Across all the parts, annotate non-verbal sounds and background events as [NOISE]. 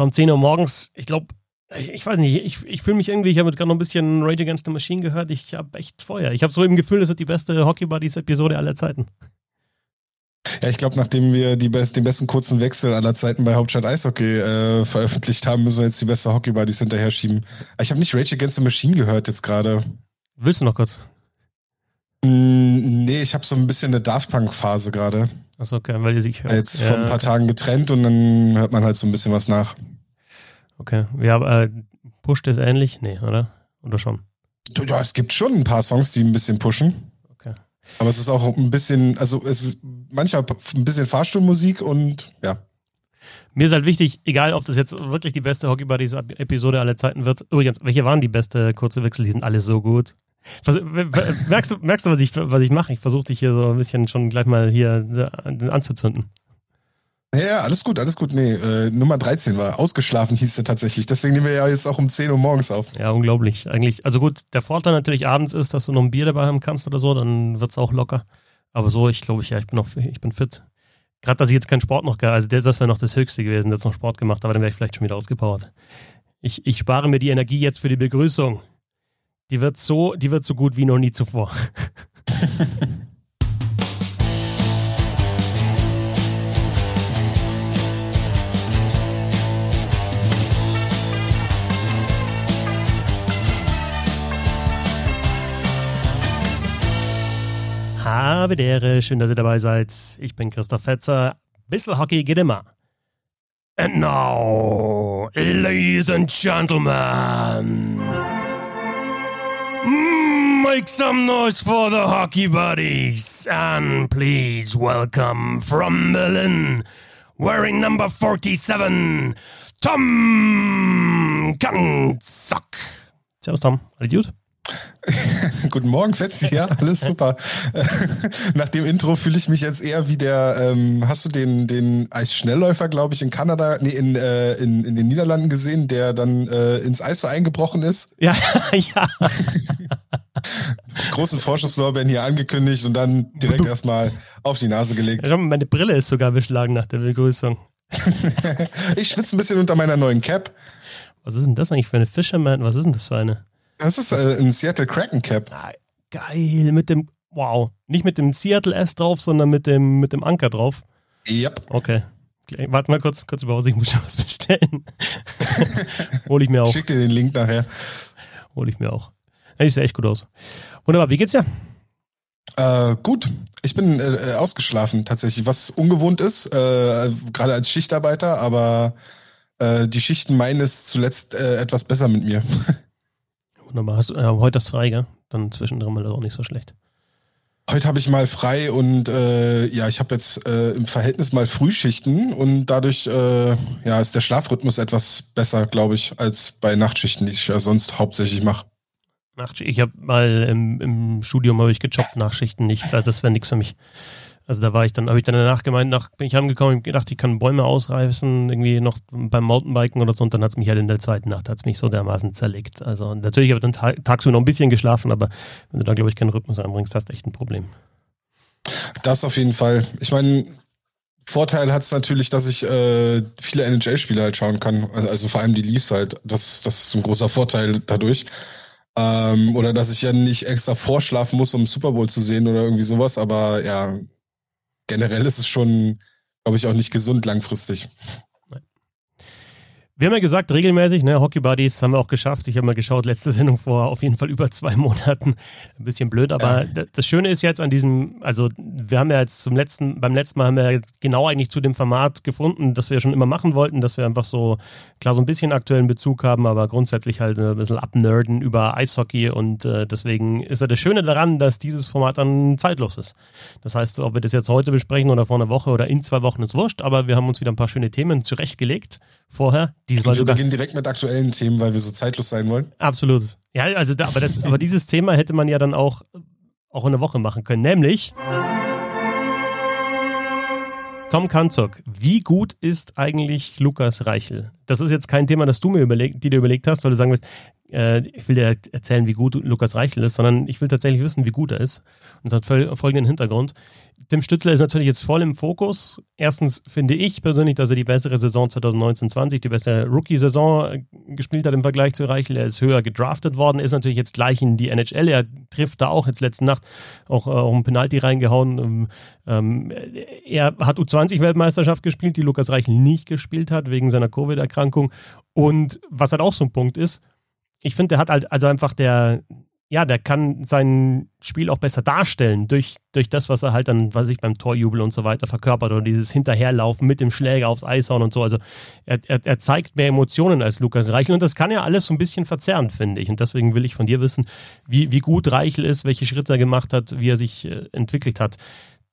Tom 10 Uhr morgens, ich glaube, ich weiß nicht, ich, ich fühle mich irgendwie, ich habe gerade noch ein bisschen Rage Against the Machine gehört, ich habe echt Feuer. Ich habe so im Gefühl, das wird die beste Hockey Buddies Episode aller Zeiten. Ja, ich glaube, nachdem wir die best, den besten kurzen Wechsel aller Zeiten bei Hauptstadt Eishockey äh, veröffentlicht haben, müssen wir jetzt die beste Hockey Buddies hinterher schieben. Ich habe nicht Rage Against the Machine gehört jetzt gerade. Willst du noch kurz? Mm, nee, ich habe so ein bisschen eine Daft Punk Phase gerade. Achso, okay, weil ihr sich hört. Jetzt ja, vor ein paar okay. Tagen getrennt und dann hört man halt so ein bisschen was nach. Okay, ja, äh, pusht es ähnlich? Nee, oder? Oder schon? Ja, es gibt schon ein paar Songs, die ein bisschen pushen. Okay. Aber es ist auch ein bisschen, also es ist manchmal ein bisschen Fahrstuhlmusik und ja. Mir ist halt wichtig, egal ob das jetzt wirklich die beste Hockey Buddies Episode aller Zeiten wird. Übrigens, welche waren die beste kurze Wechsel? Die sind alle so gut. Was, merkst, du, merkst du, was ich, was ich mache? Ich versuche dich hier so ein bisschen schon gleich mal hier anzuzünden. Ja, alles gut, alles gut. Nee, äh, Nummer 13 war ausgeschlafen, hieß der tatsächlich. Deswegen nehmen wir ja jetzt auch um 10 Uhr morgens auf. Ja, unglaublich. Eigentlich, also gut, der Vorteil natürlich abends ist, dass du noch ein Bier dabei haben kannst oder so, dann wird es auch locker. Aber so, ich glaube, ich, ja, ich bin noch, ich bin fit. Gerade, dass ich jetzt keinen Sport noch, also das, das wäre noch das Höchste gewesen, jetzt noch Sport gemacht, aber dann wäre ich vielleicht schon wieder ausgepowert. Ich, ich spare mir die Energie jetzt für die Begrüßung. Die wird so, die wird so gut wie noch nie zuvor. [LAUGHS] Habe Dere, schön, dass ihr dabei seid. Ich bin Christoph Fetzer. Bissl Hockey geht immer. And now, ladies and gentlemen, make some noise for the hockey buddies. And please welcome from Berlin, wearing number 47, Tom Kanzak. Servus Tom, alles gut? [LAUGHS] Guten Morgen, Fetzi, ja, alles super. [LAUGHS] Nach dem Intro fühle ich mich jetzt eher wie der, ähm, hast du den, den Eisschnellläufer, glaube ich, in Kanada, nee, in, äh, in, in den Niederlanden gesehen, der dann äh, ins Eis so eingebrochen ist? [LAUGHS] Ja, ja. Große Vorschusslorbeeren hier angekündigt und dann direkt erstmal auf die Nase gelegt. Ja, meine Brille ist sogar beschlagen nach der Begrüßung. ich schwitze ein bisschen unter meiner neuen Cap. Was ist denn das eigentlich für eine Fisherman? Was ist denn das für eine? Das ist äh, ein Seattle Kraken Cap. Ah, geil, mit dem, wow, nicht mit dem Seattle S drauf, sondern mit dem, mit dem Anker drauf. Yep. Okay. Warte mal kurz, kurz Pause, ich muss schon was bestellen. [LAUGHS] Hol ich mir auch. Schick dir den Link nachher. Hol ich mir auch. Ja, sieht echt gut aus. Wunderbar, wie geht's dir? Äh, gut, ich bin äh, ausgeschlafen tatsächlich, was ungewohnt ist, äh, gerade als Schichtarbeiter, aber äh, die Schichten meinen es zuletzt äh, etwas besser mit mir. [LAUGHS] Wunderbar. Hast, äh, heute ist frei, gell? Dann zwischendrin mal auch nicht so schlecht. Heute habe ich mal frei und äh, ja, ich habe jetzt äh, im Verhältnis mal Frühschichten und dadurch äh, ja, ist der Schlafrhythmus etwas besser, glaube ich, als bei Nachtschichten, die ich ja sonst hauptsächlich mache. Ich habe mal im, im Studium habe ich gejobbt, Nachtschichten nicht, also das wäre nichts für mich. Also da war ich dann, habe ich dann danach gemeint, nach, bin ich angekommen, und gedacht, ich kann Bäume ausreißen, irgendwie noch beim Mountainbiken oder so, und dann hat es mich halt in der zweiten Nacht, hat es mich so dermaßen zerlegt. Also natürlich habe ich dann tag, tagsüber noch ein bisschen geschlafen, aber wenn du da, glaube ich, keinen Rhythmus anbringst, hast du echt ein Problem. Das auf jeden Fall. Ich meine, Vorteil hat es natürlich, dass ich äh, viele NHL-Spiele halt schauen kann. Also vor allem die Leafs halt. Das, das ist ein großer Vorteil dadurch. Ähm, oder dass ich ja nicht extra vorschlafen muss, um Super Bowl zu sehen oder irgendwie sowas. Aber ja, generell ist es schon, glaube ich, auch nicht gesund langfristig. Wir haben ja gesagt, regelmäßig, ne, Hockey Buddies haben wir auch geschafft. Ich habe mal geschaut, letzte [LAUGHS] Sendung vor auf jeden Fall über zwei Monaten. Ein bisschen blöd, aber ja. das Schöne ist jetzt an diesem, also wir haben ja jetzt zum letzten, beim letzten Mal haben wir genau eigentlich zu dem Format gefunden, das wir schon immer machen wollten, dass wir einfach so, klar, so ein bisschen aktuellen Bezug haben, aber grundsätzlich halt ein bisschen abnerden über Eishockey und äh, deswegen ist ja das Schöne daran, dass dieses Format dann zeitlos ist. Das heißt, ob wir das jetzt heute besprechen oder vor einer Woche oder in zwei Wochen ist wurscht, aber wir haben uns wieder ein paar schöne Themen zurechtgelegt vorher. Diesmal wir beginnen direkt mit aktuellen Themen, weil wir so zeitlos sein wollen. Absolut. Ja, also da, aber, das, aber dieses Thema hätte man ja dann auch, auch in der Woche machen können. Nämlich Tom Kanzok. Wie gut ist eigentlich Lukas Reichel? Das ist jetzt kein Thema, das du mir überlegt, die dir überlegt hast, weil du sagen wirst, äh, ich will dir erzählen, wie gut Lukas Reichel ist, sondern ich will tatsächlich wissen, wie gut er ist. Und das hat folgenden Hintergrund. Tim Stützler ist natürlich jetzt voll im Fokus. Erstens finde ich persönlich, dass er die bessere Saison 2019-20, die beste Rookie-Saison äh, gespielt hat im Vergleich zu Reichel. Er ist höher gedraftet worden, ist natürlich jetzt gleich in die NHL. Er trifft da auch jetzt letzte Nacht auch, äh, einen Penalty reingehauen. Ähm, ähm er hat U20-Weltmeisterschaft gespielt, die Lukas Reichel nicht gespielt hat, wegen seiner Covid-Erkrankung. Und was halt auch so ein Punkt ist, ich finde, der hat halt also einfach der, ja, der kann sein Spiel auch besser darstellen durch, durch das, was er halt dann, was ich beim Torjubel und so weiter verkörpert oder dieses Hinterherlaufen mit dem Schläger aufs Eishauen und so. Also er, er, er zeigt mehr Emotionen als Lukas Reichel und das kann ja alles so ein bisschen verzerren, finde ich. Und deswegen will ich von dir wissen, wie, wie gut Reichel ist, welche Schritte er gemacht hat, wie er sich äh, entwickelt hat.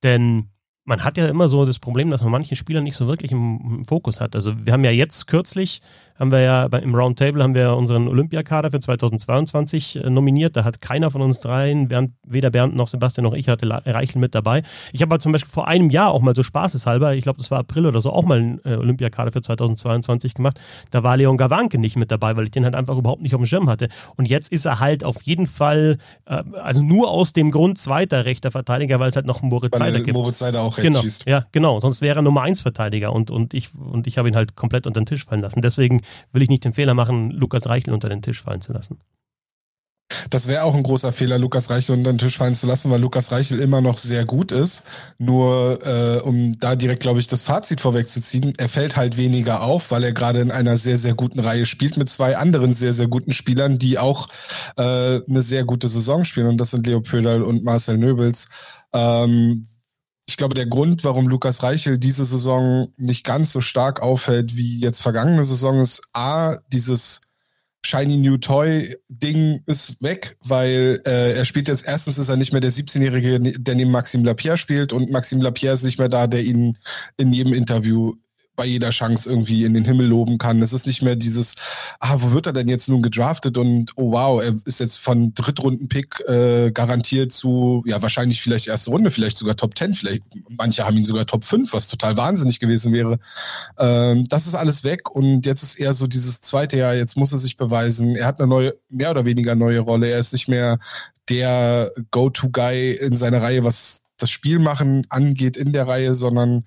Denn man hat ja immer so das Problem, dass man manchen Spielern nicht so wirklich im, im Fokus hat. Also wir haben ja jetzt kürzlich haben wir ja im Roundtable haben wir unseren Olympiakader für 2022 äh, nominiert. Da hat keiner von uns dreien, Bernd, weder Bernd noch Sebastian noch ich, hatte Reichel mit dabei. Ich habe halt zum Beispiel vor einem Jahr auch mal so spaßeshalber, ich glaube, das war April oder so, auch mal einen äh, Olympiakader für 2022 gemacht. Da war Leon Gawanke nicht mit dabei, weil ich den halt einfach überhaupt nicht auf dem Schirm hatte. Und jetzt ist er halt auf jeden Fall, äh, also nur aus dem Grund zweiter rechter Verteidiger, weil es halt noch einen Moritz Seider gibt. Moritz Seider auch rechts genau, schießt. Ja, genau. Sonst wäre er Nummer 1 Verteidiger und, und ich, und ich habe ihn halt komplett unter den Tisch fallen lassen. Deswegen will ich nicht den Fehler machen, Lukas Reichel unter den Tisch fallen zu lassen. Das wäre auch ein großer Fehler, Lukas Reichel unter den Tisch fallen zu lassen, weil Lukas Reichel immer noch sehr gut ist. Nur äh, um da direkt, glaube ich, das Fazit vorwegzuziehen, er fällt halt weniger auf, weil er gerade in einer sehr, sehr guten Reihe spielt mit zwei anderen sehr, sehr guten Spielern, die auch äh, eine sehr gute Saison spielen. Und das sind Leo Pöderl und Marcel Nöbels. Ähm, ich glaube, der Grund, warum Lukas Reichel diese Saison nicht ganz so stark auffällt wie jetzt vergangene Saison, ist A, dieses Shiny New Toy Ding ist weg, weil äh, er spielt jetzt, erstens ist er nicht mehr der 17-Jährige, der neben Maxime Lapierre spielt und Maxime Lapierre ist nicht mehr da, der ihn in jedem Interview bei jeder Chance irgendwie in den Himmel loben kann. Es ist nicht mehr dieses, ah, wo wird er denn jetzt nun gedraftet und oh wow, er ist jetzt von Drittrunden-Pick äh, garantiert zu, ja, wahrscheinlich vielleicht erste Runde, vielleicht sogar Top 10, vielleicht, manche haben ihn sogar Top 5, was total wahnsinnig gewesen wäre. Ähm, das ist alles weg und jetzt ist eher so dieses zweite Jahr, jetzt muss er sich beweisen. Er hat eine neue, mehr oder weniger neue Rolle. Er ist nicht mehr der Go-To-Guy in seiner Reihe, was das Spielmachen angeht in der Reihe, sondern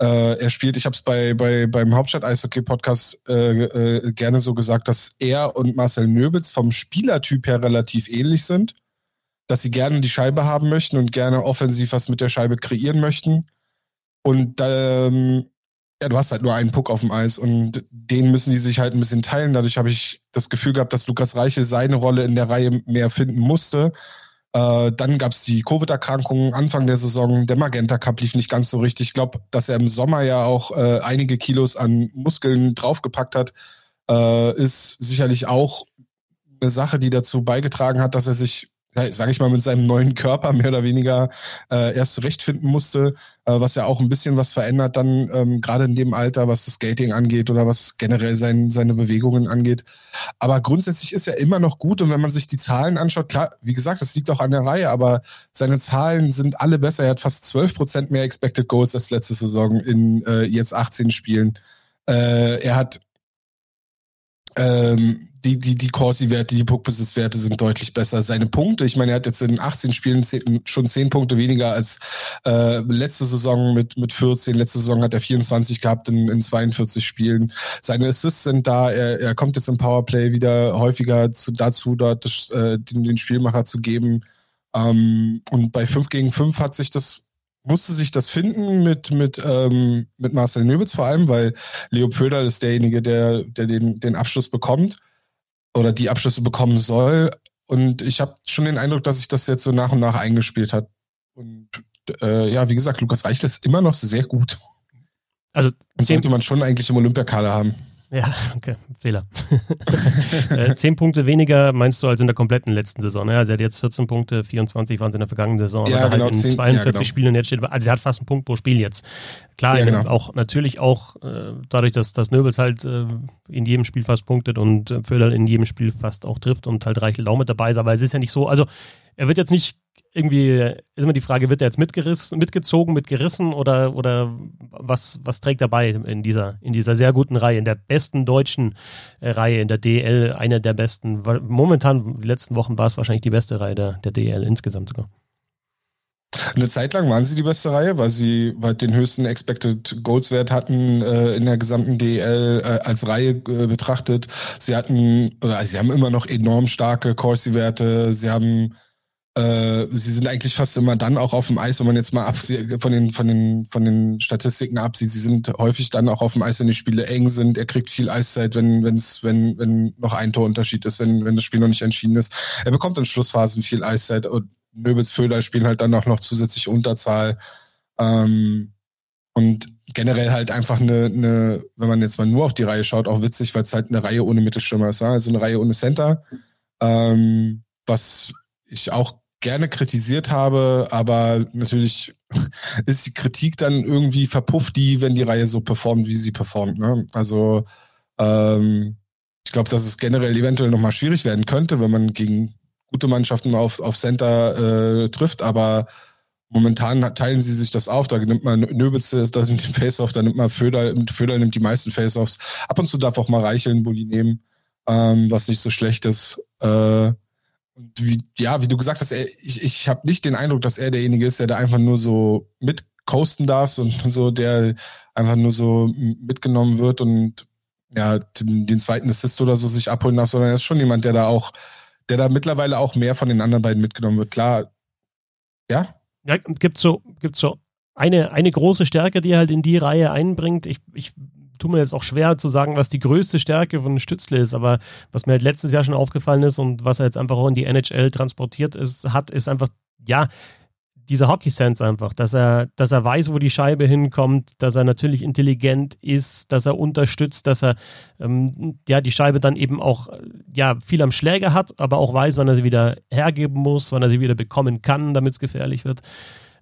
äh, er spielt, ich habe es bei, bei, beim Hauptstadt-Eishockey-Podcast äh, äh, gerne so gesagt, dass er und Marcel Nöbitz vom Spielertyp her relativ ähnlich sind. Dass sie gerne die Scheibe haben möchten und gerne offensiv was mit der Scheibe kreieren möchten. Und ähm, ja, du hast halt nur einen Puck auf dem Eis und den müssen die sich halt ein bisschen teilen. Dadurch habe ich das Gefühl gehabt, dass Lukas Reiche seine Rolle in der Reihe mehr finden musste. Äh, dann gab es die Covid-Erkrankungen Anfang der Saison. Der Magenta Cup lief nicht ganz so richtig. Ich glaube, dass er im Sommer ja auch äh, einige Kilos an Muskeln draufgepackt hat, äh, ist sicherlich auch eine Sache, die dazu beigetragen hat, dass er sich sage ich mal, mit seinem neuen Körper mehr oder weniger äh, erst zurechtfinden musste, äh, was ja auch ein bisschen was verändert dann, ähm, gerade in dem Alter, was das Skating angeht oder was generell sein, seine Bewegungen angeht. Aber grundsätzlich ist er immer noch gut und wenn man sich die Zahlen anschaut, klar, wie gesagt, das liegt auch an der Reihe, aber seine Zahlen sind alle besser. Er hat fast 12 Prozent mehr Expected Goals als letzte Saison in äh, jetzt 18 Spielen. Äh, er hat ähm, die, die, die Corsi-Werte, die Puckbesitzwerte sind deutlich besser. Seine Punkte, ich meine, er hat jetzt in 18 Spielen 10, schon 10 Punkte weniger als äh, letzte Saison mit, mit 14. Letzte Saison hat er 24 gehabt in, in 42 Spielen. Seine Assists sind da. Er, er kommt jetzt im Powerplay wieder häufiger zu, dazu, dort äh, den, den Spielmacher zu geben. Ähm, und bei 5 gegen 5 hat sich das musste sich das finden mit, mit, ähm, mit Marcel Nöbitz vor allem, weil Leo Pföder ist derjenige, der, der den, den Abschluss bekommt oder die Abschlüsse bekommen soll. Und ich habe schon den Eindruck, dass sich das jetzt so nach und nach eingespielt hat. Und äh, ja, wie gesagt, Lukas Reichel ist immer noch sehr gut. Also und sollte man schon eigentlich im Olympiakader haben. Ja, okay, Fehler. [LAUGHS] Äh, zehn Punkte weniger meinst du als in der kompletten letzten Saison. Ne? Also er hat jetzt 14 Punkte, 24 waren es in der vergangenen Saison. Ja, genau, halt in 10, 42 ja, genau. Spielen und jetzt steht, also er hat fast einen Punkt pro Spiel jetzt. Klar, ja, genau. auch natürlich auch äh, dadurch, dass, dass Nöbels halt äh, in jedem Spiel fast punktet und äh, Föderl in jedem Spiel fast auch trifft und halt Reichel auch mit dabei ist. Aber es ist ja nicht so, also er wird jetzt nicht irgendwie ist immer die Frage, wird er jetzt mitgerissen, mitgezogen, mitgerissen oder, oder was, was trägt er bei in dieser, in dieser sehr guten Reihe, in der besten deutschen äh, Reihe, in der DL, einer der besten. Momentan, die letzten Wochen war es wahrscheinlich die beste Reihe der, der DL insgesamt sogar. Eine Zeit lang waren sie die beste Reihe, weil sie weil den höchsten Expected Goals Wert hatten äh, in der gesamten DL äh, als Reihe äh, betrachtet. Sie hatten, oder sie haben immer noch enorm starke Corsi-Werte. Sie haben äh, sie sind eigentlich fast immer dann auch auf dem Eis, wenn man jetzt mal von den, von den, von den Statistiken absieht. Sie sind häufig dann auch auf dem Eis, wenn die Spiele eng sind. Er kriegt viel Eiszeit, wenn, wenn's, wenn, wenn noch ein Torunterschied ist, wenn, wenn das Spiel noch nicht entschieden ist. Er bekommt in Schlussphasen viel Eiszeit und Nöbels Föder spielen halt dann auch noch zusätzlich Unterzahl. Ähm, und generell halt einfach eine, eine, wenn man jetzt mal nur auf die Reihe schaut, auch witzig, weil es halt eine Reihe ohne Mittelstürmer ist. Also eine Reihe ohne Center. Ähm, was ich auch gerne kritisiert habe, aber natürlich [LAUGHS] ist die Kritik dann irgendwie verpufft, die, wenn die Reihe so performt, wie sie performt. Ne? Also ähm, ich glaube, dass es generell eventuell nochmal schwierig werden könnte, wenn man gegen gute Mannschaften auf, auf Center äh, trifft, aber momentan teilen sie sich das auf. Da nimmt man Nöbels, da sind die Face-Off, da nimmt man Föder, Föder nimmt die meisten Face-Offs. Ab und zu darf auch mal Reicheln Bulli nehmen, ähm, was nicht so schlecht ist. Äh, und wie, ja, wie du gesagt hast, er, ich, ich habe nicht den Eindruck, dass er derjenige ist, der da einfach nur so mitcoasten darf, sondern [LAUGHS] so der einfach nur so mitgenommen wird und ja, den, den zweiten Assist oder so sich abholen darf, sondern er ist schon jemand, der da auch, der da mittlerweile auch mehr von den anderen beiden mitgenommen wird. Klar, ja. Ja, gibt so, gibt so eine, eine große Stärke, die er halt in die Reihe einbringt. Ich, ich tut mir jetzt auch schwer zu sagen, was die größte Stärke von Stützle ist, aber was mir halt letztes Jahr schon aufgefallen ist und was er jetzt einfach auch in die NHL transportiert ist, hat, ist einfach, ja, dieser Hockey-Sense einfach, dass er, dass er weiß, wo die Scheibe hinkommt, dass er natürlich intelligent ist, dass er unterstützt, dass er ähm, ja die Scheibe dann eben auch ja viel am Schläger hat, aber auch weiß, wann er sie wieder hergeben muss, wann er sie wieder bekommen kann, damit es gefährlich wird.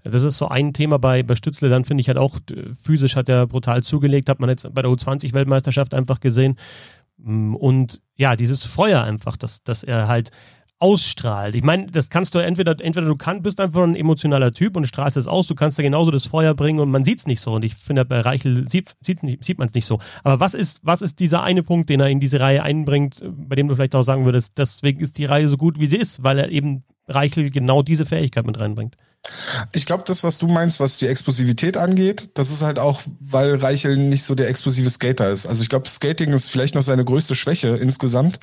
Das ist so ein Thema bei, bei Stützle, dann finde ich halt auch, physisch hat er brutal zugelegt, hat man jetzt bei der U20-Weltmeisterschaft einfach gesehen. Mm, und ja, dieses Feuer einfach, dass, dass er halt ausstrahlt. Ich meine, das kannst du entweder, entweder du kann, bist einfach ein emotionaler Typ und strahlst es aus, du kannst da genauso das Feuer bringen und man sieht es nicht so. Und ich finde, bei Reichel sieht, sieht, sieht man es nicht so. Aber was ist, was ist dieser eine Punkt, den er in diese Reihe einbringt, bei dem du vielleicht auch sagen würdest, deswegen ist die Reihe so gut, wie sie ist, weil er eben Reichel genau diese Fähigkeit mit reinbringt? Ich glaube, das, was du meinst, was die Explosivität angeht, das ist halt auch, weil Reichel nicht so der explosive Skater ist. Also ich glaube, Skating ist vielleicht noch seine größte Schwäche insgesamt.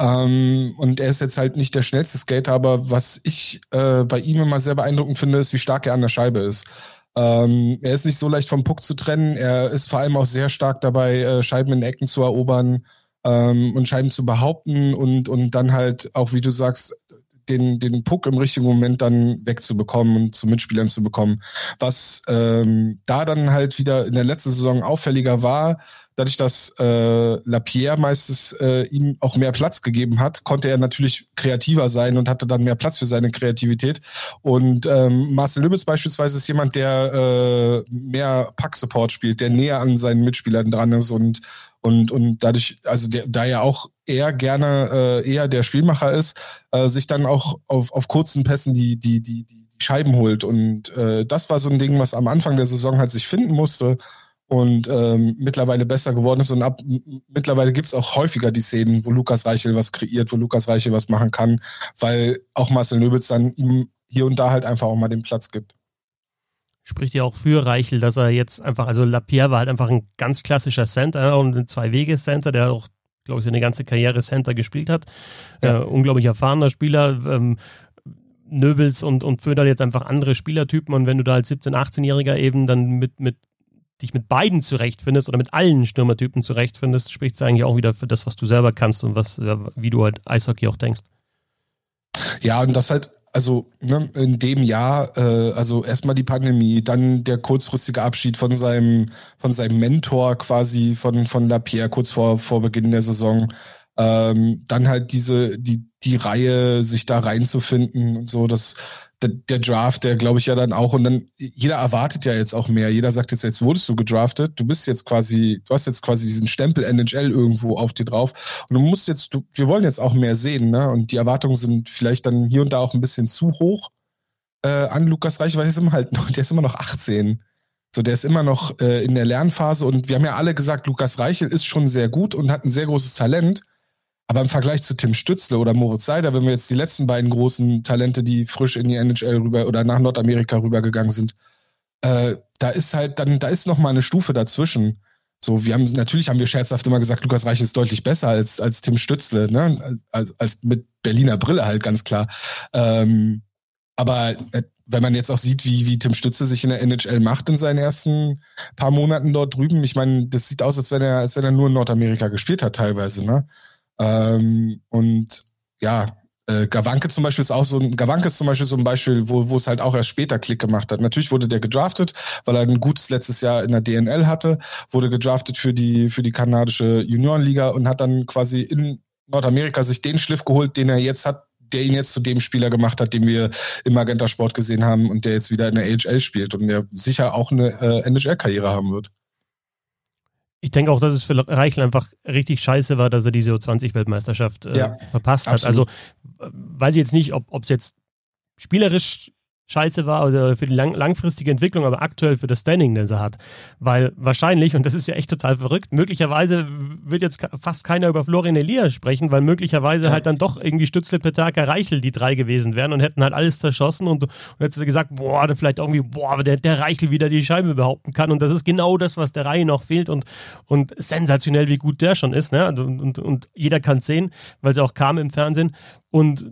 Ähm, und er ist jetzt halt nicht der schnellste Skater, aber was ich äh, bei ihm immer sehr beeindruckend finde, ist, wie stark er an der Scheibe ist. Ähm, er ist nicht so leicht vom Puck zu trennen. Er ist vor allem auch sehr stark dabei, äh, Scheiben in Ecken zu erobern ähm, und Scheiben zu behaupten und, und dann halt auch, wie du sagst, den, den Puck im richtigen Moment dann wegzubekommen und zu Mitspielern zu bekommen. Was ähm, da dann halt wieder in der letzten Saison auffälliger war, dadurch, dass äh, Lapierre meistens äh, ihm auch mehr Platz gegeben hat, konnte er natürlich kreativer sein und hatte dann mehr Platz für seine Kreativität. Und ähm, Marcel Lübitz beispielsweise ist jemand, der äh, mehr Pack-Support spielt, der näher an seinen Mitspielern dran ist und und, und dadurch, also der, da ja auch eher gerne äh, eher der Spielmacher ist, äh, sich dann auch auf, auf kurzen Pässen die, die, die, die Scheiben holt. Und äh, das war so ein Ding, was am Anfang der Saison halt sich finden musste und ähm, mittlerweile besser geworden ist. Und ab mittlerweile gibt's auch häufiger die Szenen, wo Lukas Reichel was kreiert, wo Lukas Reichel was machen kann, weil auch Marcel Nöbels dann ihm hier und da halt einfach auch mal den Platz gibt spricht ja auch für Reichel, dass er jetzt einfach, also Lapierre war halt einfach ein ganz klassischer Center und ein Zwei-Wege-Center, der auch, glaube ich, seine ganze Karriere Center gespielt hat. Ja. Äh, unglaublich erfahrener Spieler. Ähm, Nöbels und, und Föderl jetzt einfach andere Spielertypen und wenn du da als 17-, 18-Jähriger eben dann mit, mit dich mit beiden zurechtfindest oder mit allen Stürmertypen zurechtfindest, spricht es eigentlich auch wieder für das, was du selber kannst und was, wie du halt Eishockey auch denkst. Ja, und das halt also ne, in dem Jahr, äh, also erstmal die Pandemie, dann der kurzfristige Abschied von seinem, von seinem Mentor quasi von, von Lapierre kurz vor, vor Beginn der Saison. Ähm, dann halt diese, die, die Reihe, sich da reinzufinden und so, das, der, der Draft, der glaube ich ja dann auch, und dann, jeder erwartet ja jetzt auch mehr. Jeder sagt jetzt, jetzt wurdest du gedraftet, du bist jetzt quasi, du hast jetzt quasi diesen Stempel NHL irgendwo auf dir drauf. Und du musst jetzt, du, wir wollen jetzt auch mehr sehen, ne? Und die Erwartungen sind vielleicht dann hier und da auch ein bisschen zu hoch. äh, an Lukas Reich, weil ist immer halt der ist immer noch 18. So, der ist immer noch äh, in der Lernphase und wir haben ja alle gesagt, Lukas Reichel ist schon sehr gut und hat ein sehr großes Talent. Aber im Vergleich zu Tim Stützle oder Moritz Seider, wenn wir jetzt die letzten beiden großen Talente, die frisch in die NHL rüber oder nach Nordamerika rübergegangen sind, äh, da ist halt dann, da ist noch eine Stufe dazwischen. So, wir haben natürlich haben wir scherzhaft immer gesagt, Lukas Reich ist deutlich besser als als Tim Stützle, ne? Als, als mit Berliner Brille halt ganz klar. Ähm, aber äh, wenn man jetzt auch sieht, wie, wie Tim Stütze sich in der NHL macht in seinen ersten paar Monaten dort drüben, ich meine, das sieht aus, als wenn er, als wenn er nur in Nordamerika gespielt hat, teilweise, ne? Ähm, und ja, äh, Gawanke zum Beispiel ist auch so ein, Gawanke ist zum Beispiel so ein Beispiel, wo, wo es halt auch erst später Klick gemacht hat. Natürlich wurde der gedraftet, weil er ein gutes letztes Jahr in der DNL hatte, wurde gedraftet für die, für die kanadische Juniorenliga und hat dann quasi in Nordamerika sich den Schliff geholt, den er jetzt hat, der ihn jetzt zu dem Spieler gemacht hat, den wir im Magenta Sport gesehen haben und der jetzt wieder in der AHL spielt und der sicher auch eine äh, NHL-Karriere haben wird. Ich denke auch, dass es für Reichel einfach richtig scheiße war, dass er diese U20-Weltmeisterschaft äh, ja, verpasst hat. Absolut. Also weiß ich jetzt nicht, ob es jetzt spielerisch scheiße war oder für die lang langfristige Entwicklung, aber aktuell für das Standing, das er hat. Weil wahrscheinlich, und das ist ja echt total verrückt, möglicherweise wird jetzt fast keiner über Florian Elias sprechen, weil möglicherweise halt dann doch irgendwie Stützle, Petaka, Reichel die drei gewesen wären und hätten halt alles zerschossen und, und hättest du gesagt, boah, dann vielleicht irgendwie, boah, der, der Reichel wieder die Scheibe behaupten kann. Und das ist genau das, was der Reihe noch fehlt und, und sensationell, wie gut der schon ist. Ne? Und, und, und jeder kann es sehen, weil sie auch kam im Fernsehen. Und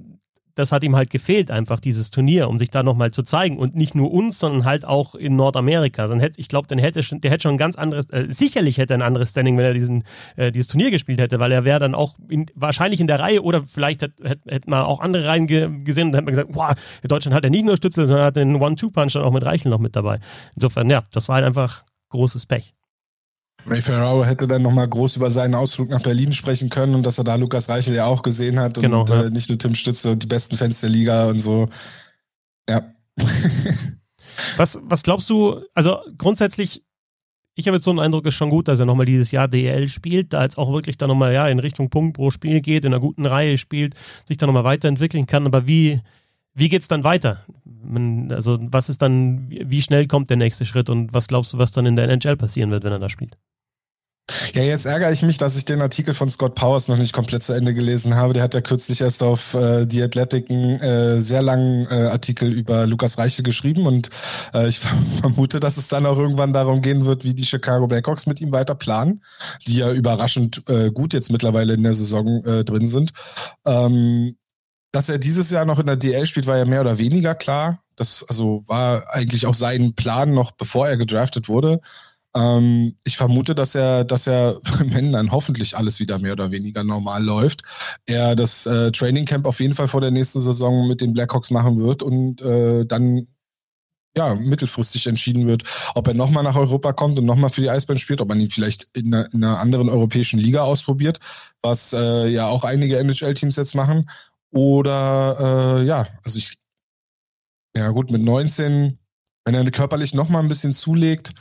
das hat ihm halt gefehlt, einfach dieses Turnier, um sich da nochmal zu zeigen. Und nicht nur uns, sondern halt auch in Nordamerika. Dann hätte, ich glaube, dann hätte der hätte schon ein ganz anderes, äh, sicherlich hätte er ein anderes Standing, wenn er diesen, äh, dieses Turnier gespielt hätte, weil er wäre dann auch in, wahrscheinlich in der Reihe oder vielleicht hätte, hätte man auch andere Reihen ge gesehen und dann hätte man gesagt, wow, Deutschland hat ja nicht nur Stützel, sondern hat den One-Two-Punch dann auch mit Reichel noch mit dabei. Insofern, ja, das war halt einfach großes Pech. Ray Ferraro hätte dann nochmal groß über seinen Ausflug nach Berlin sprechen können und dass er da Lukas Reichel ja auch gesehen hat und genau, ja. äh, nicht nur Tim Stütze und die besten Fans der Liga und so. Ja. [LAUGHS] was, was glaubst du, also grundsätzlich, ich habe jetzt so einen Eindruck, ist schon gut, dass er nochmal dieses Jahr DL spielt, da jetzt auch wirklich dann nochmal ja, in Richtung Punkt pro Spiel geht, in einer guten Reihe spielt, sich dann nochmal weiterentwickeln kann, aber wie, wie geht es dann weiter? Also, was ist dann, wie schnell kommt der nächste Schritt und was glaubst du, was dann in der NHL passieren wird, wenn er da spielt? Ja, jetzt ärgere ich mich, dass ich den Artikel von Scott Powers noch nicht komplett zu Ende gelesen habe. Der hat ja kürzlich erst auf äh, The Athletic einen äh, sehr langen äh, Artikel über Lukas Reiche geschrieben und äh, ich [LAUGHS] vermute, dass es dann auch irgendwann darum gehen wird, wie die Chicago Blackhawks mit ihm weiter planen, die ja überraschend äh, gut jetzt mittlerweile in der Saison äh, drin sind. Ähm, dass er dieses Jahr noch in der DL spielt, war ja mehr oder weniger klar. Das also war eigentlich auch sein Plan noch bevor er gedraftet wurde. Ähm, ich vermute, dass er, dass er, [LAUGHS] wenn dann hoffentlich alles wieder mehr oder weniger normal läuft, er das äh, Training Camp auf jeden Fall vor der nächsten Saison mit den Blackhawks machen wird und äh, dann ja, mittelfristig entschieden wird, ob er nochmal nach Europa kommt und nochmal für die Eisbären spielt, ob man ihn vielleicht in einer, in einer anderen europäischen Liga ausprobiert, was äh, ja auch einige NHL-Teams jetzt machen, oder äh, ja, also ich, ja gut, mit 19, wenn er körperlich nochmal ein bisschen zulegt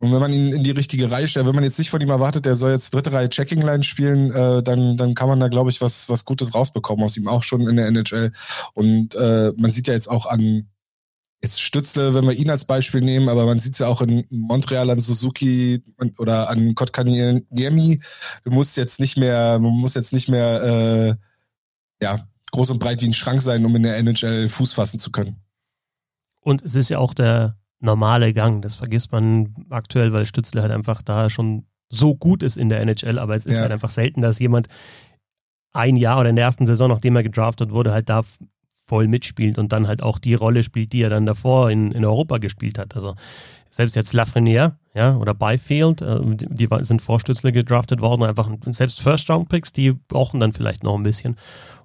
und wenn man ihn in die richtige Reihe stellt, wenn man jetzt nicht von ihm erwartet, der soll jetzt dritte Reihe Checking Line spielen, äh, dann, dann kann man da, glaube ich, was, was Gutes rausbekommen aus ihm, auch schon in der NHL. Und äh, man sieht ja jetzt auch an, jetzt Stützle, wenn wir ihn als Beispiel nehmen, aber man sieht es ja auch in Montreal an Suzuki oder an Kotkaniemi. Du musst jetzt nicht mehr, man muss jetzt nicht mehr, äh, ja, groß und breit wie ein Schrank sein, um in der NHL Fuß fassen zu können. Und es ist ja auch der normale Gang. Das vergisst man aktuell, weil Stützle halt einfach da schon so gut ist in der NHL, aber es ist ja. halt einfach selten, dass jemand ein Jahr oder in der ersten Saison, nachdem er gedraftet wurde, halt da voll mitspielt und dann halt auch die Rolle spielt, die er dann davor in, in Europa gespielt hat. Also selbst jetzt Lafreniere ja, oder Byfield, äh, die sind Vorstützle gedraftet worden, einfach selbst First-Round-Picks, die brauchen dann vielleicht noch ein bisschen.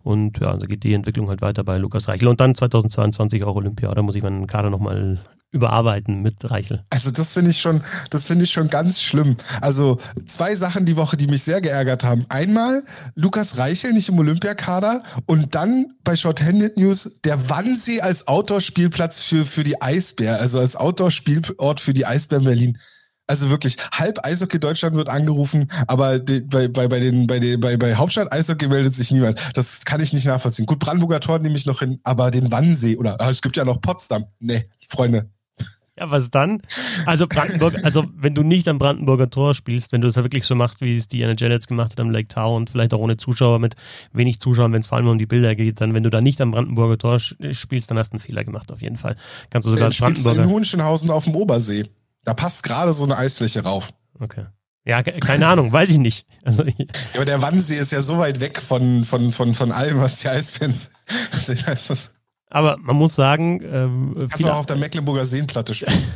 Und ja, also geht die Entwicklung halt weiter bei Lukas Reichel. Und dann 2022 auch Olympia. Da muss ich meinen Kader nochmal überarbeiten mit Reichel. Also das finde ich schon, das finde ich schon ganz schlimm. Also zwei Sachen die Woche, die mich sehr geärgert haben. Einmal Lukas Reichel nicht im Olympiakader und dann bei Shorthanded News der Wannsee als Outdoor-Spielplatz für, für die Eisbär, also als Outdoor-Spielort für die Eisbären Berlin. Also wirklich, halb Eishockey Deutschland wird angerufen, aber die, bei, bei, bei, den, bei, den, bei, bei Hauptstadt Eishockey meldet sich niemand. Das kann ich nicht nachvollziehen. Gut, Brandenburger Tor nehme ich noch hin, aber den Wannsee oder ah, es gibt ja noch Potsdam. Nee, Freunde. Ja, was dann? Also Brandenburg, also wenn du nicht am Brandenburger Tor spielst, wenn du es ja wirklich so machst, wie es die NHL jetzt gemacht hat am Lake Tower und vielleicht auch ohne Zuschauer, mit wenig Zuschauern, wenn es vor allem um die Bilder geht, dann wenn du da nicht am Brandenburger Tor spielst, dann hast du einen Fehler gemacht auf jeden Fall. Kannst du sogar als Brandenburger... in Hohenschönhausen auf dem Obersee. Da passt gerade so eine Eisfläche rauf. Okay. Ja, keine Ahnung, weiß ich nicht. Also, ja, aber der Wannsee ist ja so weit weg von, von, von, von allem, was die Eisfans. [LAUGHS] das. Aber man muss sagen. Ähm, Kannst du auch auf der Mecklenburger Seenplatte spielen. [LAUGHS]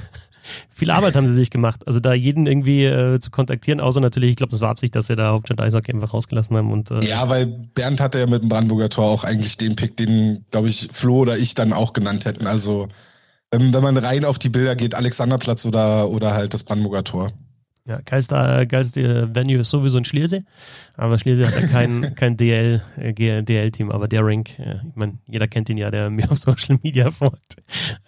viel Arbeit haben sie sich gemacht. Also da jeden irgendwie äh, zu kontaktieren, außer natürlich, ich glaube, das war Absicht, dass sie da Hauptstadt Eishockey einfach rausgelassen haben. Und, äh, ja, weil Bernd hatte ja mit dem Brandenburger Tor auch eigentlich den Pick, den, glaube ich, Flo oder ich dann auch genannt hätten. Also wenn, wenn man rein auf die Bilder geht, Alexanderplatz oder, oder halt das Brandenburger Tor. Ja, geilste, geilste Venue ist sowieso in Schliersee, aber Schliersee hat ja kein, [LAUGHS] kein DL, äh, DL-Team, aber der Rink, äh, ich meine, jeder kennt ihn ja, der mir auf Social Media [LAUGHS] folgt.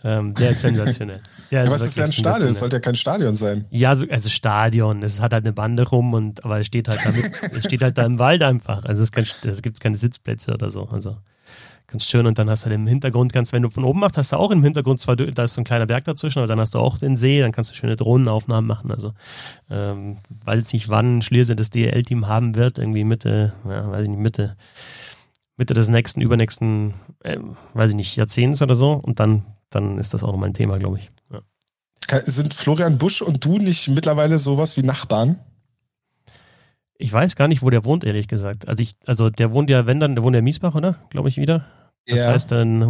Ähm, der ist sensationell. Der ja, ist was ist ja ein Stadion? Es sollte ja kein Stadion sein. Ja, so, also Stadion, es hat halt eine Bande rum und aber es steht halt damit, es steht halt da im Wald einfach. Also es, kein, es gibt keine Sitzplätze oder so. Also ganz schön. Und dann hast du halt im Hintergrund, kannst, wenn du von oben machst, hast du auch im Hintergrund zwar, da ist so ein kleiner Berg dazwischen, aber dann hast du auch den See, dann kannst du schöne Drohnenaufnahmen machen. Also, ähm, weiß jetzt nicht, wann Schliersee das DL-Team haben wird, irgendwie Mitte, ja, weiß ich nicht, Mitte, Mitte des nächsten, übernächsten, äh, weiß ich nicht, Jahrzehnts oder so. Und dann, dann ist das auch nochmal ein Thema, glaube ich. Ja. Sind Florian Busch und du nicht mittlerweile sowas wie Nachbarn? Ich weiß gar nicht, wo der wohnt, ehrlich gesagt. Also ich, also der wohnt ja, wenn dann, der wohnt ja in Miesbach, oder? Glaube ich wieder. Das ja. heißt, dann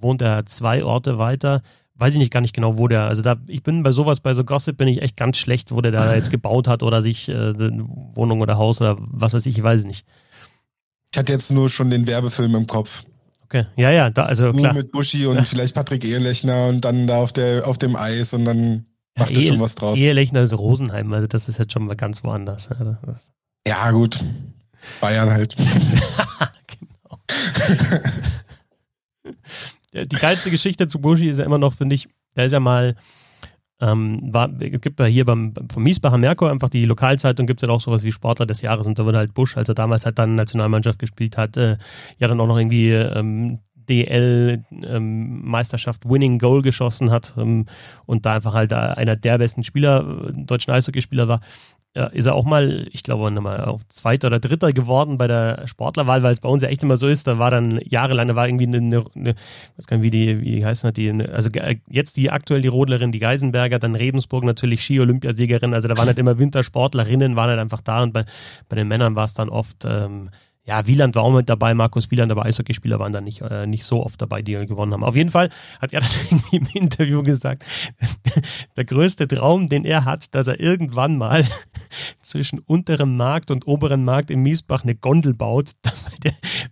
wohnt er zwei Orte weiter. Weiß ich nicht gar nicht genau, wo der. Also da, ich bin bei sowas, bei so Gossip bin ich echt ganz schlecht, wo der da jetzt gebaut hat oder sich äh, Wohnung oder Haus oder was weiß ich, ich weiß nicht. Ich hatte jetzt nur schon den Werbefilm im Kopf. Okay, ja, ja, da, also nur klar. mit Buschi und ja. vielleicht Patrick Ehelechner und dann da auf, der, auf dem Eis und dann macht ja, er schon was draus. Ehelechner ist Rosenheim, also das ist jetzt schon mal ganz woanders. Ja, gut. Bayern halt. [LAUGHS] [LAUGHS] [LAUGHS] Die geilste Geschichte zu Buschi ist ja immer noch, finde ich, da ist ja mal, ähm, war, gibt ja hier beim, vom Miesbacher Merkur einfach die Lokalzeitung, gibt es ja auch sowas wie Sportler des Jahres und da wurde halt Busch, als er damals halt dann Nationalmannschaft gespielt hat, äh, ja dann auch noch irgendwie ähm, DL-Meisterschaft ähm, Winning Goal geschossen hat ähm, und da einfach halt einer der besten Spieler, äh, deutschen Eishockeyspieler war ja, ist er auch mal, ich glaube, nochmal auf Zweiter oder Dritter geworden bei der Sportlerwahl, weil es bei uns ja echt immer so ist. Da war dann jahrelang, da war irgendwie eine, eine, eine was kann wie die, wie heißt das, die, also jetzt die aktuell die Rodlerin, die Geisenberger, dann Rebensburg natürlich Ski-Olympiasiegerin. Also da waren halt immer Wintersportlerinnen, waren halt einfach da und bei, bei den Männern war es dann oft, ähm, ja, Wieland war auch mit dabei, Markus Wieland, aber Eishockeyspieler waren da nicht, äh, nicht so oft dabei, die gewonnen haben. Auf jeden Fall hat er [LAUGHS] dann irgendwie im Interview gesagt, [LAUGHS] der größte Traum, den er hat, dass er irgendwann mal [LAUGHS] zwischen unterem Markt und oberen Markt in Miesbach eine Gondel baut,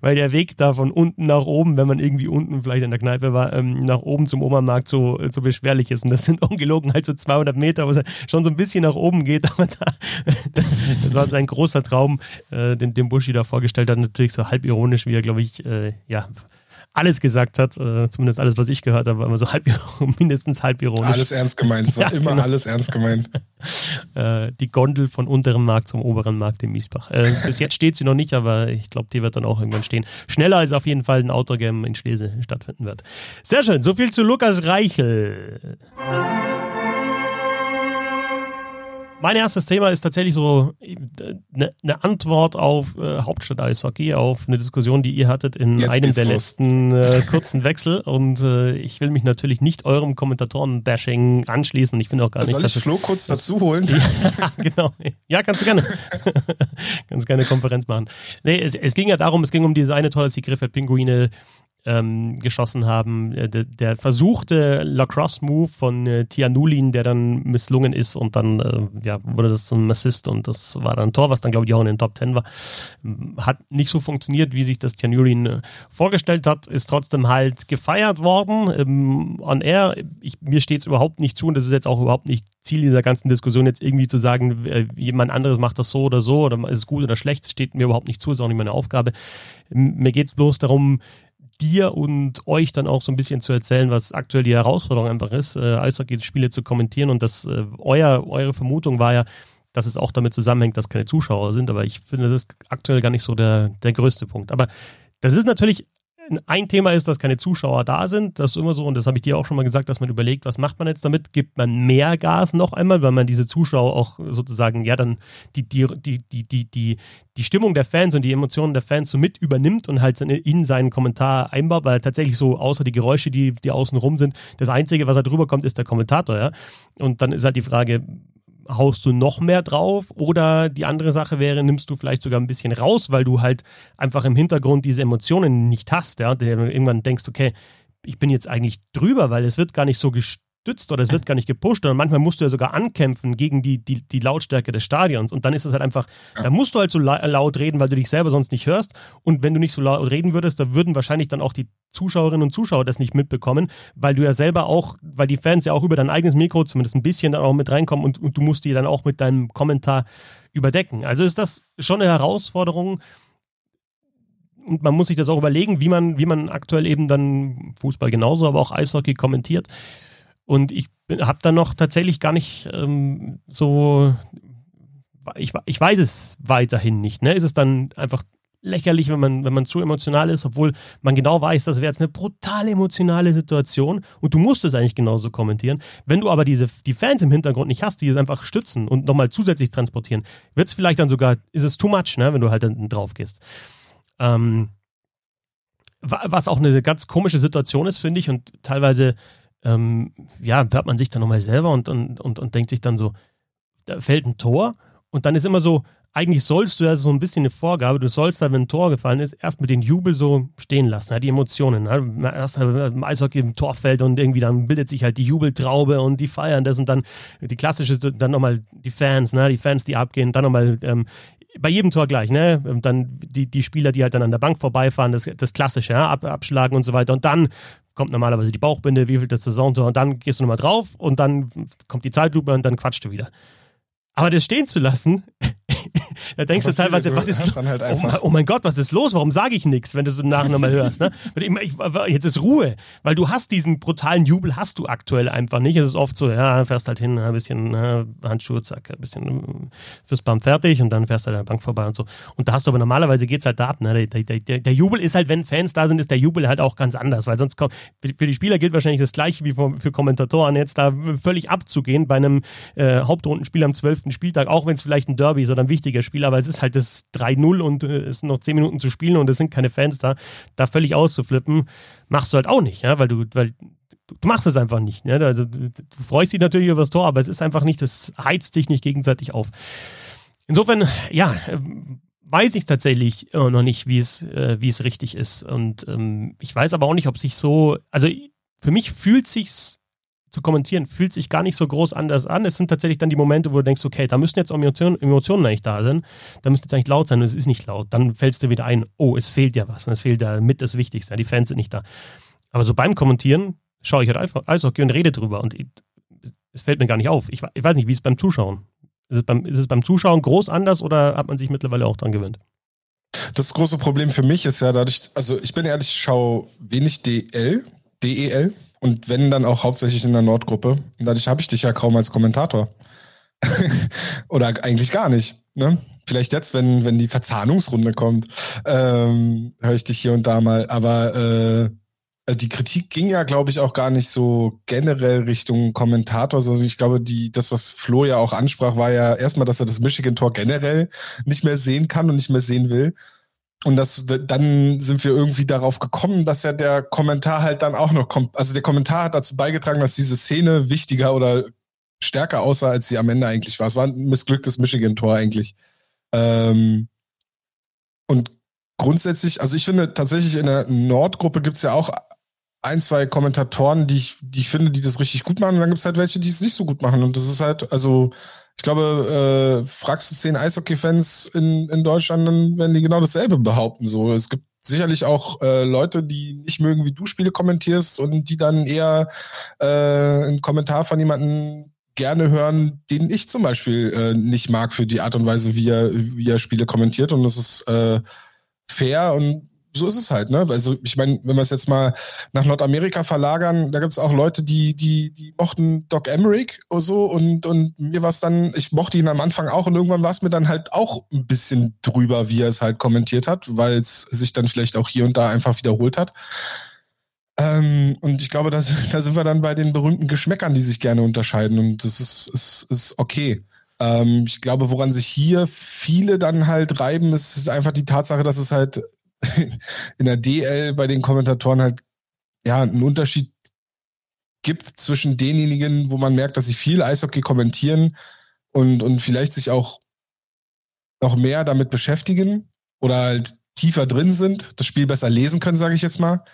weil der, Weg da von unten nach oben, wenn man irgendwie unten vielleicht in der Kneipe war, ähm, nach oben zum Obermarkt so, so beschwerlich ist. Und das sind ungelogen halt so 200 Meter, wo es schon so ein bisschen nach oben geht, aber da, das war sein großer Traum, äh, den, den Buschi da vorgestellt dargestellt hat, natürlich so halb ironisch, wie er, glaube ich, äh, ja, alles gesagt hat, äh, zumindest alles, was ich gehört habe, war immer so halb, [LAUGHS] mindestens halb ironisch. Alles ernst gemeint, es war [LAUGHS] ja, immer genau. alles ernst gemeint. [LAUGHS] äh, die Gondel von unterem Markt zum oberen Markt in Miesbach. Äh, bis jetzt steht sie noch nicht, aber ich glaube, die wird dann auch irgendwann stehen. Schneller als auf jeden Fall ein Outdoor-Game in Schlese stattfinden wird. Sehr schön, so viel zu Lukas Reichel. Mein erstes Thema ist tatsächlich so eine, äh, eine Antwort auf äh, Hauptstadt-Eishockey, auf eine Diskussion, die ihr hattet in Jetzt einem der los. letzten äh, kurzen [LAUGHS] Wechsel. Und äh, ich will mich natürlich nicht eurem Kommentatoren-Bashing anschließen. Ich finde auch gar Soll nicht, Soll ich Flo kurz dazu holen? ja, [LAUGHS] genau. Ja, kannst du gerne. [LAUGHS] kannst gerne Konferenz machen. Nee, es, es, ging ja darum, es ging um diese eine Tor, dass die Griffith Pinguine ähm, geschossen haben. Äh, der, der, versuchte Lacrosse-Move von äh, Tianulin, der dann misslungen ist und dann äh, ja, wurde das zum Assist und das war dann ein Tor, was dann glaube ich auch in den Top 10 war. Hat nicht so funktioniert, wie sich das Tianulin äh, vorgestellt hat, ist trotzdem halt gefeiert worden ähm, on air. Ich, mir steht es überhaupt nicht zu und das ist jetzt auch überhaupt nicht Ziel dieser ganzen Diskussion, jetzt irgendwie zu sagen, äh, jemand anderes macht das so oder so oder ist es gut oder schlecht, steht mir überhaupt nicht zu, ist auch nicht meine Aufgabe. Mir geht es bloß darum, dir und euch dann auch so ein bisschen zu erzählen, was aktuell die Herausforderung einfach ist, äh, Eishockey-Spiele zu kommentieren. Und das, äh, euer, eure Vermutung war ja, dass es auch damit zusammenhängt, dass keine Zuschauer sind. Aber ich finde, das ist aktuell gar nicht so der, der größte Punkt. Aber das ist natürlich ein Thema ist, dass keine Zuschauer da sind. Das ist immer so, und das habe ich dir auch schon mal gesagt, dass man überlegt, was macht man jetzt damit? Gibt man mehr Gas noch einmal, weil man diese Zuschauer auch sozusagen, ja, dann die, die, die, die, die, die, Stimmung der Fans und die Emotionen der Fans so mit übernimmt und halt in seinen Kommentar einbaut, weil tatsächlich so, außer die Geräusche, die, die außen rum sind, das Einzige, was da drüber kommt, ist der Kommentator, ja. Und dann ist halt die Frage, haust du noch mehr drauf? Oder die andere Sache wäre, nimmst du vielleicht sogar ein bisschen raus, weil du halt einfach im Hintergrund diese Emotionen nicht hast, ja, irgendwann denkst, okay, ich bin jetzt eigentlich drüber, weil es wird gar nicht so gestört stützt oder es wird gar nicht gepusht und manchmal musst du ja sogar ankämpfen gegen die, die, die Lautstärke des Stadions und dann ist es halt einfach, ja. da musst du halt so laut reden, weil du dich selber sonst nicht hörst und wenn du nicht so laut reden würdest, da würden wahrscheinlich dann auch die Zuschauerinnen und Zuschauer das nicht mitbekommen, weil du ja selber auch, weil die Fans ja auch über dein eigenes Mikro zumindest ein bisschen dann auch mit reinkommen und, und du musst die dann auch mit deinem Kommentar überdecken. Also ist das schon eine Herausforderung, und man muss sich das auch überlegen, wie man, wie man aktuell eben dann Fußball genauso, aber auch Eishockey kommentiert. Und ich habe dann noch tatsächlich gar nicht ähm, so, ich, ich weiß es weiterhin nicht. Ne? Ist es dann einfach lächerlich, wenn man, wenn man zu emotional ist, obwohl man genau weiß, das wäre jetzt eine brutal emotionale Situation und du musst es eigentlich genauso kommentieren. Wenn du aber diese, die Fans im Hintergrund nicht hast, die es einfach stützen und nochmal zusätzlich transportieren, wird es vielleicht dann sogar, ist es too much, ne, wenn du halt dann drauf gehst. Ähm, was auch eine ganz komische Situation ist, finde ich, und teilweise ähm, ja, hört man sich dann nochmal selber und, und, und, und denkt sich dann so, da fällt ein Tor und dann ist immer so, eigentlich sollst du ja so ein bisschen eine Vorgabe, du sollst da, wenn ein Tor gefallen ist, erstmal den Jubel so stehen lassen, die Emotionen. Erst im Eishockey im Torfeld und irgendwie dann bildet sich halt die Jubeltraube und die feiern das und dann die klassische, dann nochmal die Fans, ne, die Fans, die abgehen, dann nochmal ähm, bei jedem Tor gleich, ne? Dann die, die Spieler, die halt dann an der Bank vorbeifahren, das, das Klassische, ja? Ab, abschlagen und so weiter. Und dann kommt normalerweise die Bauchbinde, wie viel das Saisontor und dann gehst du nochmal drauf und dann kommt die Zeitlupe und dann quatscht du wieder. Aber das stehen zu lassen, [LAUGHS] da denkst du teilweise, was ist halt oh, mein, oh, mein Gott, was ist los? Warum sage ich nichts, wenn du es im Nachhinein mal hörst? Ne? [LAUGHS] jetzt ist Ruhe, weil du hast diesen brutalen Jubel, hast du aktuell einfach nicht. Es ist oft so, ja, fährst halt hin, ein bisschen ja, Handschuhe, zack, ein bisschen äh, fürs Band fertig und dann fährst du halt an der Bank vorbei und so. Und da hast du aber normalerweise geht es halt da ab. Ne? Der, der, der, der, Jubel ist halt, wenn Fans da sind, ist der Jubel halt auch ganz anders, weil sonst kommt, für die Spieler gilt wahrscheinlich das Gleiche wie für, für Kommentatoren, jetzt da völlig abzugehen bei einem äh, Hauptrundenspiel am 12. Spieltag, auch wenn es vielleicht ein Derby ist oder ein wichtiger Spiel, aber es ist halt das 3-0 und äh, es sind noch 10 Minuten zu spielen und es sind keine Fans da, da völlig auszuflippen, machst du halt auch nicht, ja, weil du, weil du machst es einfach nicht. Ja? Also du, freust dich natürlich über das Tor, aber es ist einfach nicht, das heizt dich nicht gegenseitig auf. Insofern, ja, weiß ich tatsächlich noch nicht, wie es, äh, wie es richtig ist. Und ähm, ich weiß aber auch nicht, ob sich so, also für mich fühlt sich's zu kommentieren, fühlt sich gar nicht so groß anders an. Es sind tatsächlich dann die Momente, wo du denkst, okay, da müssten jetzt Emotionen, Emotionen eigentlich da sein, da müsste jetzt eigentlich laut sein und es ist nicht laut. Dann fällst du wieder ein, oh, es fehlt ja was und es fehlt ja mit das Wichtigste, die Fans sind nicht da. Aber so beim Kommentieren schaue ich halt einfach Eishockey und rede drüber und es fällt mir gar nicht auf. Ich, ich weiß nicht, wie es beim Zuschauen. Ist es beim, ist es beim Zuschauen groß anders oder hat man sich mittlerweile auch dran gewöhnt? Das große Problem für mich ist ja dadurch, also ich bin ehrlich, ich schaue wenig DL, DEL, und wenn dann auch hauptsächlich in der Nordgruppe. Und dadurch habe ich dich ja kaum als Kommentator. [LAUGHS] Oder eigentlich gar nicht. Ne? Vielleicht jetzt, wenn, wenn die Verzahnungsrunde kommt, ähm, höre ich dich hier und da mal. Aber äh, die Kritik ging ja, glaube ich, auch gar nicht so generell Richtung Kommentator. Also ich glaube, die, das, was Flo ja auch ansprach, war ja erstmal, dass er das Michigan-Tor generell nicht mehr sehen kann und nicht mehr sehen will. Und das, dann sind wir irgendwie darauf gekommen, dass ja der Kommentar halt dann auch noch kommt. Also der Kommentar hat dazu beigetragen, dass diese Szene wichtiger oder stärker aussah, als sie am Ende eigentlich war. Es war ein missglücktes Michigan-Tor eigentlich. Ähm, und grundsätzlich, also ich finde tatsächlich in der Nordgruppe gibt es ja auch ein, zwei Kommentatoren, die ich, die ich finde, die das richtig gut machen. Und dann gibt es halt welche, die es nicht so gut machen. Und das ist halt, also ich glaube, äh, fragst du zehn Eishockey-Fans in, in Deutschland, dann werden die genau dasselbe behaupten. So, es gibt sicherlich auch äh, Leute, die nicht mögen, wie du Spiele kommentierst und die dann eher äh, einen Kommentar von jemandem gerne hören, den ich zum Beispiel äh, nicht mag für die Art und Weise, wie er, wie er Spiele kommentiert. Und das ist äh, fair und so ist es halt, ne? Also ich meine, wenn wir es jetzt mal nach Nordamerika verlagern, da gibt es auch Leute, die, die, die mochten Doc Emmerich oder so und, und mir war es dann, ich mochte ihn am Anfang auch und irgendwann war es mir dann halt auch ein bisschen drüber, wie er es halt kommentiert hat, weil es sich dann vielleicht auch hier und da einfach wiederholt hat. Ähm, und ich glaube, das, da sind wir dann bei den berühmten Geschmäckern, die sich gerne unterscheiden und das ist, ist, ist okay. Ähm, ich glaube, woran sich hier viele dann halt reiben, ist einfach die Tatsache, dass es halt [LAUGHS] in der DL bei den Kommentatoren halt ja einen Unterschied gibt zwischen denjenigen, wo man merkt, dass sie viel Eishockey kommentieren und, und vielleicht sich auch noch mehr damit beschäftigen oder halt tiefer drin sind, das Spiel besser lesen können, sage ich jetzt mal.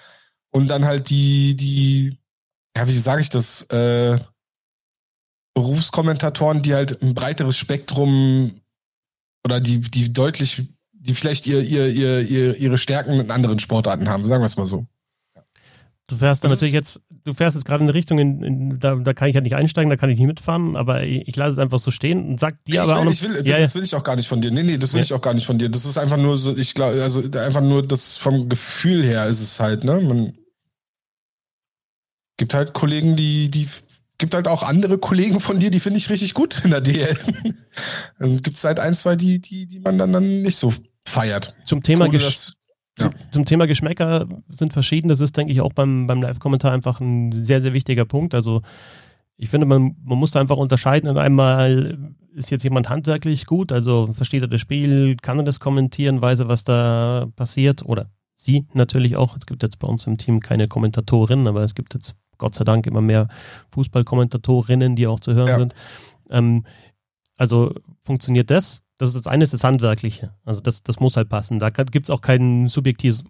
Und dann halt die, die, ja, wie sage ich das, äh, Berufskommentatoren, die halt ein breiteres Spektrum oder die, die deutlich die vielleicht ihr, ihr, ihr, ihr, ihre Stärken in anderen Sportarten haben, sagen wir es mal so. Du fährst dann natürlich jetzt, du fährst jetzt gerade in eine Richtung, in, in, da, da kann ich ja nicht einsteigen, da kann ich nicht mitfahren, aber ich, ich lasse es einfach so stehen und sag dir aber will, auch noch, ich will, ja, das will ich auch gar nicht von dir. Nee, nee, das will ja. ich auch gar nicht von dir. Das ist einfach nur so, ich glaube, also einfach nur das vom Gefühl her ist es halt, ne? Man gibt halt Kollegen, die, die gibt halt auch andere Kollegen von dir, die finde ich richtig gut in der DL. also gibt es halt ein, zwei, die, die, die man dann, dann nicht so feiert. Zum Thema, das, ja. zum Thema Geschmäcker sind verschieden. Das ist, denke ich, auch beim, beim Live-Kommentar einfach ein sehr, sehr wichtiger Punkt. Also ich finde, man, man muss da einfach unterscheiden. Einmal ist jetzt jemand handwerklich gut, also versteht er das Spiel, kann er das kommentieren, weiß er, was da passiert oder sie natürlich auch. Es gibt jetzt bei uns im Team keine Kommentatorinnen, aber es gibt jetzt Gott sei Dank immer mehr Fußballkommentatorinnen, die auch zu hören ja. sind. Ähm, also funktioniert das das ist das eine, ist das Handwerkliche. Also das, das muss halt passen. Da gibt es auch kein subjektiv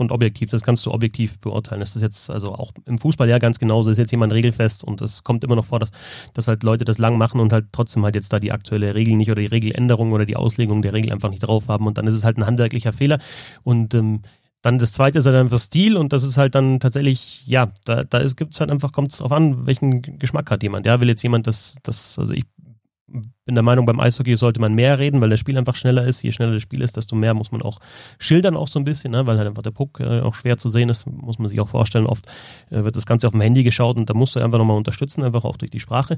und objektiv. Das kannst du objektiv beurteilen. Das ist jetzt, also auch im Fußball ja ganz genauso, ist jetzt jemand regelfest und es kommt immer noch vor, dass, dass halt Leute das lang machen und halt trotzdem halt jetzt da die aktuelle Regel nicht oder die Regeländerung oder die Auslegung der Regel einfach nicht drauf haben und dann ist es halt ein handwerklicher Fehler. Und ähm, dann das zweite ist halt einfach Stil und das ist halt dann tatsächlich, ja, da, da gibt es halt einfach, kommt es drauf an, welchen Geschmack hat jemand. Ja, will jetzt jemand das, das, also ich bin der Meinung, beim Eishockey sollte man mehr reden, weil das Spiel einfach schneller ist. Je schneller das Spiel ist, desto mehr muss man auch schildern, auch so ein bisschen, ne? weil halt einfach der Puck äh, auch schwer zu sehen ist, muss man sich auch vorstellen. Oft äh, wird das Ganze auf dem Handy geschaut und da musst du einfach nochmal unterstützen, einfach auch durch die Sprache.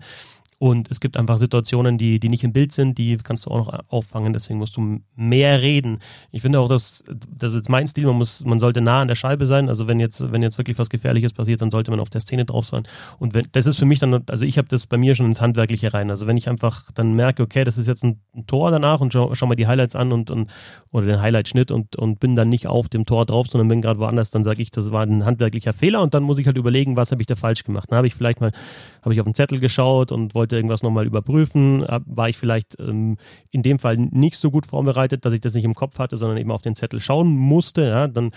Und es gibt einfach Situationen, die, die nicht im Bild sind, die kannst du auch noch auffangen, deswegen musst du mehr reden. Ich finde auch, dass das ist jetzt mein Stil, man muss, man sollte nah an der Scheibe sein. Also wenn jetzt, wenn jetzt wirklich was Gefährliches passiert, dann sollte man auf der Szene drauf sein. Und wenn, das ist für mich dann, also ich habe das bei mir schon ins Handwerkliche rein. Also wenn ich einfach dann merke, okay, das ist jetzt ein, ein Tor danach und schau, schau, mal die Highlights an und, und oder den Highlight-Schnitt und, und bin dann nicht auf dem Tor drauf, sondern bin gerade woanders, dann sage ich, das war ein handwerklicher Fehler und dann muss ich halt überlegen, was habe ich da falsch gemacht. Dann habe ich vielleicht mal, habe ich auf den Zettel geschaut und wollte irgendwas nochmal überprüfen überprüfen. War ich vielleicht ähm, in dem Fall nicht so gut vorbereitet, dass ich das nicht im Kopf hatte, sondern eben auf den Zettel schauen musste. Ja, dann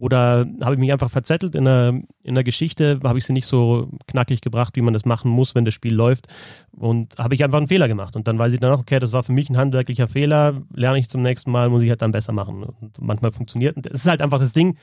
oder habe ich mich einfach verzettelt in der, in der Geschichte, habe ich sie nicht so knackig gebracht, wie man das machen muss, wenn das Spiel läuft. Und habe ich einfach einen Fehler gemacht. Und dann weiß ich dann auch, okay, das war für mich ein handwerklicher Fehler, lerne ich zum nächsten Mal, muss ich halt dann besser machen. Und manchmal funktioniert. Es ist halt einfach das Ding,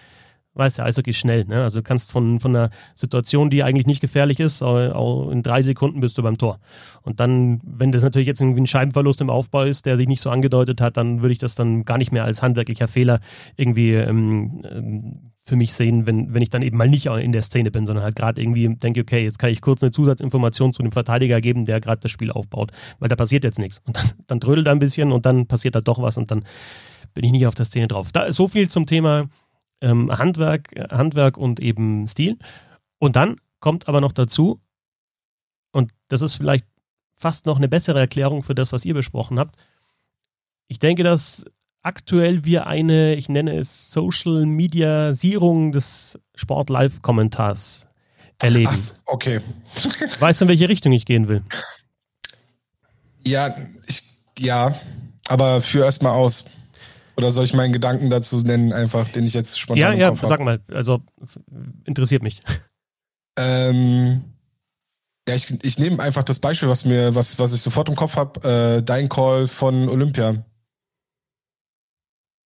weißt ja, Eishockey ist schnell. Ne? Also du kannst von, von einer Situation, die eigentlich nicht gefährlich ist, auch in drei Sekunden bist du beim Tor. Und dann, wenn das natürlich jetzt irgendwie ein Scheibenverlust im Aufbau ist, der sich nicht so angedeutet hat, dann würde ich das dann gar nicht mehr als handwerklicher Fehler irgendwie ähm, ähm für mich sehen, wenn, wenn ich dann eben mal nicht in der Szene bin, sondern halt gerade irgendwie denke, okay, jetzt kann ich kurz eine Zusatzinformation zu dem Verteidiger geben, der gerade das Spiel aufbaut, weil da passiert jetzt nichts. Und dann, dann trödelt er ein bisschen und dann passiert da doch was und dann bin ich nicht auf der Szene drauf. Da, so viel zum Thema ähm, Handwerk, Handwerk und eben Stil. Und dann kommt aber noch dazu, und das ist vielleicht fast noch eine bessere Erklärung für das, was ihr besprochen habt. Ich denke, dass aktuell wir eine, ich nenne es Social Mediasierung des Sport-Live-Kommentars erleben. Ach, okay. [LAUGHS] weißt du, in welche Richtung ich gehen will? Ja, ich, ja, aber führ erstmal aus. Oder soll ich meinen Gedanken dazu nennen, einfach, den ich jetzt spontan Ja, ja, sag mal. Also interessiert mich. Ähm, ja, ich, ich nehme einfach das Beispiel, was mir, was, was ich sofort im Kopf habe, äh, dein Call von Olympia.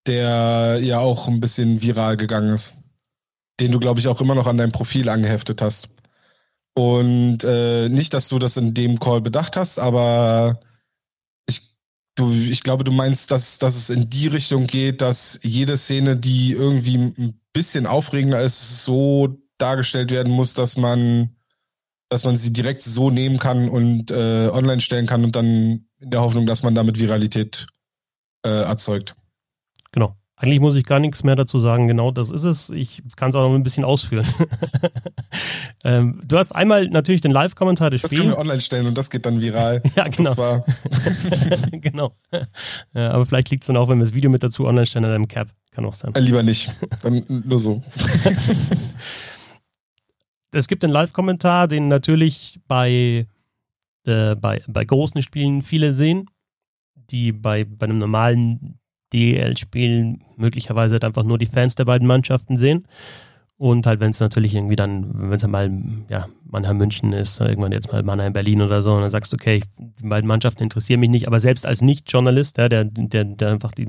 Der ja auch ein bisschen viral gegangen ist. Den du, glaube ich, auch immer noch an deinem Profil angeheftet hast. Und äh, nicht, dass du das in dem Call bedacht hast, aber du, ich glaube, du meinst, dass, dass es in die Richtung geht, dass jede Szene, die irgendwie ein bisschen aufregender ist, so dargestellt werden muss, dass man, dass man sie direkt so nehmen kann und äh, online stellen kann und dann in der Hoffnung, dass man damit Viralität äh, erzeugt. Genau. Eigentlich muss ich gar nichts mehr dazu sagen. Genau das ist es. Ich kann es auch noch ein bisschen ausführen. [LAUGHS] ähm, du hast einmal natürlich den Live-Kommentar des Spiels. Das können wir online stellen und das geht dann viral. [LAUGHS] ja, genau. [LAUGHS] genau. Ja, aber vielleicht liegt es dann auch, wenn wir das Video mit dazu online stellen, an einem Cap. Kann auch sein. Äh, lieber nicht. Dann nur so. es gibt den Live-Kommentar, den natürlich bei, äh, bei, bei großen Spielen viele sehen, die bei, bei einem normalen DEL-Spielen möglicherweise halt einfach nur die Fans der beiden Mannschaften sehen. Und halt, wenn es natürlich irgendwie dann, wenn es mal, ja, Mannheim München ist, irgendwann jetzt mal Mannheim Berlin oder so, und dann sagst du, okay, die beiden Mannschaften interessieren mich nicht, aber selbst als Nicht-Journalist, ja, der, der, der einfach die,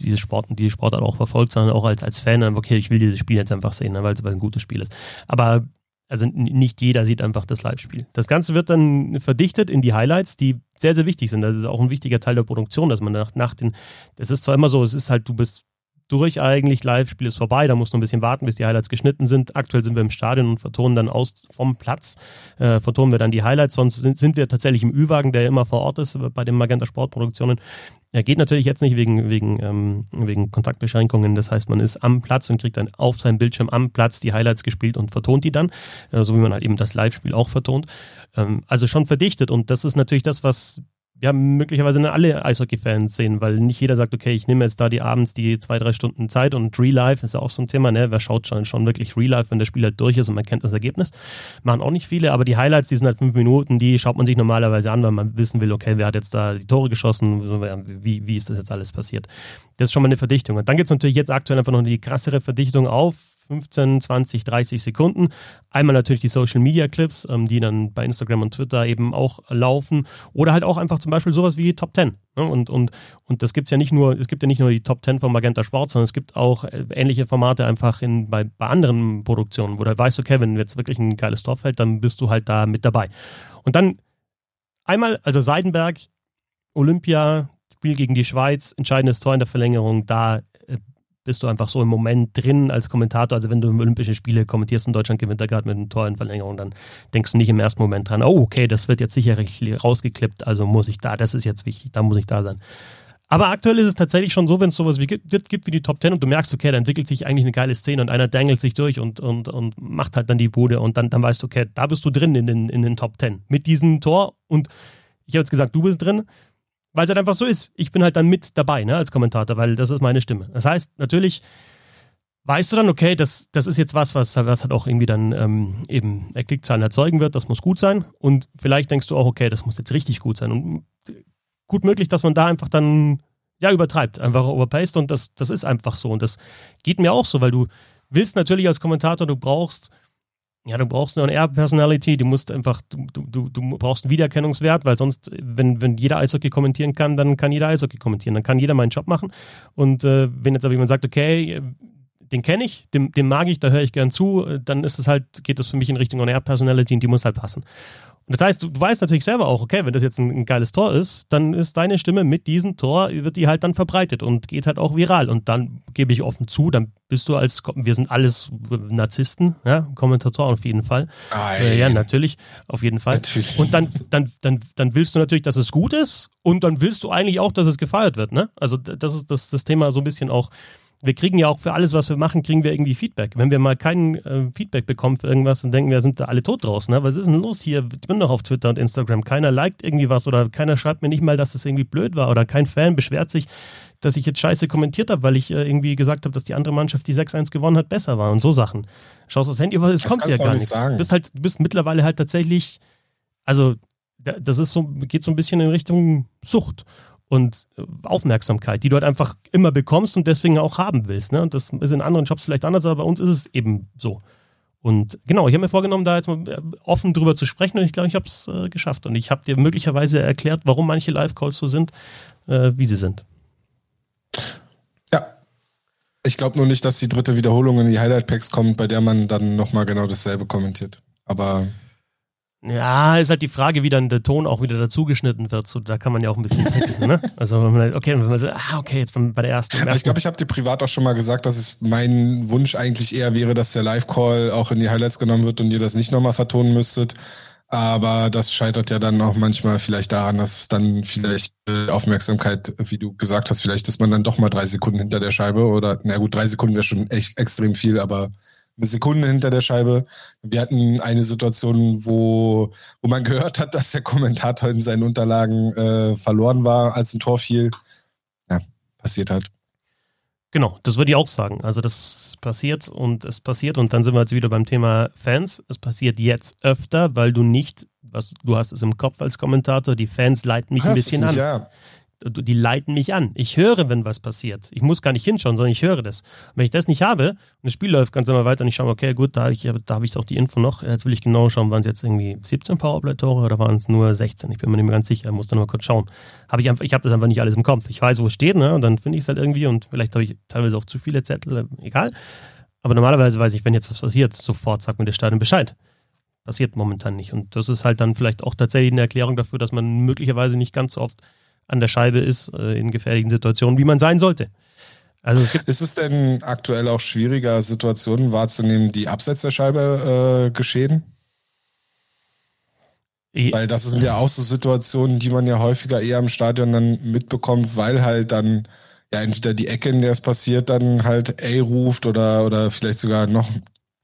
diese Sport, die Sportart auch verfolgt, sondern auch als, als Fan, okay, ich will dieses Spiel jetzt einfach sehen, ne, weil es ein gutes Spiel ist. Aber also nicht jeder sieht einfach das Live-Spiel. Das Ganze wird dann verdichtet in die Highlights, die sehr, sehr wichtig sind. Das ist auch ein wichtiger Teil der Produktion, dass man nach, nach den, das ist zwar immer so, es ist halt, du bist durch eigentlich, Live-Spiel ist vorbei, da musst du ein bisschen warten, bis die Highlights geschnitten sind. Aktuell sind wir im Stadion und vertonen dann aus vom Platz, äh, vertonen wir dann die Highlights, sonst sind, sind wir tatsächlich im Ü-Wagen, der immer vor Ort ist bei den Magenta Sportproduktionen. Er geht natürlich jetzt nicht wegen, wegen, ähm, wegen Kontaktbeschränkungen. Das heißt, man ist am Platz und kriegt dann auf seinem Bildschirm am Platz die Highlights gespielt und vertont die dann, äh, so wie man halt eben das Live-Spiel auch vertont. Ähm, also schon verdichtet. Und das ist natürlich das, was ja möglicherweise alle Eishockey-Fans sehen, weil nicht jeder sagt, okay, ich nehme jetzt da die abends die zwei, drei Stunden Zeit und Real Life ist ja auch so ein Thema, ne? Wer schaut schon, schon wirklich Real Life, wenn das Spiel halt durch ist und man kennt das Ergebnis? Machen auch nicht viele, aber die Highlights, die sind halt fünf Minuten, die schaut man sich normalerweise an, weil man wissen will, okay, wer hat jetzt da die Tore geschossen, wie, wie ist das jetzt alles passiert? Das ist schon mal eine Verdichtung. Und dann gibt es natürlich jetzt aktuell einfach noch die krassere Verdichtung auf 15, 20, 30 Sekunden. Einmal natürlich die Social Media Clips, ähm, die dann bei Instagram und Twitter eben auch laufen. Oder halt auch einfach zum Beispiel sowas wie Top 10. Ne? Und, und, und das gibt es ja nicht nur, es gibt ja nicht nur die Top 10 von Magenta Sport, sondern es gibt auch äh, ähnliche Formate einfach in, bei, bei anderen Produktionen, wo du halt weißt, okay, wenn jetzt wirklich ein geiles Tor fällt, dann bist du halt da mit dabei. Und dann einmal, also Seidenberg, Olympia, Spiel gegen die Schweiz, entscheidendes Tor in der Verlängerung, da bist du einfach so im Moment drin als Kommentator. Also wenn du Olympische Spiele kommentierst und Deutschland gewinnt da gerade mit einem Tor in Verlängerung, dann denkst du nicht im ersten Moment dran, oh, okay, das wird jetzt sicherlich rausgeklippt, also muss ich da, das ist jetzt wichtig, da muss ich da sein. Aber aktuell ist es tatsächlich schon so, wenn es sowas wie gibt, gibt wie die Top Ten und du merkst, okay, da entwickelt sich eigentlich eine geile Szene und einer dangelt sich durch und, und, und macht halt dann die Bude und dann, dann weißt du, okay, da bist du drin in den, in den Top Ten mit diesem Tor und ich habe jetzt gesagt, du bist drin weil es halt einfach so ist. Ich bin halt dann mit dabei, ne, als Kommentator, weil das ist meine Stimme. Das heißt, natürlich weißt du dann, okay, das, das ist jetzt was, was, was halt auch irgendwie dann ähm, eben Klickzahlen erzeugen wird, das muss gut sein. Und vielleicht denkst du auch, okay, das muss jetzt richtig gut sein. Und gut möglich, dass man da einfach dann ja übertreibt, einfach overpaced und das, das ist einfach so. Und das geht mir auch so, weil du willst natürlich als Kommentator, du brauchst ja, du brauchst eine On-Air-Personality, du musst einfach, du, du, du brauchst einen Wiedererkennungswert, weil sonst, wenn, wenn jeder Eishockey kommentieren kann, dann kann jeder Eishockey kommentieren, dann kann jeder meinen Job machen. Und äh, wenn jetzt aber jemand sagt, okay, den kenne ich, dem, dem mag ich, da höre ich gern zu, dann ist es halt, geht das für mich in Richtung On-Air-Personality und die muss halt passen. Und das heißt, du, du, weißt natürlich selber auch, okay, wenn das jetzt ein, ein, geiles Tor ist, dann ist deine Stimme mit diesem Tor, wird die halt dann verbreitet und geht halt auch viral. Und dann gebe ich offen zu, dann bist du als, wir sind alles Narzissten, ja, Kommentatoren auf jeden Fall. Äh, ja, natürlich, auf jeden Fall. Natürlich. Und dann, dann, dann, dann willst du natürlich, dass es gut ist und dann willst du eigentlich auch, dass es gefeiert wird, ne? Also das ist das, das Thema so ein bisschen auch, wir kriegen ja auch für alles, was wir machen, kriegen wir irgendwie Feedback. Wenn wir mal kein äh, Feedback bekommen für irgendwas, dann denken wir, sind da alle tot draußen. Ne? Was ist denn los hier? Ich bin doch auf Twitter und Instagram. Keiner liked irgendwie was oder keiner schreibt mir nicht mal, dass es irgendwie blöd war oder kein Fan beschwert sich, dass ich jetzt scheiße kommentiert habe, weil ich äh, irgendwie gesagt habe, dass die andere Mannschaft, die 6-1 gewonnen hat, besser war und so Sachen. Schaust aufs Handy, aber es kommt ja gar nichts. Du bist halt, du bist mittlerweile halt tatsächlich, also das ist so, geht so ein bisschen in Richtung Sucht und äh, Aufmerksamkeit, die du halt einfach immer bekommst und deswegen auch haben willst. Ne? Und das ist in anderen Jobs vielleicht anders, aber bei uns ist es eben so. Und genau, ich habe mir vorgenommen, da jetzt mal äh, offen drüber zu sprechen und ich glaube, ich habe es äh, geschafft. Und ich habe dir möglicherweise erklärt, warum manche Live-Calls so sind, äh, wie sie sind. Ja. Ich glaube nur nicht, dass die dritte Wiederholung in die Highlight-Packs kommt, bei der man dann nochmal genau dasselbe kommentiert. Aber Ja, ist halt die Frage, wie dann der Ton auch wieder dazugeschnitten wird. So, da kann man ja auch ein bisschen tricksen, ne? [LAUGHS] Also, wenn man, okay, wenn man so, ah, okay, jetzt bei der ersten. ersten ich glaube, ich habe dir privat auch schon mal gesagt, dass es mein Wunsch eigentlich eher wäre, dass der Live-Call auch in die Highlights genommen wird und ihr das nicht nochmal vertonen müsstet. Aber das scheitert ja dann auch manchmal vielleicht daran, dass dann vielleicht äh, Aufmerksamkeit, wie du gesagt hast, vielleicht ist man dann doch mal drei Sekunden hinter der Scheibe oder, na gut, drei Sekunden wäre schon echt extrem viel, aber eine Sekunde hinter der Scheibe. Wir hatten eine Situation, wo, wo man gehört hat, dass der Kommentator in seinen Unterlagen äh, verloren war, als ein Tor fiel. Ja, passiert halt. Genau, das würde ich auch sagen. Also das passiert und es passiert und dann sind wir jetzt wieder beim Thema Fans. Es passiert jetzt öfter, weil du nicht, was du hast es im Kopf als Kommentator, die Fans leiten mich Hast ein bisschen nicht, an. Ja die leiten mich an. Ich höre, wenn was passiert. Ich muss gar nicht hinschauen, sondern ich höre das. Und wenn ich das nicht habe und das Spiel läuft ganz immer weiter und ich schaue, okay, gut, da habe ich, da hab ich auch die Info noch. Jetzt will ich genau schauen, waren es jetzt irgendwie 17 Powerplay-Tore oder waren es nur 16? Ich bin mir nicht mehr ganz sicher, muss da nur kurz schauen. Hab ich ich habe das einfach nicht alles im Kopf. Ich weiß, wo es steht, ne? Und dann finde ich es halt irgendwie und vielleicht habe ich teilweise auch zu viele Zettel, egal. Aber normalerweise weiß ich, wenn jetzt was passiert, sofort sagt mir der Stadion Bescheid passiert momentan nicht. Und das ist halt dann vielleicht auch tatsächlich eine Erklärung dafür, dass man möglicherweise nicht ganz so oft an der Scheibe ist äh, in gefährlichen Situationen, wie man sein sollte. Also es ist es denn aktuell auch schwieriger, Situationen wahrzunehmen, die abseits der Scheibe äh, geschehen? Weil das sind ja auch so Situationen, die man ja häufiger eher im Stadion dann mitbekommt, weil halt dann ja entweder die Ecke, in der es passiert, dann halt A ruft oder, oder vielleicht sogar noch,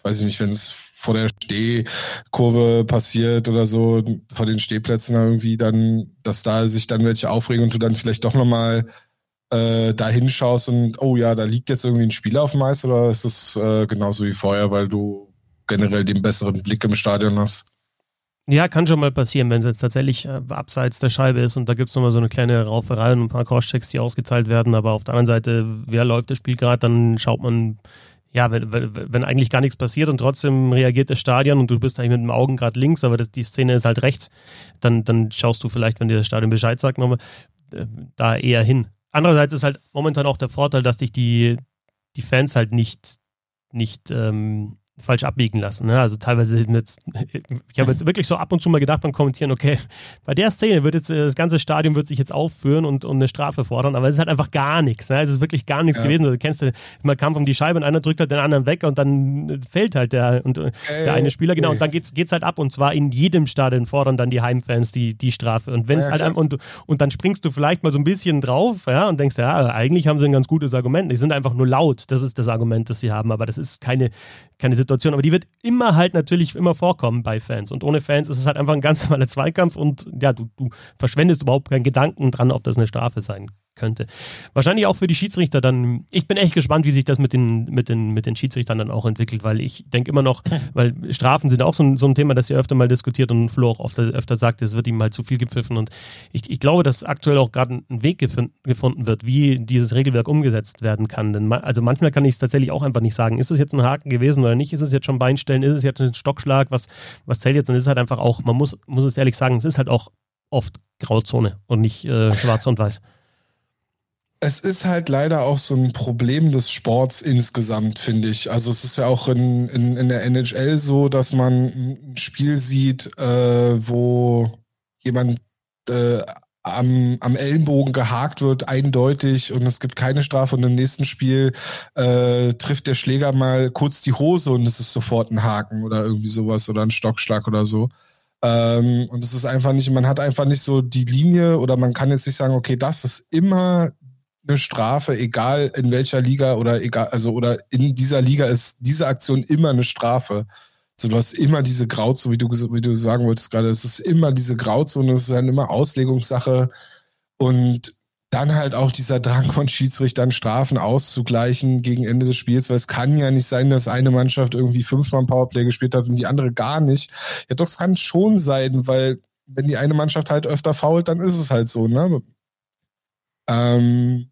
weiß ich nicht, wenn es vor der Stehkurve passiert oder so, vor den Stehplätzen irgendwie dann, dass da sich dann welche aufregen und du dann vielleicht doch nochmal äh, da hinschaust und, oh ja, da liegt jetzt irgendwie ein Spieler auf dem Eis oder ist es äh, genauso wie vorher, weil du generell den besseren Blick im Stadion hast? Ja, kann schon mal passieren, wenn es jetzt tatsächlich äh, abseits der Scheibe ist und da gibt es nochmal so eine kleine Rauferei und ein paar Crosschecks, die ausgeteilt werden, aber auf der anderen Seite, wer läuft das Spiel gerade, dann schaut man ja, wenn, wenn, eigentlich gar nichts passiert und trotzdem reagiert das Stadion und du bist eigentlich mit dem Augen gerade links, aber das, die Szene ist halt rechts, dann, dann schaust du vielleicht, wenn dir das Stadion Bescheid sagt, nochmal äh, da eher hin. Andererseits ist halt momentan auch der Vorteil, dass dich die, die Fans halt nicht, nicht ähm, falsch abbiegen lassen. Ne? Also teilweise jetzt, ich habe jetzt wirklich so ab und zu mal gedacht beim Kommentieren, okay, bei der Szene wird jetzt das ganze Stadion wird sich jetzt aufführen und, und eine Strafe fordern, aber es ist halt einfach gar nichts. Ne? Es ist wirklich gar nichts ja. gewesen. Also, du kennst du, man kam um die Scheibe und einer drückt halt den anderen weg und dann fällt halt der, und, äh, der eine Spieler, genau, und dann geht's, geht's halt ab und zwar in jedem Stadion fordern dann die Heimfans die, die Strafe. Und wenn es ja, halt und, und dann springst du vielleicht mal so ein bisschen drauf, ja, und denkst, ja, eigentlich haben sie ein ganz gutes Argument. Die sind einfach nur laut, das ist das Argument, das sie haben, aber das ist keine, keine Situation, aber die wird immer halt natürlich immer vorkommen bei Fans. Und ohne Fans ist es halt einfach ein ganz normaler Zweikampf und ja, du, du verschwendest überhaupt keinen Gedanken dran, ob das eine Strafe sein könnte. Wahrscheinlich auch für die Schiedsrichter dann. Ich bin echt gespannt, wie sich das mit den, mit den, mit den Schiedsrichtern dann auch entwickelt, weil ich denke immer noch, [CLEARS THROAT] weil Strafen sind auch so ein, so ein Thema, das ihr öfter mal diskutiert und Flo auch oft, öfter sagt, es wird ihm mal zu viel gepfiffen. Und ich, ich glaube, dass aktuell auch gerade ein Weg gefunden wird, wie dieses Regelwerk umgesetzt werden kann. Denn also manchmal kann ich es tatsächlich auch einfach nicht sagen, ist es jetzt ein Haken gewesen oder nicht? Ist es jetzt schon Beinstellen? Ist es jetzt ein Stockschlag? Was, was zählt jetzt? Und es ist halt einfach auch, man muss, muss es ehrlich sagen, es ist halt auch oft Grauzone und nicht äh, schwarz und weiß es ist halt leider auch so ein Problem des Sports insgesamt, finde ich. Also es ist ja auch in, in, in der NHL so, dass man ein Spiel sieht, äh, wo jemand äh, am, am Ellenbogen gehakt wird, eindeutig, und es gibt keine Strafe. Und im nächsten Spiel äh, trifft der Schläger mal kurz die Hose und es ist sofort ein Haken oder irgendwie sowas oder ein Stockschlag oder so. Ähm, und es ist einfach nicht, man hat einfach nicht so die Linie oder man kann jetzt nicht sagen, okay, das ist immer eine Strafe, egal in welcher Liga oder egal, also oder in dieser Liga ist diese Aktion immer eine Strafe. So, du hast immer diese Grauzone, wie du, wie du sagen wolltest gerade, es ist immer diese Grauzone, es ist dann immer Auslegungssache und dann halt auch dieser Drang von Schiedsrichtern, Strafen auszugleichen gegen Ende des Spiels, weil es kann ja nicht sein, dass eine Mannschaft irgendwie fünfmal Powerplay gespielt hat und die andere gar nicht. Ja, doch, es kann schon sein, weil wenn die eine Mannschaft halt öfter fault, dann ist es halt so, ne? Ähm,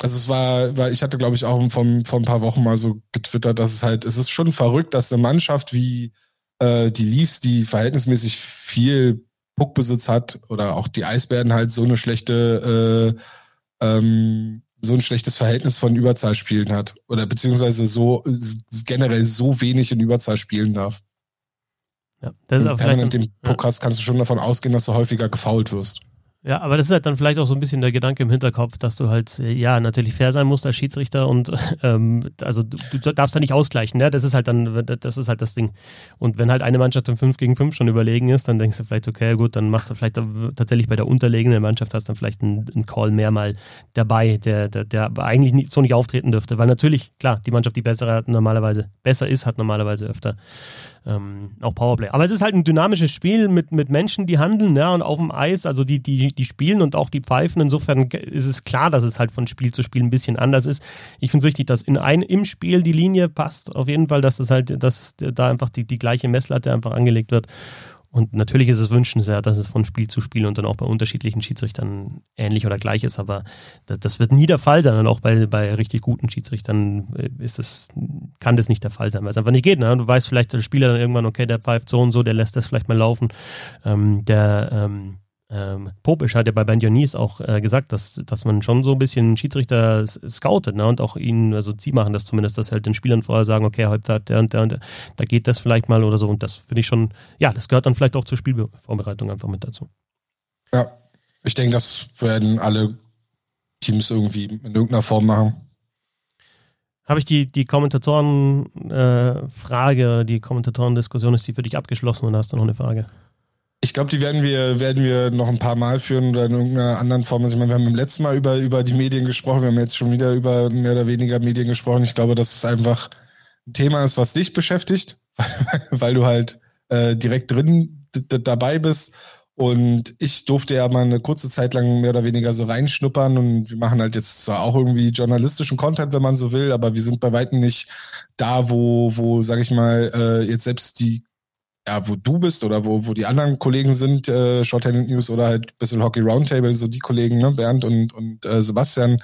also es war, war ich hatte, glaube ich, auch von, vor ein paar Wochen mal so getwittert, dass es halt, es ist schon verrückt, dass eine Mannschaft wie äh, die Leafs, die verhältnismäßig viel Puckbesitz hat, oder auch die Eisbären halt so eine schlechte, äh, ähm, so ein schlechtes Verhältnis von Überzahlspielen hat. Oder beziehungsweise so generell so wenig in Überzahl spielen darf. Ja, das ist aber permanent im Podcast kannst du schon davon ausgehen, dass du häufiger gefault wirst. Ja, aber das ist halt dann vielleicht auch so ein bisschen der Gedanke im Hinterkopf, dass du halt, äh, ja, natürlich fair sein musst als Schiedsrichter und [LAUGHS] ähm, also du, du, darfst da nicht ausgleichen, ne? Das ist halt dann, das ist halt das Ding. Und wenn halt eine Mannschaft im 5 gegen 5 schon überlegen ist, dann denkst du vielleicht, okay, gut, dann machst du vielleicht tatsächlich bei der unterlegenen Mannschaft hast dann vielleicht einen, einen Call mehr mal dabei, der, der, der eigentlich nicht, so nicht auftreten dürfte. Weil natürlich, klar, die Mannschaft, die bessere hat normalerweise, besser ist, hat normalerweise öfter ähm, auch Powerplay. Aber es ist halt ein dynamisches Spiel mit, mit Menschen, die handeln, ja, und auf dem Eis, also die, die, die spielen und auch die pfeifen. Insofern ist es klar, dass es halt von Spiel zu Spiel ein bisschen anders ist. Ich finde es wichtig, dass in ein, im Spiel die Linie passt, auf jeden Fall, dass das halt, dass da einfach die, die gleiche Messlatte einfach angelegt wird. Und natürlich ist es wünschenswert, dass es von Spiel zu Spiel und dann auch bei unterschiedlichen Schiedsrichtern ähnlich oder gleich ist, aber das, das wird nie der Fall sein. Und auch bei, bei richtig guten Schiedsrichtern äh, ist das, kann das nicht der Fall sein, weil es einfach nicht geht. Ne? Du weißt vielleicht, der Spieler dann irgendwann, okay, der pfeift so und so, der lässt das vielleicht mal laufen. Ähm, der ähm, ähm, Popisch hat ja bei Ben Dionis auch äh, gesagt, dass, dass man schon so ein bisschen Schiedsrichter scoutet ne? und auch ihnen, also sie machen das zumindest, dass halt den Spielern vorher sagen, okay, heute der und der und der, da geht das vielleicht mal oder so und das finde ich schon, ja, das gehört dann vielleicht auch zur Spielvorbereitung einfach mit dazu. Ja, ich denke, das werden alle Teams irgendwie in irgendeiner Form machen. Habe ich die, die Kommentatoren-Frage, äh, die Kommentatoren-Diskussion, ist die für dich abgeschlossen oder hast du noch eine Frage? Ich glaube, die werden wir, werden wir noch ein paar Mal führen oder in irgendeiner anderen Form. Also ich meine, wir haben beim letzten Mal über, über die Medien gesprochen, wir haben jetzt schon wieder über mehr oder weniger Medien gesprochen. Ich glaube, dass es einfach ein Thema ist, was dich beschäftigt, [LAUGHS] weil du halt äh, direkt drin dabei bist. Und ich durfte ja mal eine kurze Zeit lang mehr oder weniger so reinschnuppern und wir machen halt jetzt zwar auch irgendwie journalistischen Content, wenn man so will, aber wir sind bei weitem nicht da, wo, wo, sag ich mal, äh, jetzt selbst die ja, wo du bist oder wo, wo die anderen Kollegen sind, äh, Shorthand News oder halt bisschen Hockey Roundtable, so die Kollegen, ne, Bernd und, und äh, Sebastian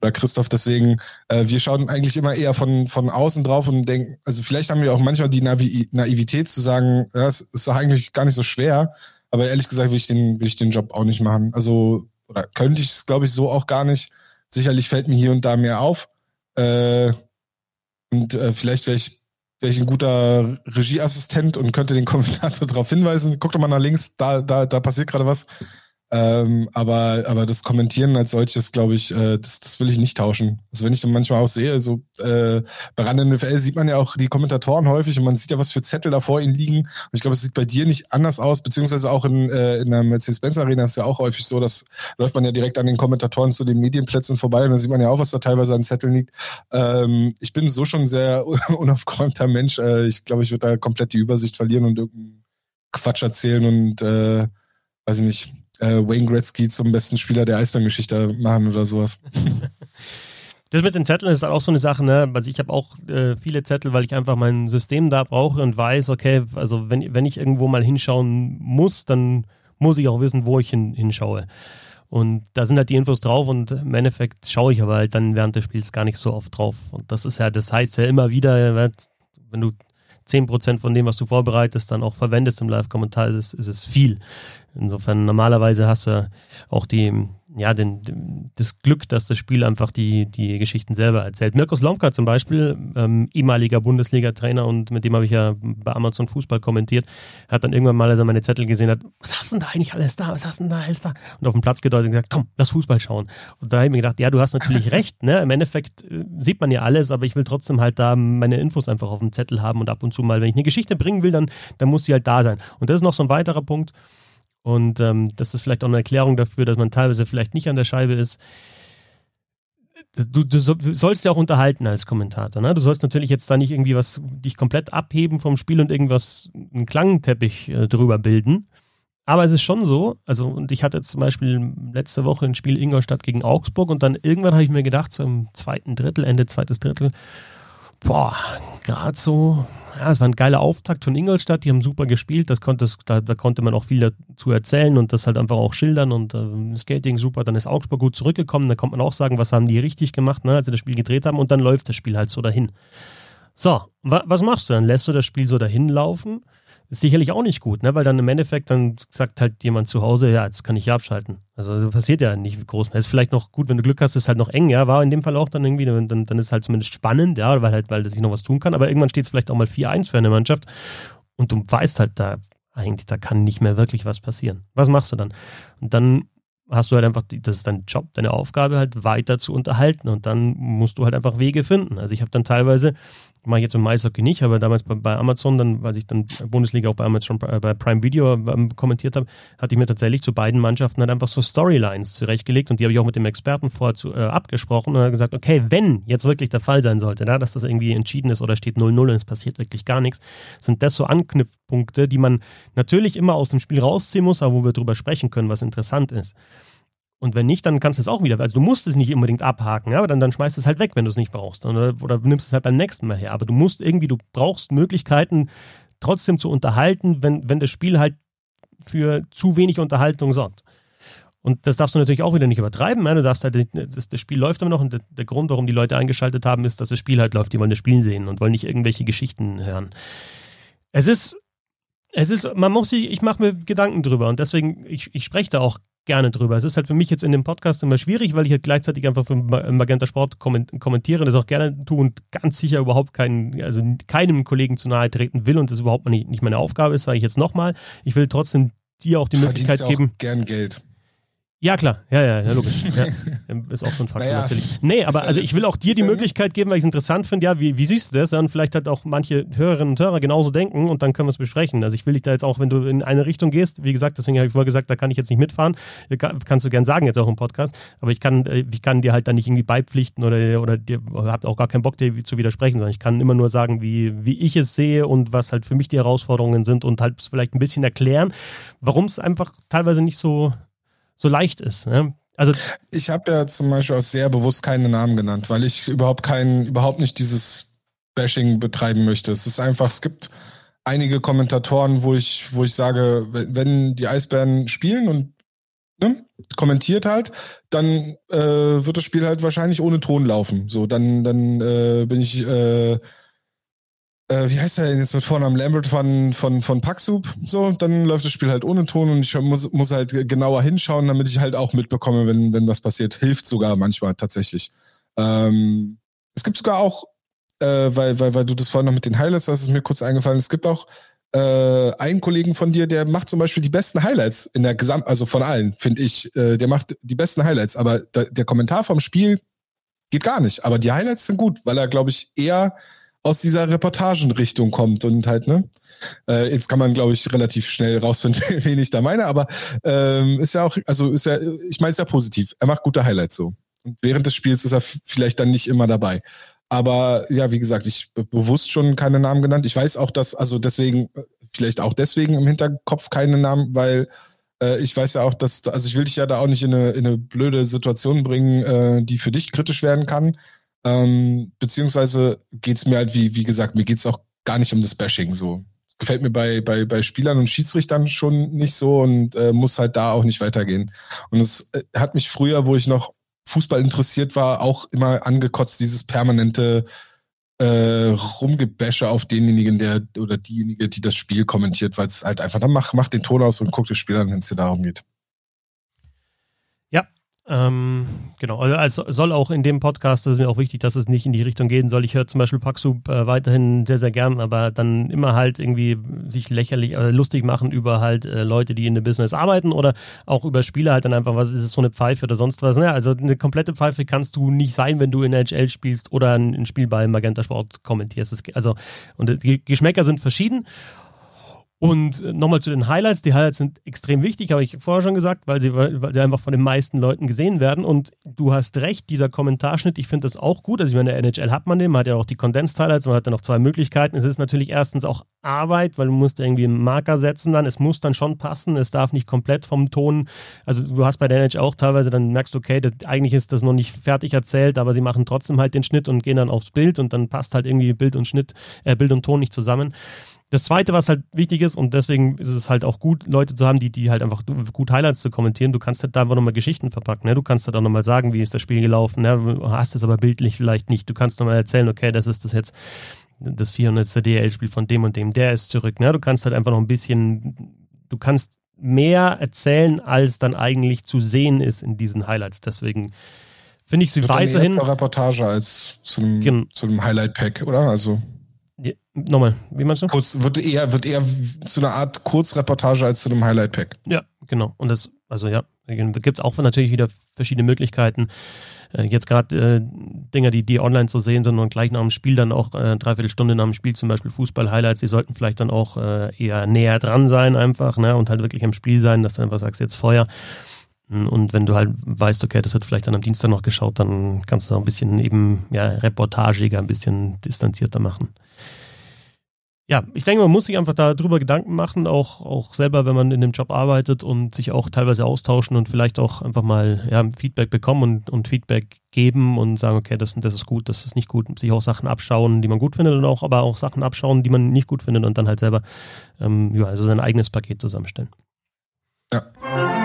oder Christoph. Deswegen, äh, wir schauen eigentlich immer eher von, von außen drauf und denken, also vielleicht haben wir auch manchmal die Navi Naivität zu sagen, ja, es ist eigentlich gar nicht so schwer, aber ehrlich gesagt will ich den, will ich den Job auch nicht machen. Also, oder könnte ich es, glaube ich, so auch gar nicht. Sicherlich fällt mir hier und da mehr auf. Äh, und äh, vielleicht wäre ich wäre ich ein guter Regieassistent und könnte den Kommentator [LAUGHS] darauf hinweisen. Guck doch mal nach links, da, da, da passiert gerade was. Ähm, aber, aber das Kommentieren als solches, glaube ich, äh, das, das will ich nicht tauschen. Also wenn ich dann manchmal auch sehe, so äh, bei Rand NFL sieht man ja auch die Kommentatoren häufig und man sieht ja, was für Zettel da vor ihnen liegen. Und ich glaube, es sieht bei dir nicht anders aus, beziehungsweise auch in, äh, in der Mercedes-Benz Arena ist ja auch häufig so, dass läuft man ja direkt an den Kommentatoren zu den Medienplätzen vorbei und dann sieht man ja auch, was da teilweise an Zetteln liegt. Ähm, ich bin so schon ein sehr [LAUGHS] unaufgeräumter Mensch. Äh, ich glaube, ich würde da komplett die Übersicht verlieren und irgendeinen Quatsch erzählen und äh, weiß ich nicht äh, Wayne Gretzky zum besten Spieler der Eisbärengeschichte machen oder sowas. [LAUGHS] Das mit den Zetteln ist auch so eine Sache, ne? Also ich habe auch äh, viele Zettel, weil ich einfach mein System da brauche und weiß, okay, also wenn, wenn ich irgendwo mal hinschauen muss, dann muss ich auch wissen, wo ich hin, hinschaue. Und da sind halt die Infos drauf und im Endeffekt schaue ich aber halt dann während des Spiels gar nicht so oft drauf. Und das ist ja, das heißt ja immer wieder, wenn du 10% von dem, was du vorbereitest, dann auch verwendest im Live-Kommentar, ist, ist es viel. Insofern normalerweise hast du auch die, ja, den, das Glück, dass das Spiel einfach die, die Geschichten selber erzählt. Mirko Slomka zum Beispiel, ähm, ehemaliger Bundesliga-Trainer und mit dem habe ich ja bei Amazon Fußball kommentiert, hat dann irgendwann mal, als er meine Zettel gesehen hat, was hast du denn da eigentlich alles da? Was hast du denn da alles da? Und auf den Platz gedeutet und gesagt, komm, lass Fußball schauen. Und da habe ich mir gedacht, ja, du hast natürlich [LAUGHS] recht, ne? Im Endeffekt äh, sieht man ja alles, aber ich will trotzdem halt da meine Infos einfach auf dem Zettel haben und ab und zu mal, wenn ich eine Geschichte bringen will, dann, dann muss sie halt da sein. Und das ist noch so ein weiterer Punkt, und ähm, das ist vielleicht auch eine Erklärung dafür, dass man teilweise vielleicht nicht an der Scheibe ist. Du, du, sollst ja auch unterhalten als Kommentator. Ne? Du sollst natürlich jetzt da nicht irgendwie was dich komplett abheben vom Spiel und irgendwas, einen Klangteppich äh, drüber bilden. Aber es ist schon so, also, und ich hatte jetzt zum Beispiel letzte Woche ein Spiel Ingolstadt gegen Augsburg und dann irgendwann habe ich mir gedacht, im zweiten Drittel, Ende zweites Drittel, boah, gerade so, ja, es war ein geiler Auftakt von Ingolstadt, die haben super gespielt, das konnte, da, da konnte man auch viel dazu erzählen und das halt einfach auch schildern und äh, Skating super, dann ist Augsburg gut zurückgekommen, da kommt man auch sagen, was haben die richtig gemacht, ne, als sie das Spiel gedreht haben und dann läuft das Spiel halt so dahin. So, wa was machst du dann? Lässt du das Spiel so dahin laufen? Ist sicherlich auch nicht gut, ne? weil dann im Endeffekt dann sagt halt jemand zu Hause, ja, jetzt kann ich hier abschalten. Also das passiert ja nicht groß. Es ist vielleicht noch gut, wenn du Glück hast, ist halt noch eng, ja, war in dem Fall auch dann irgendwie, dann, dann ist es halt zumindest spannend, ja, weil halt, weil sich noch was tun kann, aber irgendwann steht es vielleicht auch mal 4-1 für eine Mannschaft Und du weißt halt da, eigentlich, da kann nicht mehr wirklich was passieren. Was machst du dann? Und dann hast du halt einfach, das ist dein Job, deine Aufgabe halt weiter zu unterhalten und dann musst du halt einfach Wege finden. Also ich habe dann teilweise mache ich jetzt im Eishockey nicht, aber damals bei, bei, Amazon, dann, weil ich dann Bundesliga auch bei Amazon äh, bei Prime Video ähm, kommentiert habe, hatte ich mir tatsächlich zu beiden Mannschaften halt einfach so Storylines zurechtgelegt und die habe ich auch mit dem Experten vorher zu, äh, abgesprochen und habe gesagt, okay, wenn jetzt wirklich der Fall sein sollte, na, dass das irgendwie entschieden ist oder steht 0-0 und es passiert wirklich gar nichts, sind das so Anknüpfpunkte, die man natürlich immer aus dem Spiel rausziehen muss, aber wo wir drüber sprechen können, was interessant ist. Und wenn nicht, dann kannst du es auch wieder. Also du musst es nicht unbedingt abhaken, aber dann, dann schmeißt es halt weg, wenn du es nicht brauchst. Oder, oder nimmst es halt beim nächsten Mal her. Aber du musst irgendwie, du brauchst Möglichkeiten, trotzdem zu unterhalten, wenn, wenn das Spiel halt für zu wenig Unterhaltung sorgt. Und das darfst du natürlich auch wieder nicht übertreiben. Du darfst halt, das, das Spiel läuft immer noch und der Grund, warum die Leute eingeschaltet haben, ist, dass das Spiel halt läuft. Die wollen das Spiel sehen und wollen nicht irgendwelche Geschichten hören. Es ist, es ist, man muss sich, ich mache mir Gedanken drüber und deswegen, ich, ich spreche da auch gerne drüber. Es ist halt für mich jetzt in dem Podcast immer schwierig, weil ich halt gleichzeitig einfach für Magenta Sport kommentiere und das auch gerne tue und ganz sicher überhaupt keinen, also keinem Kollegen zu nahe treten will und das überhaupt nicht, nicht meine Aufgabe ist, sage ich jetzt nochmal. Ich will trotzdem dir auch die Möglichkeit geben. Gern Geld. Ja, klar. Ja, ja, ja logisch. Ja. [LAUGHS] Ist auch so ein Faktor naja, natürlich. Nee, aber also ich will auch dir die Möglichkeit geben, weil ich es interessant finde, ja, wie, wie siehst du das? Und vielleicht halt auch manche Hörerinnen und Hörer genauso denken und dann können wir es besprechen. Also ich will dich da jetzt auch, wenn du in eine Richtung gehst, wie gesagt, deswegen habe ich vorher gesagt, da kann ich jetzt nicht mitfahren. Kannst du gern sagen jetzt auch im Podcast, aber ich kann, äh, ich kann dir halt dann nicht irgendwie beipflichten oder, oder dir habt auch gar keinen Bock, dir zu widersprechen, sondern ich kann immer nur sagen, wie, wie ich es sehe und was halt für mich die Herausforderungen sind und halt vielleicht ein bisschen erklären, warum es einfach teilweise nicht so, so leicht ist. Ne? Also ich habe ja zum Beispiel auch sehr bewusst keine Namen genannt, weil ich überhaupt kein, überhaupt nicht dieses Bashing betreiben möchte. Es ist einfach, es gibt einige Kommentatoren, wo ich, wo ich sage, wenn die Eisbären spielen und ne, kommentiert halt, dann äh, wird das Spiel halt wahrscheinlich ohne Ton laufen. So, dann, dann äh, bin ich äh, äh, wie heißt er jetzt mit Vornamen Lambert von, von, von Paxub, so, dann läuft das Spiel halt ohne Ton und ich muss, muss halt genauer hinschauen, damit ich halt auch mitbekomme, wenn, wenn was passiert. Hilft sogar manchmal tatsächlich. Ähm, es gibt sogar auch, äh, weil, weil, weil du das vorhin noch mit den Highlights hast, ist mir kurz eingefallen, es gibt auch äh, einen Kollegen von dir, der macht zum Beispiel die besten Highlights in der Gesamt, also von allen, finde ich. Äh, der macht die besten Highlights, aber da, der Kommentar vom Spiel geht gar nicht. Aber die Highlights sind gut, weil er, glaube ich, eher aus dieser Reportagenrichtung kommt und halt, ne? Äh, jetzt kann man, glaube ich, relativ schnell rausfinden, [LAUGHS] wen ich da meine, aber ähm, ist ja auch, also ist ja, ich meine es ja positiv. Er macht gute Highlights so. Und während des Spiels ist er vielleicht dann nicht immer dabei. Aber ja, wie gesagt, ich bewusst schon keine Namen genannt. Ich weiß auch, dass, also deswegen, vielleicht auch deswegen im Hinterkopf keine Namen, weil äh, ich weiß ja auch, dass, also ich will dich ja da auch nicht in eine, in eine blöde Situation bringen, äh, die für dich kritisch werden kann. Ähm, beziehungsweise geht es mir halt, wie, wie gesagt, mir geht es auch gar nicht um das Bashing so. Gefällt mir bei, bei, bei Spielern und Schiedsrichtern schon nicht so und äh, muss halt da auch nicht weitergehen. Und es äh, hat mich früher, wo ich noch Fußball interessiert war, auch immer angekotzt, dieses permanente äh, Rumgebäsche auf denjenigen, der oder diejenige, die das Spiel kommentiert, weil es halt einfach, dann mach, mach den Ton aus und guck das Spiel an, wenn es dir darum geht. Ähm, genau, also soll auch in dem Podcast, das ist mir auch wichtig, dass es nicht in die Richtung gehen soll. Ich höre zum Beispiel Paxub äh, weiterhin sehr, sehr gern, aber dann immer halt irgendwie sich lächerlich äh, lustig machen über halt äh, Leute, die in dem Business arbeiten oder auch über Spiele halt dann einfach, was ist es so eine Pfeife oder sonst was. Ne? Also eine komplette Pfeife kannst du nicht sein, wenn du in der HL spielst oder ein, ein Spiel bei Magenta Sport kommentierst. Das, also, und die Geschmäcker sind verschieden. Und äh, nochmal zu den Highlights. Die Highlights sind extrem wichtig, habe ich vorher schon gesagt, weil sie, weil sie einfach von den meisten Leuten gesehen werden. Und du hast recht, dieser Kommentarschnitt, ich finde das auch gut. Also ich meine, in der NHL hat man den, man hat ja auch die Condensed Highlights, man hat ja noch zwei Möglichkeiten. Es ist natürlich erstens auch Arbeit, weil du musst irgendwie einen Marker setzen dann. Es muss dann schon passen, es darf nicht komplett vom Ton. Also du hast bei der NHL auch teilweise, dann merkst du, okay, das, eigentlich ist das noch nicht fertig erzählt, aber sie machen trotzdem halt den Schnitt und gehen dann aufs Bild und dann passt halt irgendwie Bild und Schnitt, äh, Bild und Ton nicht zusammen. Das zweite, was halt wichtig ist, und deswegen ist es halt auch gut, Leute zu haben, die, die halt einfach gut Highlights zu kommentieren. Du kannst halt da einfach nochmal Geschichten verpacken. Ne? Du kannst halt auch nochmal sagen, wie ist das Spiel gelaufen. Ne? Hast es aber bildlich vielleicht nicht. Du kannst nochmal erzählen, okay, das ist das jetzt das 400. DL-Spiel von dem und dem. Der ist zurück. Ne? Du kannst halt einfach noch ein bisschen, du kannst mehr erzählen, als dann eigentlich zu sehen ist in diesen Highlights. Deswegen finde ich sie weiterhin. Reportage als zu einem, Highlight-Pack, oder? Also nochmal, wie meinst du? Kurz, wird eher, wird eher zu einer Art Kurzreportage als zu einem Highlight-Pack. Ja, genau. Und das, also ja, gibt es auch natürlich wieder verschiedene Möglichkeiten. Äh, jetzt gerade äh, Dinger, die, die online zu sehen sind und gleich nach dem Spiel dann auch äh, dreiviertel Stunde nach dem Spiel, zum Beispiel Fußball-Highlights, die sollten vielleicht dann auch äh, eher näher dran sein einfach, ne? Und halt wirklich am Spiel sein, dass du einfach sagst, jetzt Feuer. Und wenn du halt weißt, okay, das wird vielleicht dann am Dienstag noch geschaut, dann kannst du auch ein bisschen eben ja, reportagiger, ein bisschen distanzierter machen ja, ich denke, man muss sich einfach darüber Gedanken machen, auch, auch selber, wenn man in dem Job arbeitet und sich auch teilweise austauschen und vielleicht auch einfach mal ja, Feedback bekommen und, und Feedback geben und sagen, okay, das, das ist gut, das ist nicht gut, sich auch Sachen abschauen, die man gut findet und auch aber auch Sachen abschauen, die man nicht gut findet und dann halt selber ähm, ja, also sein eigenes Paket zusammenstellen. Ja.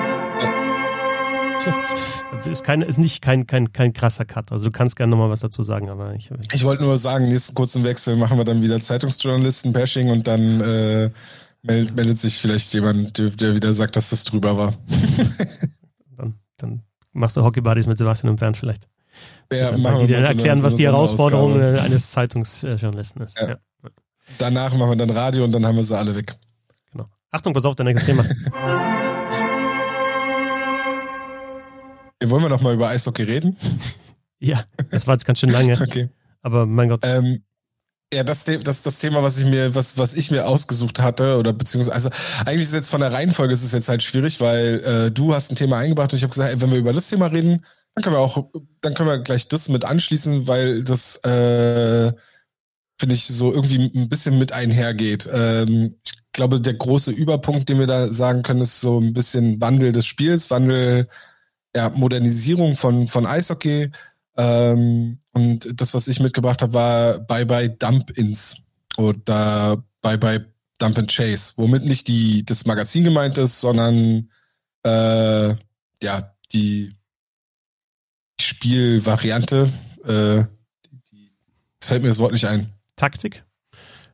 Das [LAUGHS] ist, kein, ist nicht kein, kein, kein krasser Cut. Also du kannst gerne nochmal was dazu sagen, aber ich. Ich wollte nur sagen, nächsten kurzen Wechsel machen wir dann wieder Zeitungsjournalisten-Bashing und dann äh, meldet, meldet, sich vielleicht jemand, der, der, wieder sagt, dass das drüber war. [LAUGHS] dann, dann machst du Hockey-Buddies mit Sebastian und Bernd vielleicht. Ja, die, die dann erklären, so was die Herausforderung Ausgabe. eines Zeitungsjournalisten ist. Ja. Ja. Danach machen wir dann Radio und dann haben wir sie alle weg. Genau. Achtung, pass auf, dein nächstes Thema. [LAUGHS] Wollen wir noch mal über Eishockey reden? [LAUGHS] Ja, das war jetzt ganz schön lange. okay. Aber mein Gott. Ähm, ja, das, das das Thema, was ich mir, was, was ich mir ausgesucht hatte, oder beziehungsweise, also eigentlich ist es jetzt von der Reihenfolge ist es jetzt halt schwierig, weil äh, du hast ein Thema eingebracht und ich habe gesagt, ey, wenn wir über das Thema reden, dann können wir auch, dann können wir gleich das mit anschließen, weil das äh, finde ich so irgendwie ein bisschen mit einhergeht. Ähm, ich glaube, der große Überpunkt, den wir da sagen können, ist so ein bisschen Wandel des Spiels, Wandel ja, Modernisierung von, von Eishockey. Ähm, und das, was ich mitgebracht habe, war Bye Bye Dump Ins oder Bye Bye Dump and Chase, womit nicht die, das Magazin gemeint ist, sondern äh, ja, die Spielvariante. Äh, jetzt fällt mir das Wort nicht ein. Taktik?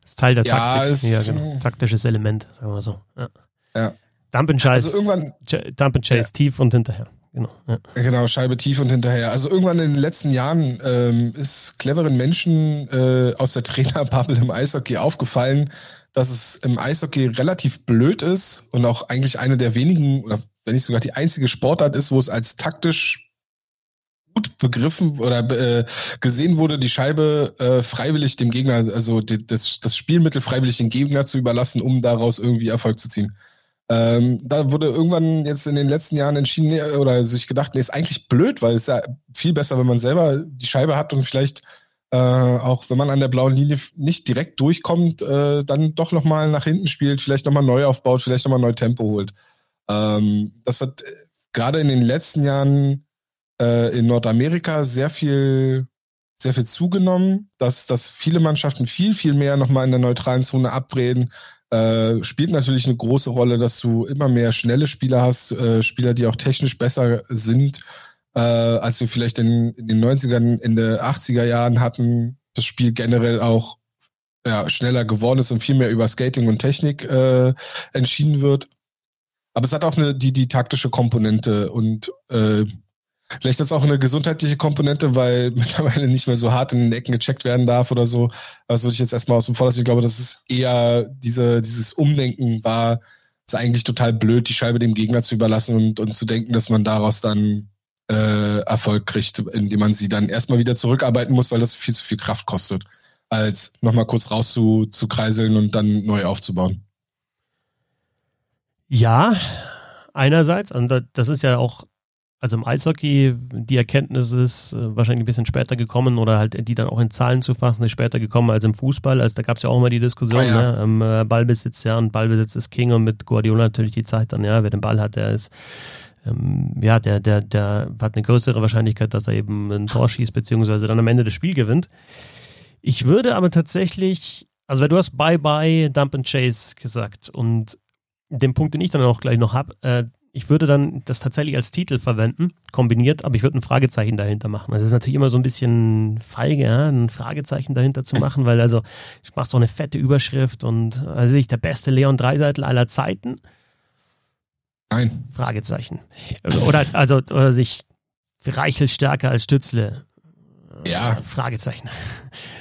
Das ist Teil der ja, Taktik. Ist, ja, genau. Taktisches Element, sagen wir so. Ja. ja. Dump and Chase. Also irgendwann, Dump and Chase ja. tief und hinterher. Genau, ja. genau, Scheibe tief und hinterher. Also irgendwann in den letzten Jahren ähm, ist cleveren Menschen äh, aus der [LAUGHS] Trainerbubble im Eishockey aufgefallen, dass es im Eishockey relativ blöd ist und auch eigentlich eine der wenigen oder wenn nicht sogar die einzige Sportart ist, wo es als taktisch gut begriffen oder äh, gesehen wurde, die Scheibe äh, freiwillig dem Gegner, also die, das, das Spielmittel freiwillig dem Gegner zu überlassen, um daraus irgendwie Erfolg zu ziehen. Ähm, da wurde irgendwann jetzt in den letzten Jahren entschieden oder sich gedacht, nee, ist eigentlich blöd, weil es ja viel besser, wenn man selber die Scheibe hat und vielleicht äh, auch wenn man an der blauen Linie nicht direkt durchkommt, äh, dann doch nochmal nach hinten spielt, vielleicht nochmal neu aufbaut, vielleicht nochmal neu Tempo holt. Ähm, das hat äh, gerade in den letzten Jahren äh, in Nordamerika sehr viel sehr viel zugenommen, dass, dass viele Mannschaften viel, viel mehr nochmal in der neutralen Zone abdrehen, äh, spielt natürlich eine große Rolle, dass du immer mehr schnelle Spieler hast, äh, Spieler, die auch technisch besser sind, äh, als wir vielleicht in, in den 90ern, in den 80er Jahren hatten. Das Spiel generell auch ja, schneller geworden ist und viel mehr über Skating und Technik äh, entschieden wird. Aber es hat auch eine, die, die taktische Komponente und äh, Vielleicht hat es auch eine gesundheitliche Komponente, weil [LAUGHS] mittlerweile nicht mehr so hart in den Ecken gecheckt werden darf oder so. Das würde ich jetzt erstmal aus dem Vorlassen. Ich glaube, das ist eher diese, dieses Umdenken war, ist eigentlich total blöd, die Scheibe dem Gegner zu überlassen und, und zu denken, dass man daraus dann äh, Erfolg kriegt, indem man sie dann erstmal wieder zurückarbeiten muss, weil das viel zu viel Kraft kostet, als nochmal kurz raus zu, zu kreiseln und dann neu aufzubauen. Ja, einerseits, und das ist ja auch also im Eishockey, die Erkenntnis ist äh, wahrscheinlich ein bisschen später gekommen oder halt die dann auch in Zahlen zu fassen, ist später gekommen als im Fußball. Also da gab es ja auch immer die Diskussion, oh ja. ne? ähm, äh, Ballbesitz, ja, und Ballbesitz ist King und mit Guardiola natürlich die Zeit dann, ja, wer den Ball hat, der ist, ähm, ja, der, der, der hat eine größere Wahrscheinlichkeit, dass er eben ein Tor schießt, beziehungsweise dann am Ende das Spiel gewinnt. Ich würde aber tatsächlich, also weil du hast Bye-Bye, Dump and Chase gesagt und den Punkt, den ich dann auch gleich noch habe, äh, ich würde dann das tatsächlich als Titel verwenden, kombiniert, aber ich würde ein Fragezeichen dahinter machen. Also das ist natürlich immer so ein bisschen feige, ja, ein Fragezeichen dahinter zu machen, weil also ich mache so eine fette Überschrift und also ich der beste Leon Dreiseitel aller Zeiten. Nein. Fragezeichen. Oder also oder sich Reichel stärker als Stützle. Ja. Fragezeichen.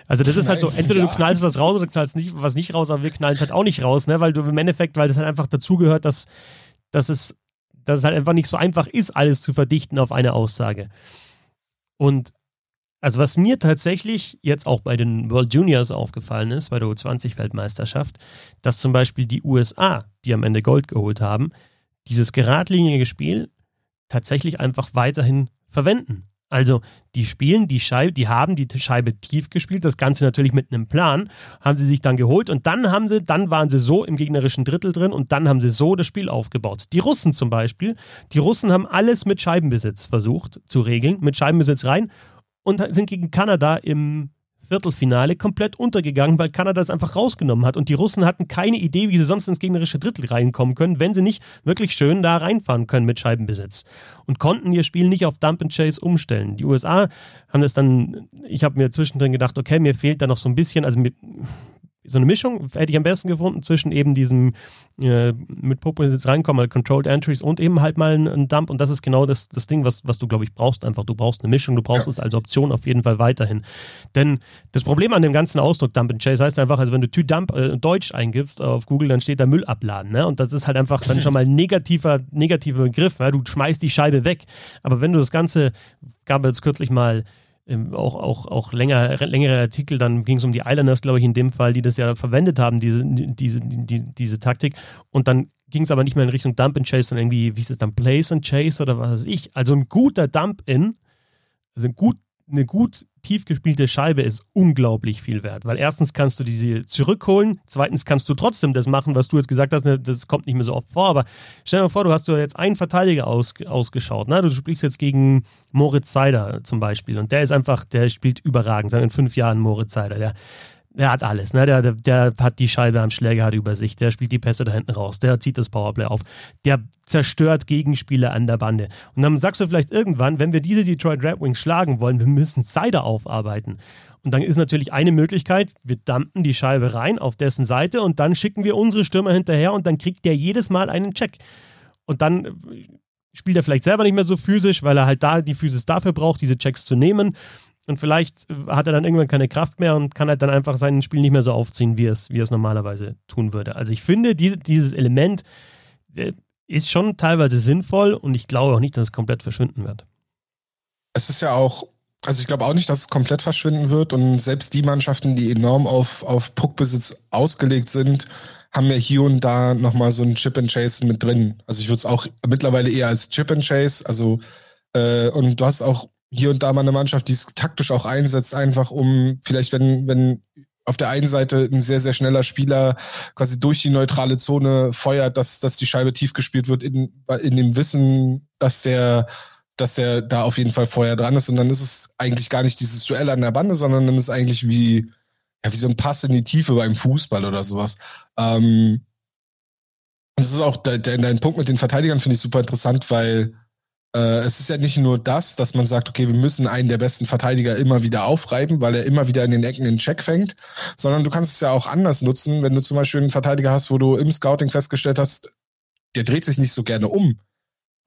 Also das ist halt so, entweder du knallst was raus oder du knallst nicht, was nicht raus, aber wir knallen es halt auch nicht raus, ne? Weil du im Endeffekt, weil das halt einfach dazugehört, dass, dass es, dass es halt einfach nicht so einfach ist, alles zu verdichten auf eine Aussage. Und also was mir tatsächlich jetzt auch bei den World Juniors aufgefallen ist, bei der U20-Weltmeisterschaft, dass zum Beispiel die USA, die am Ende Gold geholt haben, dieses geradlinige Spiel tatsächlich einfach weiterhin verwenden. Also die spielen die Scheibe, die haben die Scheibe tief gespielt, das Ganze natürlich mit einem Plan, haben sie sich dann geholt und dann haben sie, dann waren sie so im gegnerischen Drittel drin und dann haben sie so das Spiel aufgebaut. Die Russen zum Beispiel, die Russen haben alles mit Scheibenbesitz versucht zu regeln, mit Scheibenbesitz rein und sind gegen Kanada im Viertelfinale komplett untergegangen, weil Kanada es einfach rausgenommen hat. Und die Russen hatten keine Idee, wie sie sonst ins gegnerische Drittel reinkommen können, wenn sie nicht wirklich schön da reinfahren können mit Scheibenbesitz. Und konnten ihr Spiel nicht auf Dump and Chase umstellen. Die USA haben das dann, ich habe mir zwischendrin gedacht, okay, mir fehlt da noch so ein bisschen, also mit, so eine Mischung hätte ich am besten gefunden zwischen eben diesem äh, mit Populist reinkommen, halt Controlled Entries und eben halt mal ein, Dump. Und das ist genau das, das Ding, was, was du, glaube ich, brauchst einfach. Du brauchst eine Mischung, du brauchst ja. es als Option auf jeden Fall weiterhin. Denn das Problem an dem ganzen Ausdruck Dump and Chase heißt einfach, also wenn du Tü-Dump äh, Deutsch eingibst auf Google, dann steht da Müll abladen. Ne? Und das ist halt einfach dann schon mal ein [LAUGHS] negativer, negativer Begriff. Ne? Du schmeißt die Scheibe weg. Aber wenn du das Ganze, gab es kürzlich mal auch, auch, auch länger, längere Artikel, dann ging es um die Islanders, glaube ich, in dem Fall, die das ja verwendet haben, diese, diese, die, diese Taktik. Und dann ging es aber nicht mehr in Richtung Dump and Chase, sondern irgendwie, wie ist es dann, Place and Chase oder was weiß ich. Also ein guter Dump-In, also ein gut eine gut tief gespielte Scheibe ist unglaublich viel wert, weil erstens kannst du diese zurückholen, zweitens kannst du trotzdem das machen, was du jetzt gesagt hast, ne, das kommt nicht mehr so oft vor, aber stell dir mal vor, du hast du jetzt einen Verteidiger aus, ausgeschaut, ne? du spielst jetzt gegen Moritz Seider zum Beispiel und der ist einfach, der spielt überragend, in fünf Jahren Moritz Seider, der der hat alles. Ne? Der, der, der hat die Scheibe am Schläger, hat über sich, der spielt die Pässe da hinten raus, der zieht das Powerplay auf, der zerstört Gegenspieler an der Bande. Und dann sagst du vielleicht irgendwann, wenn wir diese Detroit Red Wings schlagen wollen, wir müssen Cider aufarbeiten. Und dann ist natürlich eine Möglichkeit, wir dumpen die Scheibe rein auf dessen Seite und dann schicken wir unsere Stürmer hinterher und dann kriegt der jedes Mal einen Check. Und dann spielt er vielleicht selber nicht mehr so physisch, weil er halt da die Physis dafür braucht, diese Checks zu nehmen. Und vielleicht hat er dann irgendwann keine Kraft mehr und kann halt dann einfach sein Spiel nicht mehr so aufziehen, wie es, wie es normalerweise tun würde. Also ich finde, diese, dieses Element äh, ist schon teilweise sinnvoll und ich glaube auch nicht, dass es komplett verschwinden wird. Es ist ja auch, also ich glaube auch nicht, dass es komplett verschwinden wird und selbst die Mannschaften, die enorm auf, auf Puckbesitz ausgelegt sind, haben ja hier und da nochmal so ein Chip and Chase mit drin. Also ich würde es auch mittlerweile eher als Chip and Chase, also äh, und du hast auch hier und da mal eine Mannschaft, die es taktisch auch einsetzt, einfach um vielleicht, wenn, wenn auf der einen Seite ein sehr, sehr schneller Spieler quasi durch die neutrale Zone feuert, dass, dass die Scheibe tief gespielt wird, in, in dem Wissen, dass der, dass der da auf jeden Fall vorher dran ist. Und dann ist es eigentlich gar nicht dieses Duell an der Bande, sondern dann ist es eigentlich wie, ja, wie so ein Pass in die Tiefe beim Fußball oder sowas. Ähm, und das ist auch de, de, dein Punkt mit den Verteidigern, finde ich super interessant, weil es ist ja nicht nur das, dass man sagt, okay, wir müssen einen der besten Verteidiger immer wieder aufreiben, weil er immer wieder in den Ecken den Check fängt, sondern du kannst es ja auch anders nutzen, wenn du zum Beispiel einen Verteidiger hast, wo du im Scouting festgestellt hast, der dreht sich nicht so gerne um.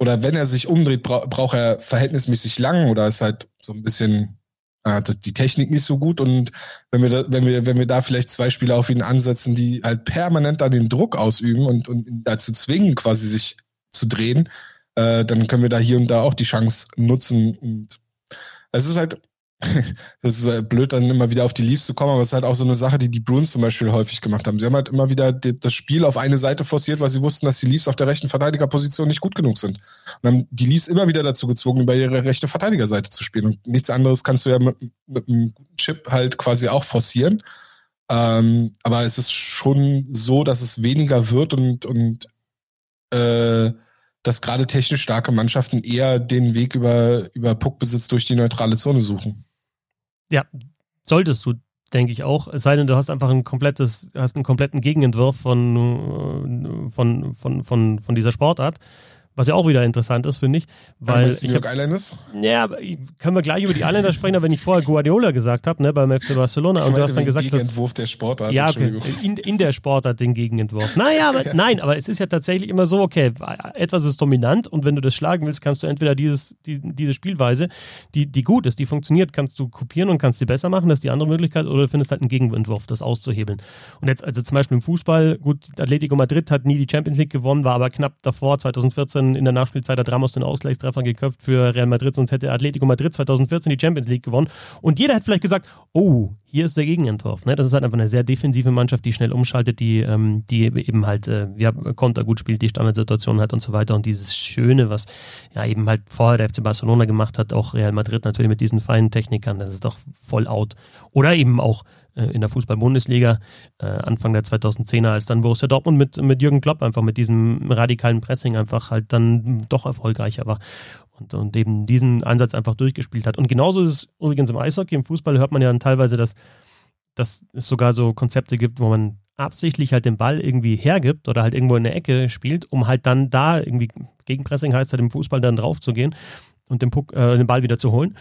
Oder wenn er sich umdreht, bra braucht er verhältnismäßig lang oder ist halt so ein bisschen äh, die Technik nicht so gut. Und wenn wir, da, wenn wir, wenn wir da vielleicht zwei Spieler auf ihn ansetzen, die halt permanent da den Druck ausüben und, und dazu zwingen, quasi sich zu drehen, äh, dann können wir da hier und da auch die Chance nutzen. Und es ist halt, [LAUGHS] das ist blöd, dann immer wieder auf die Leafs zu kommen, aber es ist halt auch so eine Sache, die die Bruins zum Beispiel häufig gemacht haben. Sie haben halt immer wieder das Spiel auf eine Seite forciert, weil sie wussten, dass die Leafs auf der rechten Verteidigerposition nicht gut genug sind. Und haben die Leafs immer wieder dazu gezwungen, über ihre rechte Verteidigerseite zu spielen. Und nichts anderes kannst du ja mit, einem Chip halt quasi auch forcieren. Ähm, aber es ist schon so, dass es weniger wird und, und äh, dass gerade technisch starke Mannschaften eher den Weg über, über Puckbesitz durch die neutrale Zone suchen. Ja, solltest du, denke ich auch. Es sei denn, du hast einfach ein komplettes, hast einen kompletten Gegenentwurf von, äh, von, von, von, von dieser Sportart. Was ja auch wieder interessant ist, finde ich. Weil die New York Islanders? Ja, können wir gleich über die Islanders sprechen, aber wenn ich vorher Guardiola gesagt habe, ne, beim FC Barcelona, und du hast dann gesagt, den Gegenentwurf der Sportart. Ja, okay, in, in der Sportart den Gegenentwurf. Naja, aber, nein, aber es ist ja tatsächlich immer so, okay, etwas ist dominant und wenn du das schlagen willst, kannst du entweder dieses, die, diese Spielweise, die, die gut ist, die funktioniert, kannst du kopieren und kannst sie besser machen, das ist die andere Möglichkeit, oder du findest halt einen Gegenentwurf, das auszuhebeln. Und jetzt, also zum Beispiel im Fußball, gut, Atletico Madrid hat nie die Champions League gewonnen, war aber knapp davor, 2014 in der Nachspielzeit hat Ramos den Ausgleichstreffer geköpft für Real Madrid, sonst hätte Atletico Madrid 2014 die Champions League gewonnen. Und jeder hat vielleicht gesagt, oh, hier ist der Gegenentwurf. Ne? Das ist halt einfach eine sehr defensive Mannschaft, die schnell umschaltet, die, ähm, die eben halt äh, ja, Konter gut spielt, die Standardsituation hat und so weiter. Und dieses Schöne, was ja eben halt vorher der FC Barcelona gemacht hat, auch Real Madrid natürlich mit diesen feinen Technikern, das ist doch voll out. Oder eben auch in der Fußball-Bundesliga, äh, Anfang der 2010er, als dann Borussia Dortmund mit, mit Jürgen Klopp einfach mit diesem radikalen Pressing einfach halt dann doch erfolgreicher war. Und, und eben diesen Ansatz einfach durchgespielt hat. Und genauso ist es übrigens im Eishockey, im Fußball hört man ja dann teilweise, dass, dass es sogar so Konzepte gibt, wo man absichtlich halt den Ball irgendwie hergibt oder halt irgendwo in der Ecke spielt, um halt dann da irgendwie Gegenpressing heißt halt im Fußball dann drauf zu gehen und den, Puck, äh, den Ball wieder zu holen.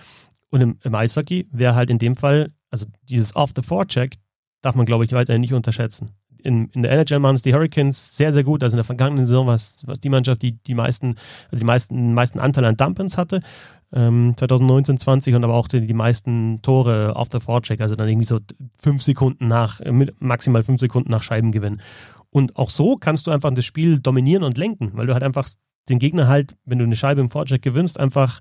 Und im, im Eishockey wäre halt in dem Fall also dieses Off-the-Forecheck darf man, glaube ich, weiterhin nicht unterschätzen. In, in der NHL machen es die Hurricanes sehr, sehr gut. Also in der vergangenen Saison war es was die Mannschaft, die die meisten, also die meisten, meisten Anteil an Dumpins hatte, ähm, 2019, 20 und aber auch die, die meisten Tore auf der Forecheck, also dann irgendwie so fünf Sekunden nach, maximal fünf Sekunden nach Scheibengewinn. Und auch so kannst du einfach das Spiel dominieren und lenken, weil du halt einfach den Gegner halt, wenn du eine Scheibe im Forecheck gewinnst, einfach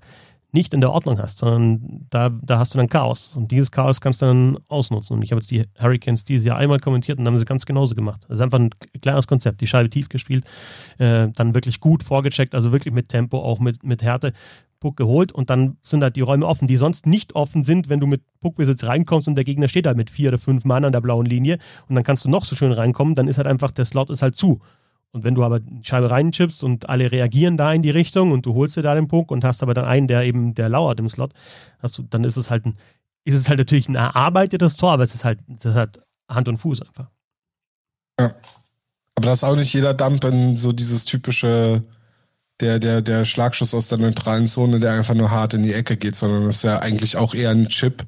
nicht in der Ordnung hast, sondern da, da hast du dann Chaos. Und dieses Chaos kannst du dann ausnutzen. Und ich habe jetzt die Hurricanes dieses Jahr einmal kommentiert und haben sie ganz genauso gemacht. Das ist einfach ein klares Konzept. Die Scheibe tief gespielt, äh, dann wirklich gut vorgecheckt, also wirklich mit Tempo, auch mit, mit Härte. Puck geholt und dann sind halt die Räume offen, die sonst nicht offen sind, wenn du mit Puckbesitz reinkommst und der Gegner steht halt mit vier oder fünf Mann an der blauen Linie und dann kannst du noch so schön reinkommen, dann ist halt einfach, der Slot ist halt zu. Und wenn du aber die Scheibe reinchippst und alle reagieren da in die Richtung und du holst dir da den Puck und hast aber dann einen, der eben, der lauert im Slot, hast du, dann ist es halt ein, ist es halt natürlich ein erarbeitetes Tor, aber es ist halt, es ist halt Hand und Fuß einfach. Ja. Aber das ist auch nicht jeder Dump in so dieses typische, der, der, der Schlagschuss aus der neutralen Zone, der einfach nur hart in die Ecke geht, sondern das ist ja eigentlich auch eher ein Chip,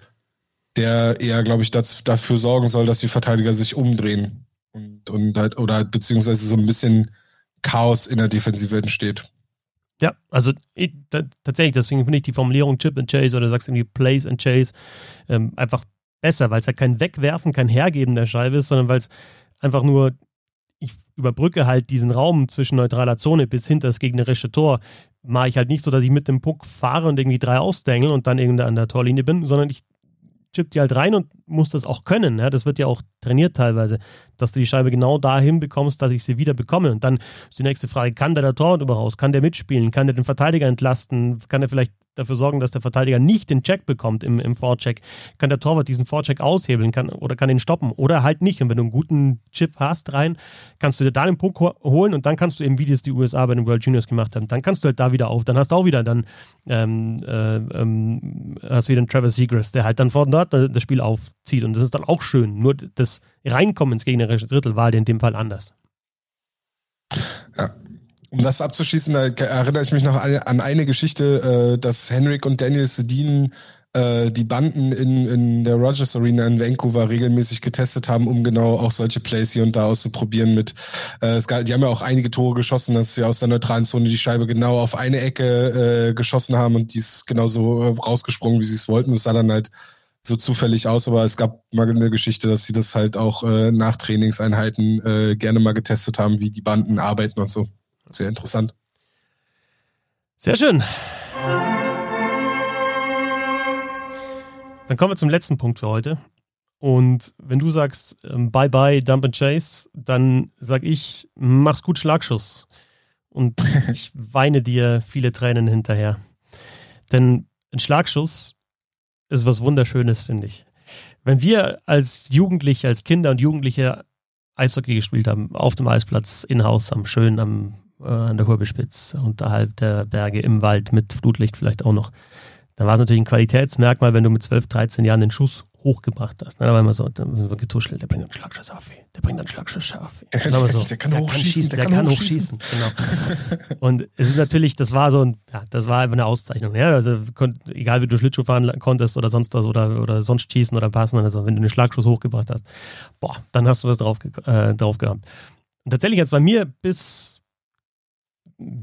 der eher, glaube ich, das, dafür sorgen soll, dass die Verteidiger sich umdrehen und, und halt, oder halt beziehungsweise so ein bisschen Chaos in der Defensive entsteht. Ja, also ich, tatsächlich, deswegen finde ich die Formulierung Chip and Chase oder sagst irgendwie Place and Chase ähm, einfach besser, weil es halt kein Wegwerfen, kein Hergeben der Scheibe ist, sondern weil es einfach nur, ich überbrücke halt diesen Raum zwischen neutraler Zone bis hinter das gegnerische Tor. Mache ich halt nicht so, dass ich mit dem Puck fahre und irgendwie drei ausdengel und dann irgendwie an der Torlinie bin, sondern ich chippt die halt rein und muss das auch können. Ja? Das wird ja auch trainiert teilweise, dass du die Scheibe genau dahin bekommst, dass ich sie wieder bekomme. Und dann ist die nächste Frage, kann der der Torwart überhaupt Kann der mitspielen? Kann der den Verteidiger entlasten? Kann er vielleicht dafür sorgen, dass der Verteidiger nicht den Check bekommt im, im Vorcheck? Kann der Torwart diesen Vorcheck aushebeln kann, oder kann ihn stoppen oder halt nicht? Und wenn du einen guten Chip hast rein, kannst du dir da den Puck holen und dann kannst du eben, wie das die USA bei den World Juniors gemacht haben, dann kannst du halt da wieder auf, dann hast du auch wieder dann ähm, äh, ähm, hast wieder einen Travis Seagrass, der halt dann vor dort das Spiel aufzieht und das ist dann auch schön. Nur das Reinkommen ins gegnerische Drittel war in dem Fall anders. Ja, um das abzuschließen, da erinnere ich mich noch an eine Geschichte, äh, dass Henrik und Daniel Sedin äh, die Banden in, in der Rogers Arena in Vancouver regelmäßig getestet haben, um genau auch solche Plays hier und da auszuprobieren mit, äh, es gab, die haben ja auch einige Tore geschossen, dass sie aus der neutralen Zone die Scheibe genau auf eine Ecke äh, geschossen haben und die ist genauso äh, rausgesprungen, wie sie es wollten. Das sah dann halt so zufällig aus, aber es gab mal eine Geschichte, dass sie das halt auch äh, nach Trainingseinheiten äh, gerne mal getestet haben, wie die Banden arbeiten und so. Sehr interessant. Sehr schön. Dann kommen wir zum letzten Punkt für heute. Und wenn du sagst, ähm, bye bye, dump and chase, dann sag ich, mach's gut, Schlagschuss. Und [LAUGHS] ich weine dir viele Tränen hinterher. Denn ein Schlagschuss ist was Wunderschönes, finde ich. Wenn wir als Jugendliche, als Kinder und Jugendliche Eishockey gespielt haben, auf dem Eisplatz, in-house, am schönen, am äh, an der Hurbespitz, unterhalb der Berge, im Wald mit Flutlicht vielleicht auch noch. Da war es natürlich ein Qualitätsmerkmal, wenn du mit 12, 13 Jahren den Schuss hochgebracht hast. Ne? Da war immer so, da sind wir getuschelt, der bringt einen Schlagschuss auf, der bringt einen Schlagschuss auf. [LAUGHS] So, der kann hochschießen, der, der kann hochschießen. Genau. [LAUGHS] Und es ist natürlich, das war so ein, ja, das war einfach eine Auszeichnung. Ja? Also egal wie du Schlittschuh fahren konntest oder sonst was oder, oder sonst schießen oder passen, also wenn du einen Schlagschuss hochgebracht hast, boah, dann hast du was drauf, äh, drauf gehabt. Und tatsächlich hat es bei mir bis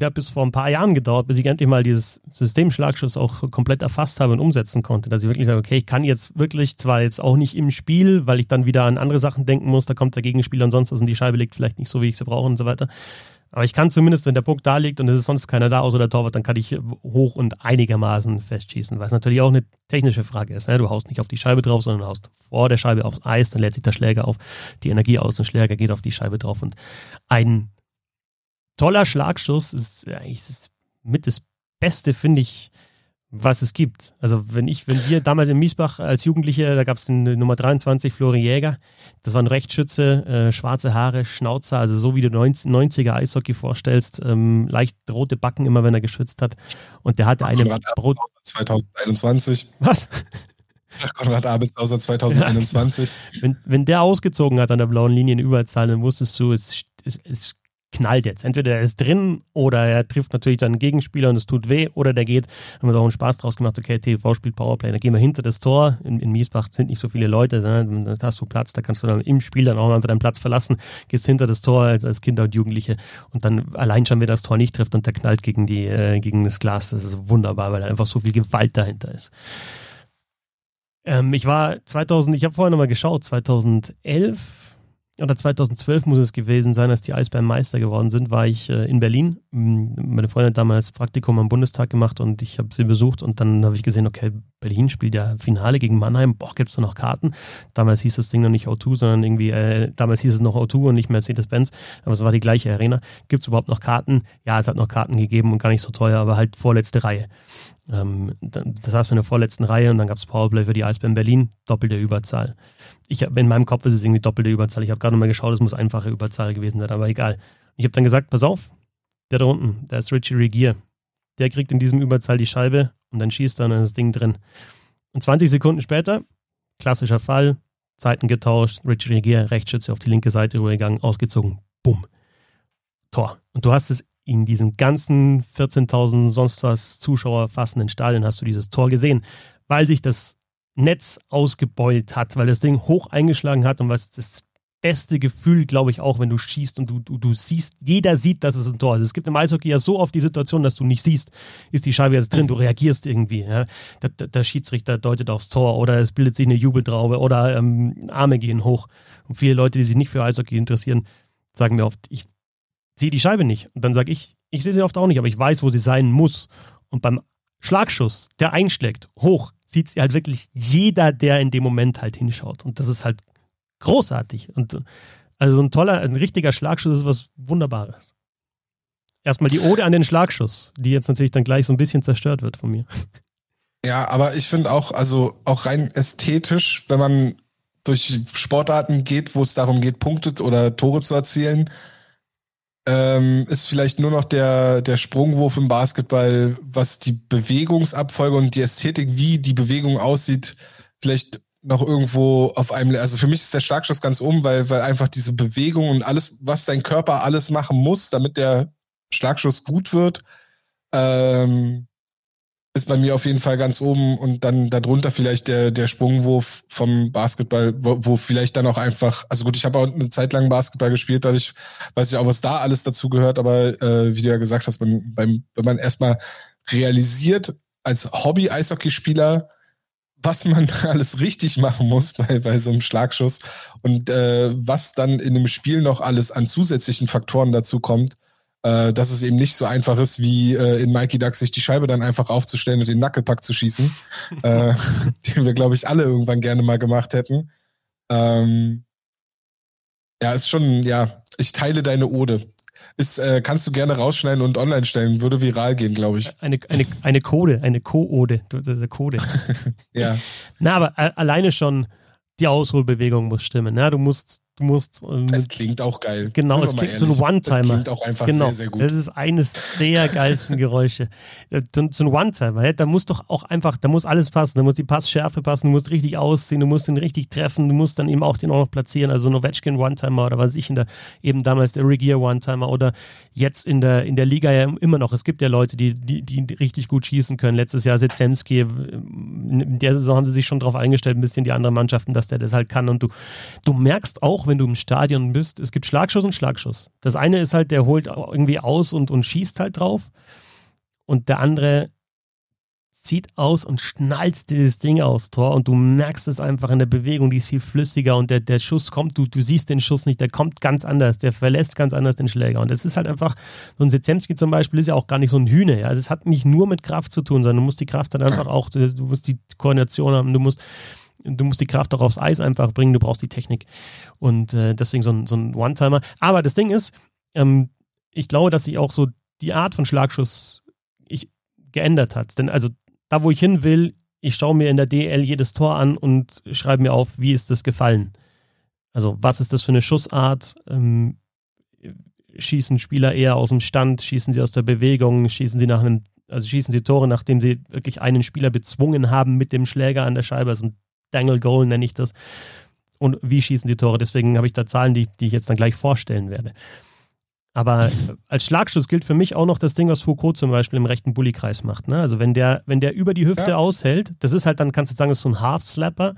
ja, bis vor ein paar Jahren gedauert, bis ich endlich mal dieses System Schlagschuss auch komplett erfasst habe und umsetzen konnte. Dass ich wirklich sage, okay, ich kann jetzt wirklich zwar jetzt auch nicht im Spiel, weil ich dann wieder an andere Sachen denken muss, da kommt der Gegenspieler und sonst was und die Scheibe liegt vielleicht nicht so, wie ich sie brauche und so weiter. Aber ich kann zumindest, wenn der Puck da liegt und es ist sonst keiner da außer der Torwart, dann kann ich hoch und einigermaßen festschießen, was natürlich auch eine technische Frage ist. Ne? Du haust nicht auf die Scheibe drauf, sondern du haust vor der Scheibe aufs Eis, dann lädt sich der Schläger auf, die Energie aus, dem Schläger geht auf die Scheibe drauf und ein toller Schlagschuss. Ist eigentlich das mit das Beste, finde ich, was es gibt. Also wenn ich, wenn wir damals in Miesbach als Jugendliche, da gab es den Nummer 23, Florian Jäger, das war ein Rechtsschütze, äh, schwarze Haare, Schnauzer, also so wie du 90er Eishockey vorstellst, ähm, leicht rote Backen immer, wenn er geschützt hat. Und der hatte eine Brot 2021. Was? [LAUGHS] Konrad Abelshauser 2021. Ja. Wenn, wenn der ausgezogen hat an der blauen Linie in Überzahl, dann wusstest du, es, es, es knallt jetzt. Entweder er ist drin oder er trifft natürlich dann einen Gegenspieler und es tut weh oder der geht. Haben wir auch einen Spaß draus gemacht, okay, TV spielt Powerplay, dann gehen wir hinter das Tor. In, in Miesbach sind nicht so viele Leute, ne? da hast du Platz, da kannst du dann im Spiel dann auch einfach deinen Platz verlassen, gehst hinter das Tor als, als Kinder und Jugendliche und dann allein schon, wenn das Tor nicht trifft und der knallt gegen, die, äh, gegen das Glas, das ist wunderbar, weil da einfach so viel Gewalt dahinter ist. Ähm, ich war 2000, ich habe vorher nochmal geschaut, 2011 oder 2012 muss es gewesen sein, als die Eisbären Meister geworden sind, war ich äh, in Berlin. Meine Freundin hat damals Praktikum am Bundestag gemacht und ich habe sie besucht und dann habe ich gesehen, okay, Berlin spielt ja Finale gegen Mannheim. Boah, gibt es da noch Karten? Damals hieß das Ding noch nicht O2, sondern irgendwie, äh, damals hieß es noch O2 und nicht Mercedes-Benz, aber es war die gleiche Arena. Gibt es überhaupt noch Karten? Ja, es hat noch Karten gegeben und gar nicht so teuer, aber halt vorletzte Reihe. Ähm, das heißt, in der vorletzten Reihe und dann gab es Powerplay für die Eisbären Berlin, doppelte Überzahl ich hab, in meinem Kopf ist es irgendwie doppelte Überzahl. Ich habe gerade mal geschaut, es muss einfache Überzahl gewesen sein, aber egal. Ich habe dann gesagt, pass auf, der da unten, der ist Richie Regier. Der kriegt in diesem Überzahl die Scheibe und dann schießt er und dann ist das Ding drin. Und 20 Sekunden später, klassischer Fall, Zeiten getauscht, Richie Regier, Rechtsschütze auf die linke Seite rübergegangen, ausgezogen, bumm, Tor. Und du hast es in diesem ganzen 14.000 sonst was Zuschauer fassenden Stadion hast du dieses Tor gesehen, weil sich das Netz ausgebeult hat, weil das Ding hoch eingeschlagen hat und was das beste Gefühl, glaube ich, auch, wenn du schießt und du, du, du siehst, jeder sieht, dass es ein Tor ist. Es gibt im Eishockey ja so oft die Situation, dass du nicht siehst, ist die Scheibe jetzt drin, du reagierst irgendwie. Ja? Der, der, der, Schiedsrichter deutet aufs Tor oder es bildet sich eine Jubeltraube oder ähm, Arme gehen hoch. Und viele Leute, die sich nicht für Eishockey interessieren, sagen mir oft, ich sehe die Scheibe nicht. Und dann sage ich, ich sehe sie oft auch nicht, aber ich weiß, wo sie sein muss. Und beim Schlagschuss, der einschlägt, hoch, sieht sie halt wirklich jeder, der in dem Moment halt hinschaut. Und das ist halt großartig. Und also so ein toller, ein richtiger Schlagschuss ist was Wunderbares. Erstmal die Ode an den Schlagschuss, die jetzt natürlich dann gleich so ein bisschen zerstört wird von mir. Ja, aber ich finde auch, also auch rein ästhetisch, wenn man durch Sportarten geht, wo es darum geht, Punkte oder Tore zu erzielen, ähm, ist vielleicht nur noch der, der Sprungwurf im Basketball, was die Bewegungsabfolge und die Ästhetik, wie die Bewegung aussieht, vielleicht noch irgendwo auf einem, also für mich ist der Schlagschuss ganz oben, weil, weil einfach diese Bewegung und alles, was dein Körper alles machen muss, damit der Schlagschuss gut wird, ähm, ist bei mir auf jeden Fall ganz oben und dann darunter vielleicht der, der Sprungwurf vom Basketball, wo, wo vielleicht dann auch einfach, also gut, ich habe auch eine Zeit lang Basketball gespielt, dadurch weiß ich auch, was da alles dazu gehört, aber äh, wie du ja gesagt hast, beim, beim, wenn man erstmal realisiert als Hobby-Eishockeyspieler, was man [LAUGHS] alles richtig machen muss bei, bei so einem Schlagschuss und äh, was dann in einem Spiel noch alles an zusätzlichen Faktoren dazu kommt, äh, dass es eben nicht so einfach ist, wie äh, in Mikey Ducks sich die Scheibe dann einfach aufzustellen und den Nackelpack zu schießen, [LAUGHS] äh, [LAUGHS] den wir, glaube ich, alle irgendwann gerne mal gemacht hätten. Ähm, ja, ist schon, ja, ich teile deine Ode. Ist, äh, kannst du gerne rausschneiden und online stellen, würde viral gehen, glaube ich. Eine, eine, eine Code, eine Co-Ode, eine Code. [LAUGHS] ja. Na, aber alleine schon die Ausholbewegung muss stimmen. Ne? Du musst du musst. Ähm, das klingt auch geil. Genau, es klingt so ein One-Timer. Das klingt auch einfach genau, sehr, sehr gut. Das ist eines der [LAUGHS] geilsten Geräusche. So, so ein One-Timer, da muss doch auch einfach, da muss alles passen. Da muss die Passschärfe passen, du musst richtig ausziehen, du musst ihn richtig treffen, du musst dann eben auch den auch noch platzieren. Also Novechkin One-Timer oder was ich in der, eben damals der Regier One-Timer oder jetzt in der, in der Liga ja immer noch. Es gibt ja Leute, die, die, die richtig gut schießen können. Letztes Jahr Setzemski, in der Saison haben sie sich schon darauf eingestellt, ein bisschen die anderen Mannschaften, dass der das halt kann. Und du, du merkst auch, wenn du im Stadion bist, es gibt Schlagschuss und Schlagschuss. Das eine ist halt, der holt irgendwie aus und, und schießt halt drauf. Und der andere zieht aus und schnallt dieses Ding aufs Tor und du merkst es einfach in der Bewegung, die ist viel flüssiger und der, der Schuss kommt, du, du siehst den Schuss nicht, der kommt ganz anders, der verlässt ganz anders den Schläger. Und es ist halt einfach, so ein Sezemski zum Beispiel ist ja auch gar nicht so ein Hühner. Also es hat nicht nur mit Kraft zu tun, sondern du musst die Kraft dann einfach [CLEARS THROAT] auch, du musst die Koordination haben, du musst du musst die Kraft auch aufs Eis einfach bringen, du brauchst die Technik. Und äh, deswegen so ein, so ein One-Timer. Aber das Ding ist, ähm, ich glaube, dass sich auch so die Art von Schlagschuss ich, geändert hat. Denn also da, wo ich hin will, ich schaue mir in der DL jedes Tor an und schreibe mir auf, wie ist das gefallen. Also was ist das für eine Schussart? Ähm, schießen Spieler eher aus dem Stand, schießen sie aus der Bewegung, schießen sie nach einem, also schießen sie Tore, nachdem sie wirklich einen Spieler bezwungen haben mit dem Schläger an der Scheibe. Also ein Dangle Goal nenne ich das. Und wie schießen sie Tore? Deswegen habe ich da Zahlen, die, die ich jetzt dann gleich vorstellen werde. Aber als Schlagschuss gilt für mich auch noch das Ding, was Foucault zum Beispiel im rechten Bullykreis macht. Ne? Also wenn der, wenn der über die Hüfte ja. aushält, das ist halt dann, kannst du sagen, das ist so ein Half-Slapper.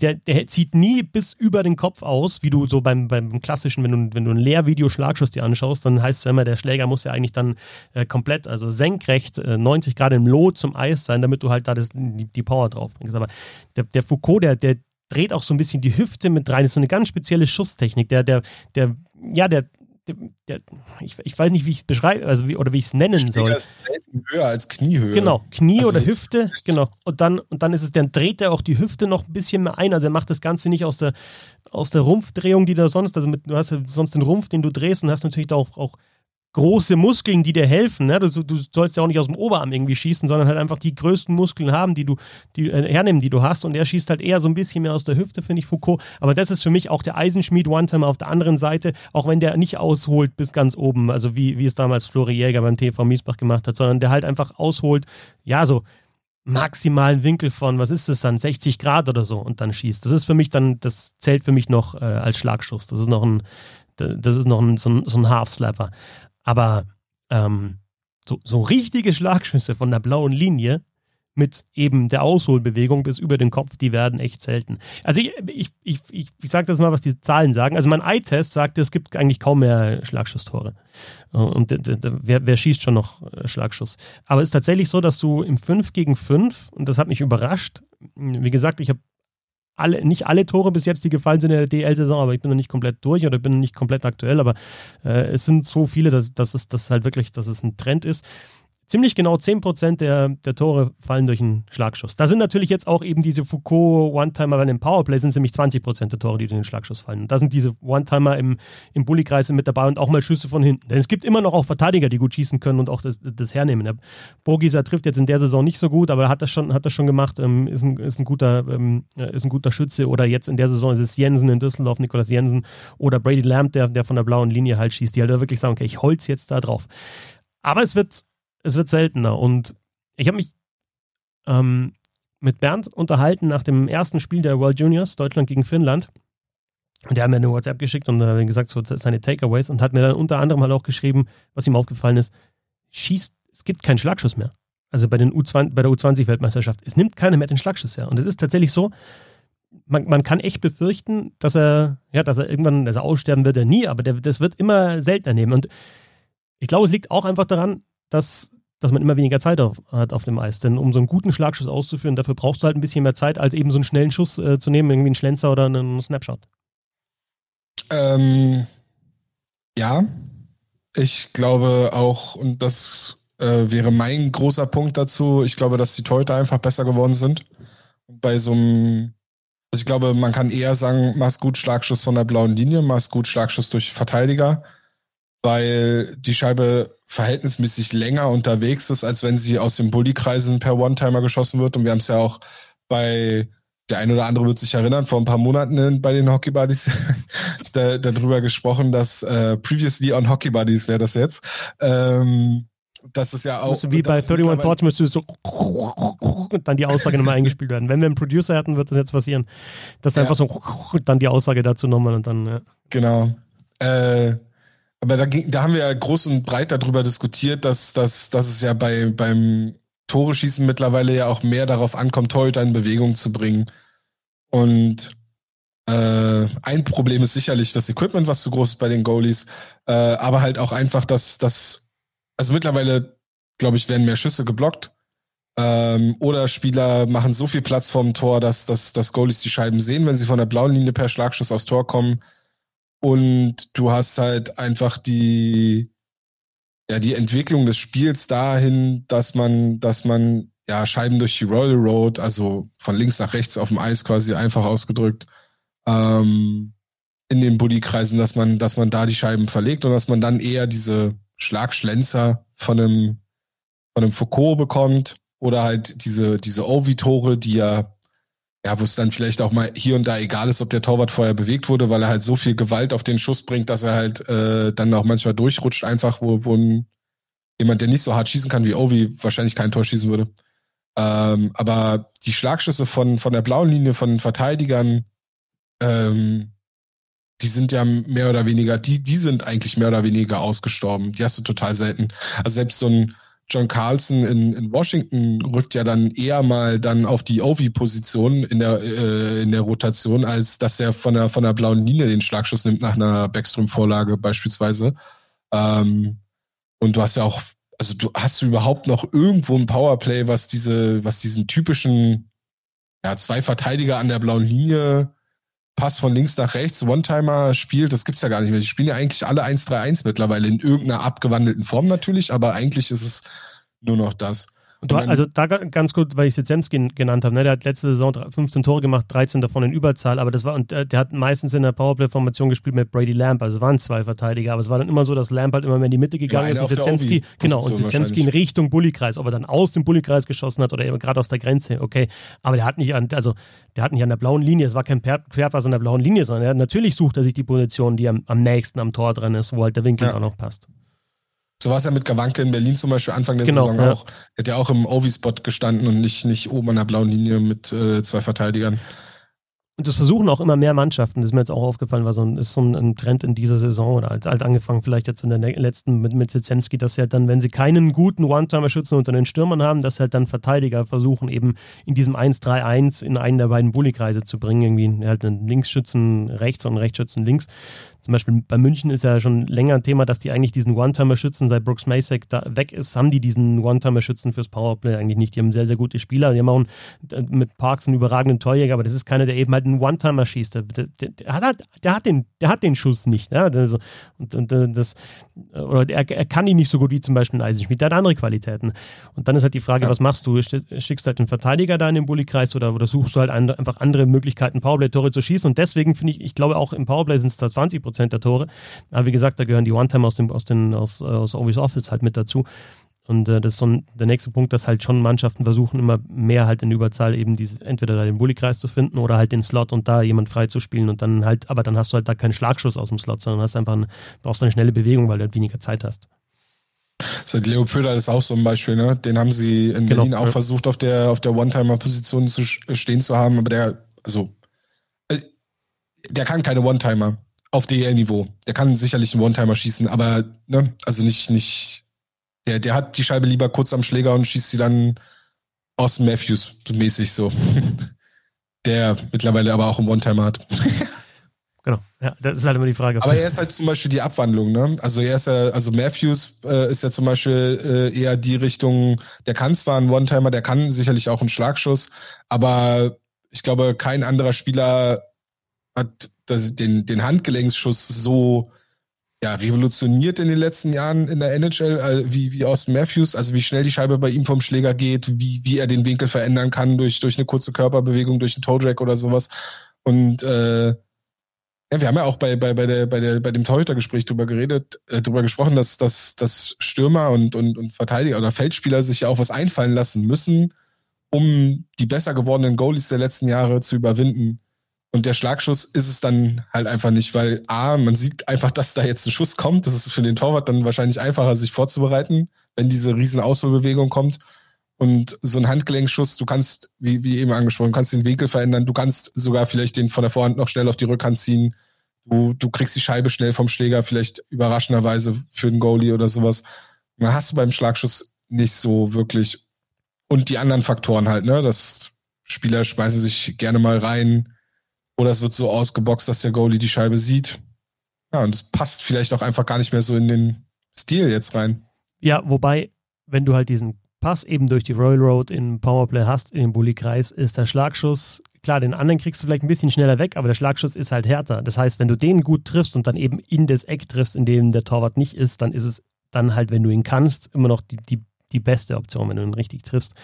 Der, der zieht nie bis über den Kopf aus, wie du so beim, beim klassischen, wenn du, wenn du ein Lehrvideo-Schlagschuss dir anschaust, dann heißt es ja immer, der Schläger muss ja eigentlich dann äh, komplett, also senkrecht, äh, 90 Grad im Lot zum Eis sein, damit du halt da das, die, die Power drauf bringst. Aber der, der Foucault, der, der dreht auch so ein bisschen die Hüfte mit rein. Das ist so eine ganz spezielle Schusstechnik. Der, der, der, ja, der, ich, ich, weiß nicht, wie ich es beschreibe, also wie, oder wie ich es nennen soll. Höher als Kniehöhe. Genau, Knie also oder Hüfte, genau. Und dann, und dann ist es, dann dreht er auch die Hüfte noch ein bisschen mehr ein. Also er macht das Ganze nicht aus der, aus der Rumpfdrehung, die da sonst, also mit, du hast ja sonst den Rumpf, den du drehst und hast natürlich da auch, auch große Muskeln, die dir helfen. Ne? Du, du, sollst ja auch nicht aus dem Oberarm irgendwie schießen, sondern halt einfach die größten Muskeln haben, die du die, äh, hernehmen, die du hast. Und er schießt halt eher so ein bisschen mehr aus der Hüfte, finde ich, Foucault. Aber das ist für mich auch der Eisenschmied One-Timer auf der anderen Seite, auch wenn der nicht ausholt bis ganz oben, also wie, wie es damals Flori Jäger beim TV Miesbach gemacht hat, sondern der halt einfach ausholt, ja, so maximalen Winkel von, was ist das dann, 60 Grad oder so und dann schießt. Das ist für mich dann, das zählt für mich noch äh, als Schlagschuss. Das ist noch ein, das ist noch ein, so ein, so ein Half-Slapper. Aber ähm, so, so richtige Schlagschüsse von der blauen Linie mit eben der Ausholbewegung bis über den Kopf, die werden echt selten. Also ich, ich, ich, ich, ich sage das mal, was die Zahlen sagen. Also mein Eye-Test sagt, es gibt eigentlich kaum mehr Schlagschusstore. Und wer, wer schießt schon noch äh, Schlagschuss? Aber es ist tatsächlich so, dass du im 5 gegen 5, und das hat mich überrascht, wie gesagt, ich habe alle, nicht alle Tore bis jetzt, die gefallen sind in der DL-Saison, aber ich bin noch nicht komplett durch oder bin noch nicht komplett aktuell, aber äh, es sind so viele, dass, dass, es, dass halt wirklich, dass es ein Trend ist ziemlich genau 10% der, der Tore fallen durch einen Schlagschuss. Da sind natürlich jetzt auch eben diese Foucault One-Timer, weil im Powerplay sind nämlich 20% der Tore, die durch den Schlagschuss fallen. Und da sind diese One-Timer im, im Bulli-Kreis mit dabei und auch mal Schüsse von hinten. Denn es gibt immer noch auch Verteidiger, die gut schießen können und auch das, das hernehmen. Der Bogiser trifft jetzt in der Saison nicht so gut, aber er hat das schon, hat das schon gemacht, ähm, ist, ein, ist, ein guter, ähm, ist ein guter Schütze. Oder jetzt in der Saison ist es Jensen in Düsseldorf, Nikolaus Jensen oder Brady Lamb, der, der von der blauen Linie halt schießt, die halt wirklich sagen, okay, ich holz jetzt da drauf. Aber es wird es wird seltener. Und ich habe mich ähm, mit Bernd unterhalten nach dem ersten Spiel der World Juniors, Deutschland gegen Finnland. Und der hat mir eine WhatsApp geschickt und hat gesagt, so seine Takeaways und hat mir dann unter anderem halt auch geschrieben, was ihm aufgefallen ist, schießt, es gibt keinen Schlagschuss mehr. Also bei, den U20, bei der U20-Weltmeisterschaft. Es nimmt keiner mehr den Schlagschuss her. Und es ist tatsächlich so, man, man, kann echt befürchten, dass er, ja, dass er irgendwann, also aussterben wird er nie, aber der, das wird immer seltener nehmen. Und ich glaube, es liegt auch einfach daran, dass, dass man immer weniger Zeit auf, hat auf dem Eis. Denn um so einen guten Schlagschuss auszuführen, dafür brauchst du halt ein bisschen mehr Zeit, als eben so einen schnellen Schuss äh, zu nehmen, irgendwie einen Schlenzer oder einen Snapshot. Ähm, ja, ich glaube auch, und das äh, wäre mein großer Punkt dazu, ich glaube, dass die Torhüter einfach besser geworden sind. Bei so einem, also ich glaube, man kann eher sagen, machst gut Schlagschuss von der blauen Linie, machst gut Schlagschuss durch Verteidiger weil die Scheibe verhältnismäßig länger unterwegs ist, als wenn sie aus den Bullykreisen per One-Timer geschossen wird. Und wir haben es ja auch bei der ein oder andere wird sich erinnern, vor ein paar Monaten bei den Hockey Buddies [LAUGHS] da, darüber gesprochen, dass äh, previously on Hockey Buddies wäre das jetzt. Ähm, das ist ja auch. Müsste wie bei 31 Thoughts müsste so [LAUGHS] dann die Aussage nochmal eingespielt werden. Wenn wir einen Producer hätten, wird das jetzt passieren. Dass ja. einfach so [LAUGHS] dann die Aussage dazu nochmal und dann. Ja. Genau. Äh, aber da, ging, da haben wir ja groß und breit darüber diskutiert, dass, dass, dass es ja bei, beim Tore schießen mittlerweile ja auch mehr darauf ankommt, Torhüter in Bewegung zu bringen. Und äh, ein Problem ist sicherlich das Equipment, was zu groß ist bei den Goalies, äh, aber halt auch einfach, dass dass also mittlerweile, glaube ich, werden mehr Schüsse geblockt. Ähm, oder Spieler machen so viel Platz vorm Tor, dass, dass, dass Goalies die Scheiben sehen, wenn sie von der blauen Linie per Schlagschuss aufs Tor kommen. Und du hast halt einfach die, ja, die Entwicklung des Spiels dahin, dass man, dass man ja Scheiben durch die Royal Road, also von links nach rechts auf dem Eis quasi einfach ausgedrückt, ähm, in den Buddykreisen, dass man, dass man da die Scheiben verlegt und dass man dann eher diese Schlagschlenzer von einem, von einem Foucault bekommt oder halt diese, diese Ovi-Tore, die ja, ja, wo es dann vielleicht auch mal hier und da egal ist, ob der Torwart vorher bewegt wurde, weil er halt so viel Gewalt auf den Schuss bringt, dass er halt äh, dann auch manchmal durchrutscht, einfach, wo, wo ein, jemand, der nicht so hart schießen kann wie Ovi, wahrscheinlich kein Tor schießen würde. Ähm, aber die Schlagschüsse von, von der blauen Linie von Verteidigern, ähm, die sind ja mehr oder weniger, die, die sind eigentlich mehr oder weniger ausgestorben. Die hast du total selten. Also selbst so ein John Carlson in, in Washington rückt ja dann eher mal dann auf die Ovi-Position in der, äh, in der Rotation, als dass er von der, von der blauen Linie den Schlagschuss nimmt nach einer Backstrom-Vorlage beispielsweise. Ähm, und du hast ja auch also du hast du überhaupt noch irgendwo ein Powerplay, was diese, was diesen typischen, ja, zwei Verteidiger an der blauen Linie, Pass von links nach rechts, One-Timer spielt, das gibt's ja gar nicht mehr. Die spielen ja eigentlich alle 1-3-1 mittlerweile in irgendeiner abgewandelten Form natürlich, aber eigentlich ist es nur noch das. Du, also da ganz gut, weil ich Sitzemski genannt habe, ne? der hat letzte Saison 15 Tore gemacht, 13 davon in Überzahl, aber das war, und äh, der hat meistens in der Powerplay-Formation gespielt mit Brady Lamp, also es waren zwei Verteidiger, aber es war dann immer so, dass Lamp halt immer mehr in die Mitte gegangen ja, ist und Sitzemski, genau, und Sitzemski in Richtung Bullykreis, ob er dann aus dem Bullykreis geschossen hat oder eben gerade aus der Grenze, okay, aber der hat nicht an, also der hat nicht an der blauen Linie, es war kein Querpass an der blauen Linie, sondern er, natürlich sucht er sich die Position, die am, am nächsten am Tor drin ist, wo halt der Winkel ja. auch noch passt. So war es ja mit Gawanke in Berlin zum Beispiel Anfang der genau, Saison ja. auch. Er hat ja auch im Ovi-Spot gestanden und nicht, nicht oben an der blauen Linie mit äh, zwei Verteidigern. Und das versuchen auch immer mehr Mannschaften, das ist mir jetzt auch aufgefallen, war so ein, ist so ein, Trend in dieser Saison oder halt, halt angefangen vielleicht jetzt in der letzten mit, mit Zizemski, dass sie halt dann, wenn sie keinen guten One-Timer-Schützen unter den Stürmern haben, dass halt dann Verteidiger versuchen, eben in diesem 1-3-1 in einen der beiden Bulli-Kreise zu bringen, irgendwie halt einen Linksschützen rechts und einen Rechtsschützen links, zum Beispiel bei München ist ja schon länger ein Thema, dass die eigentlich diesen One-Timer schützen, seit Brooks Masek weg ist, haben die diesen One-Timer schützen fürs Powerplay eigentlich nicht. Die haben sehr, sehr gute Spieler. Die haben auch einen, mit Parks einen überragenden Torjäger, aber das ist keiner, der eben halt einen One-Timer schießt. Der, der, der, hat der, hat den, der hat den Schuss nicht. Ja? Also, und, und, das, oder er, er kann ihn nicht so gut wie zum Beispiel ein Eisenschmied. Der hat andere Qualitäten. Und dann ist halt die Frage, ja. was machst du? Schickst halt einen Verteidiger da in den Bulli-Kreis oder, oder suchst du halt einfach andere Möglichkeiten, Powerplay-Tore zu schießen? Und deswegen finde ich, ich glaube auch im Powerplay sind es da 20 Prozent der Tore. Aber wie gesagt, da gehören die One-Time aus, dem, aus, den, aus, aus Always Office halt mit dazu. Und äh, das ist so ein, der nächste Punkt, dass halt schon Mannschaften versuchen, immer mehr halt in Überzahl eben diese, entweder da den Bulli-Kreis zu finden oder halt den Slot und da jemand frei zu spielen und dann halt, aber dann hast du halt da keinen Schlagschuss aus dem Slot, sondern hast einfach eine, brauchst eine schnelle Bewegung, weil du halt weniger Zeit hast. Seit Leo Pföder ist auch so ein Beispiel, ne? Den haben sie in genau, Berlin auch ja. versucht, auf der, auf der One-Timer-Position zu stehen zu haben, aber der, also, äh, der kann keine One-Timer auf DL-Niveau. Der kann sicherlich einen One-Timer schießen, aber ne, also nicht, nicht. Der, der hat die Scheibe lieber kurz am Schläger und schießt sie dann aus Matthews mäßig so. [LAUGHS] der mittlerweile aber auch einen One-Timer hat. [LAUGHS] Genau, ja, das ist halt immer die Frage. Aber er ist halt zum Beispiel die Abwandlung, ne? Also er ist ja, also Matthews äh, ist ja zum Beispiel äh, eher die Richtung, der kann zwar einen One-Timer, der kann sicherlich auch einen Schlagschuss, aber ich glaube, kein anderer Spieler hat das, den, den Handgelenksschuss so ja, revolutioniert in den letzten Jahren in der NHL, äh, wie, wie Austin Matthews, also wie schnell die Scheibe bei ihm vom Schläger geht, wie, wie er den Winkel verändern kann durch, durch eine kurze Körperbewegung, durch einen Toe Drag oder sowas. Und äh, ja, wir haben ja auch bei, bei, bei, der, bei, der, bei dem Torhütergespräch drüber geredet, äh, drüber gesprochen, dass, dass, dass Stürmer und, und, und Verteidiger oder Feldspieler sich ja auch was einfallen lassen müssen, um die besser gewordenen Goalies der letzten Jahre zu überwinden Und der Schlagschuss ist es dann halt einfach nicht, weil A, man sieht einfach, dass da jetzt ein Schuss kommt. Das ist für den Torwart dann wahrscheinlich einfacher, sich vorzubereiten, wenn diese riesen Ausholbewegung kommt. Und so ein Handgelenkschuss, du kannst, wie, wie eben angesprochen, kannst den Winkel verändern, du kannst sogar vielleicht den von der Vorhand noch schnell auf die Rückhand ziehen. Du, du kriegst die Scheibe schnell vom Schläger, vielleicht überraschenderweise für den Goalie oder sowas. Dann hast du beim Schlagschuss nicht so wirklich. Und die anderen Faktoren halt, ne? Das Spieler schmeißen sich gerne mal rein, oder es wird so ausgeboxt, dass der Goalie die Scheibe sieht. Ja, und es passt vielleicht auch einfach gar nicht mehr so in den Stil jetzt rein. Ja, wobei, wenn du halt diesen Pass eben durch die Royal Road in Powerplay hast, in den Bulli-Kreis, ist der Schlagschuss, klar, den anderen kriegst du vielleicht ein bisschen schneller weg, aber der Schlagschuss ist halt härter. Das heißt, wenn du den gut triffst und dann eben in das Eck triffst, in dem der Torwart nicht ist, dann ist es dann halt, wenn du ihn kannst, immer noch die, die, die beste Option, wenn du ihn richtig triffst.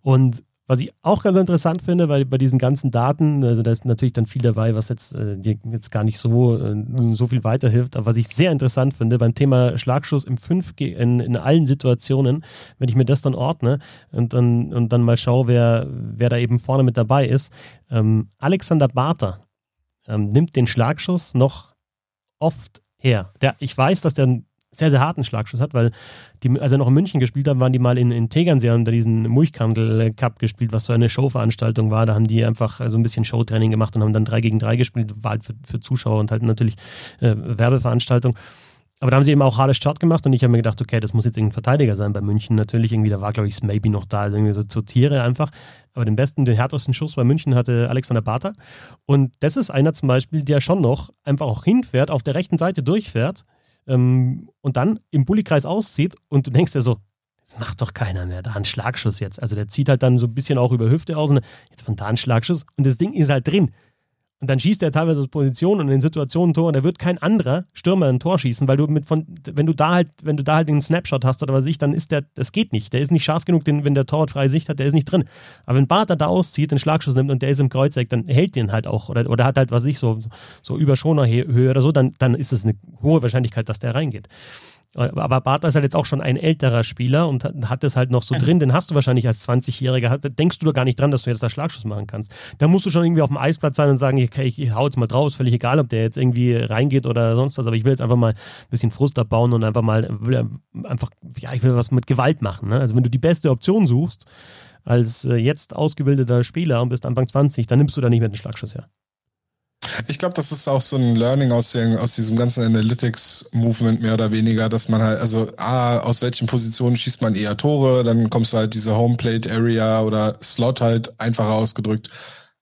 Und was ich auch ganz interessant finde, weil bei diesen ganzen Daten, also da ist natürlich dann viel dabei, was jetzt äh, jetzt gar nicht so, äh, so viel weiterhilft, aber was ich sehr interessant finde beim Thema Schlagschuss im 5G in, in allen Situationen, wenn ich mir das dann ordne und dann, und dann mal schaue, wer, wer da eben vorne mit dabei ist. Ähm, Alexander Barter ähm, nimmt den Schlagschuss noch oft her. Der, ich weiß, dass der sehr, sehr harten Schlagschuss hat, weil die, als er noch in München gespielt hat, waren die mal in, in Tegernsee und da diesen Mulchkandel Cup gespielt, was so eine Showveranstaltung war. Da haben die einfach so ein bisschen Showtraining gemacht und haben dann drei gegen drei gespielt, war halt für, für Zuschauer und halt natürlich äh, Werbeveranstaltung. Aber da haben sie eben auch hartes Start gemacht und ich habe mir gedacht, okay, das muss jetzt irgendein Verteidiger sein bei München. Natürlich irgendwie, da war, glaube ich, Maybe noch da, also irgendwie so Tiere einfach. Aber den besten, den härtesten Schuss bei München hatte Alexander Barter. Und das ist einer zum Beispiel, der schon noch einfach auch hinfährt, auf der rechten Seite durchfährt ähm, und dann im Bullykreis auszieht und du denkst dir so, das macht doch keiner mehr, da ein Schlagschuss jetzt. Also der zieht halt dann so ein bisschen auch über Hüfte aus und jetzt von da ein Schlagschuss und das Ding ist halt drin. Und dann schießt er teilweise aus Position und in Situationen Tor und da wird kein anderer Stürmer ein Tor schießen, weil du mit von, wenn du da halt, wenn du da halt einen Snapshot hast oder was ich, dann ist der, das geht nicht. Der ist nicht scharf genug, den, wenn der Torwart freie Sicht hat, der ist nicht drin. Aber wenn Bartha da auszieht, den Schlagschuss nimmt und der ist im Kreuzeck, dann hält den halt auch oder, oder hat halt, was ich, so, so über Schonerhöhe oder so, dann, dann ist es eine hohe Wahrscheinlichkeit, dass der reingeht. Aber Bartha ist halt jetzt auch schon ein älterer Spieler und hat das halt noch so drin. Den hast du wahrscheinlich als 20-Jähriger. Denkst du doch gar nicht dran, dass du jetzt da Schlagschuss machen kannst. Da musst du schon irgendwie auf dem Eisplatz sein und sagen, okay, ich, hau jetzt mal drauf. Ist völlig egal, ob der jetzt irgendwie reingeht oder sonst was. Aber ich will jetzt einfach mal ein bisschen Frust abbauen und einfach mal, einfach, ja, ich will was mit Gewalt machen. Ne? Also wenn du die beste Option suchst, als äh, jetzt ausgebildeter Spieler und bist Anfang 20, dann nimmst du da nicht mehr den Schlagschuss her. Ich glaube, das ist auch so ein Learning aus, den, aus diesem ganzen Analytics-Movement mehr oder weniger, dass man halt, also A, aus welchen Positionen schießt man eher Tore, dann kommst du halt diese Homeplate-Area oder Slot halt einfacher ausgedrückt.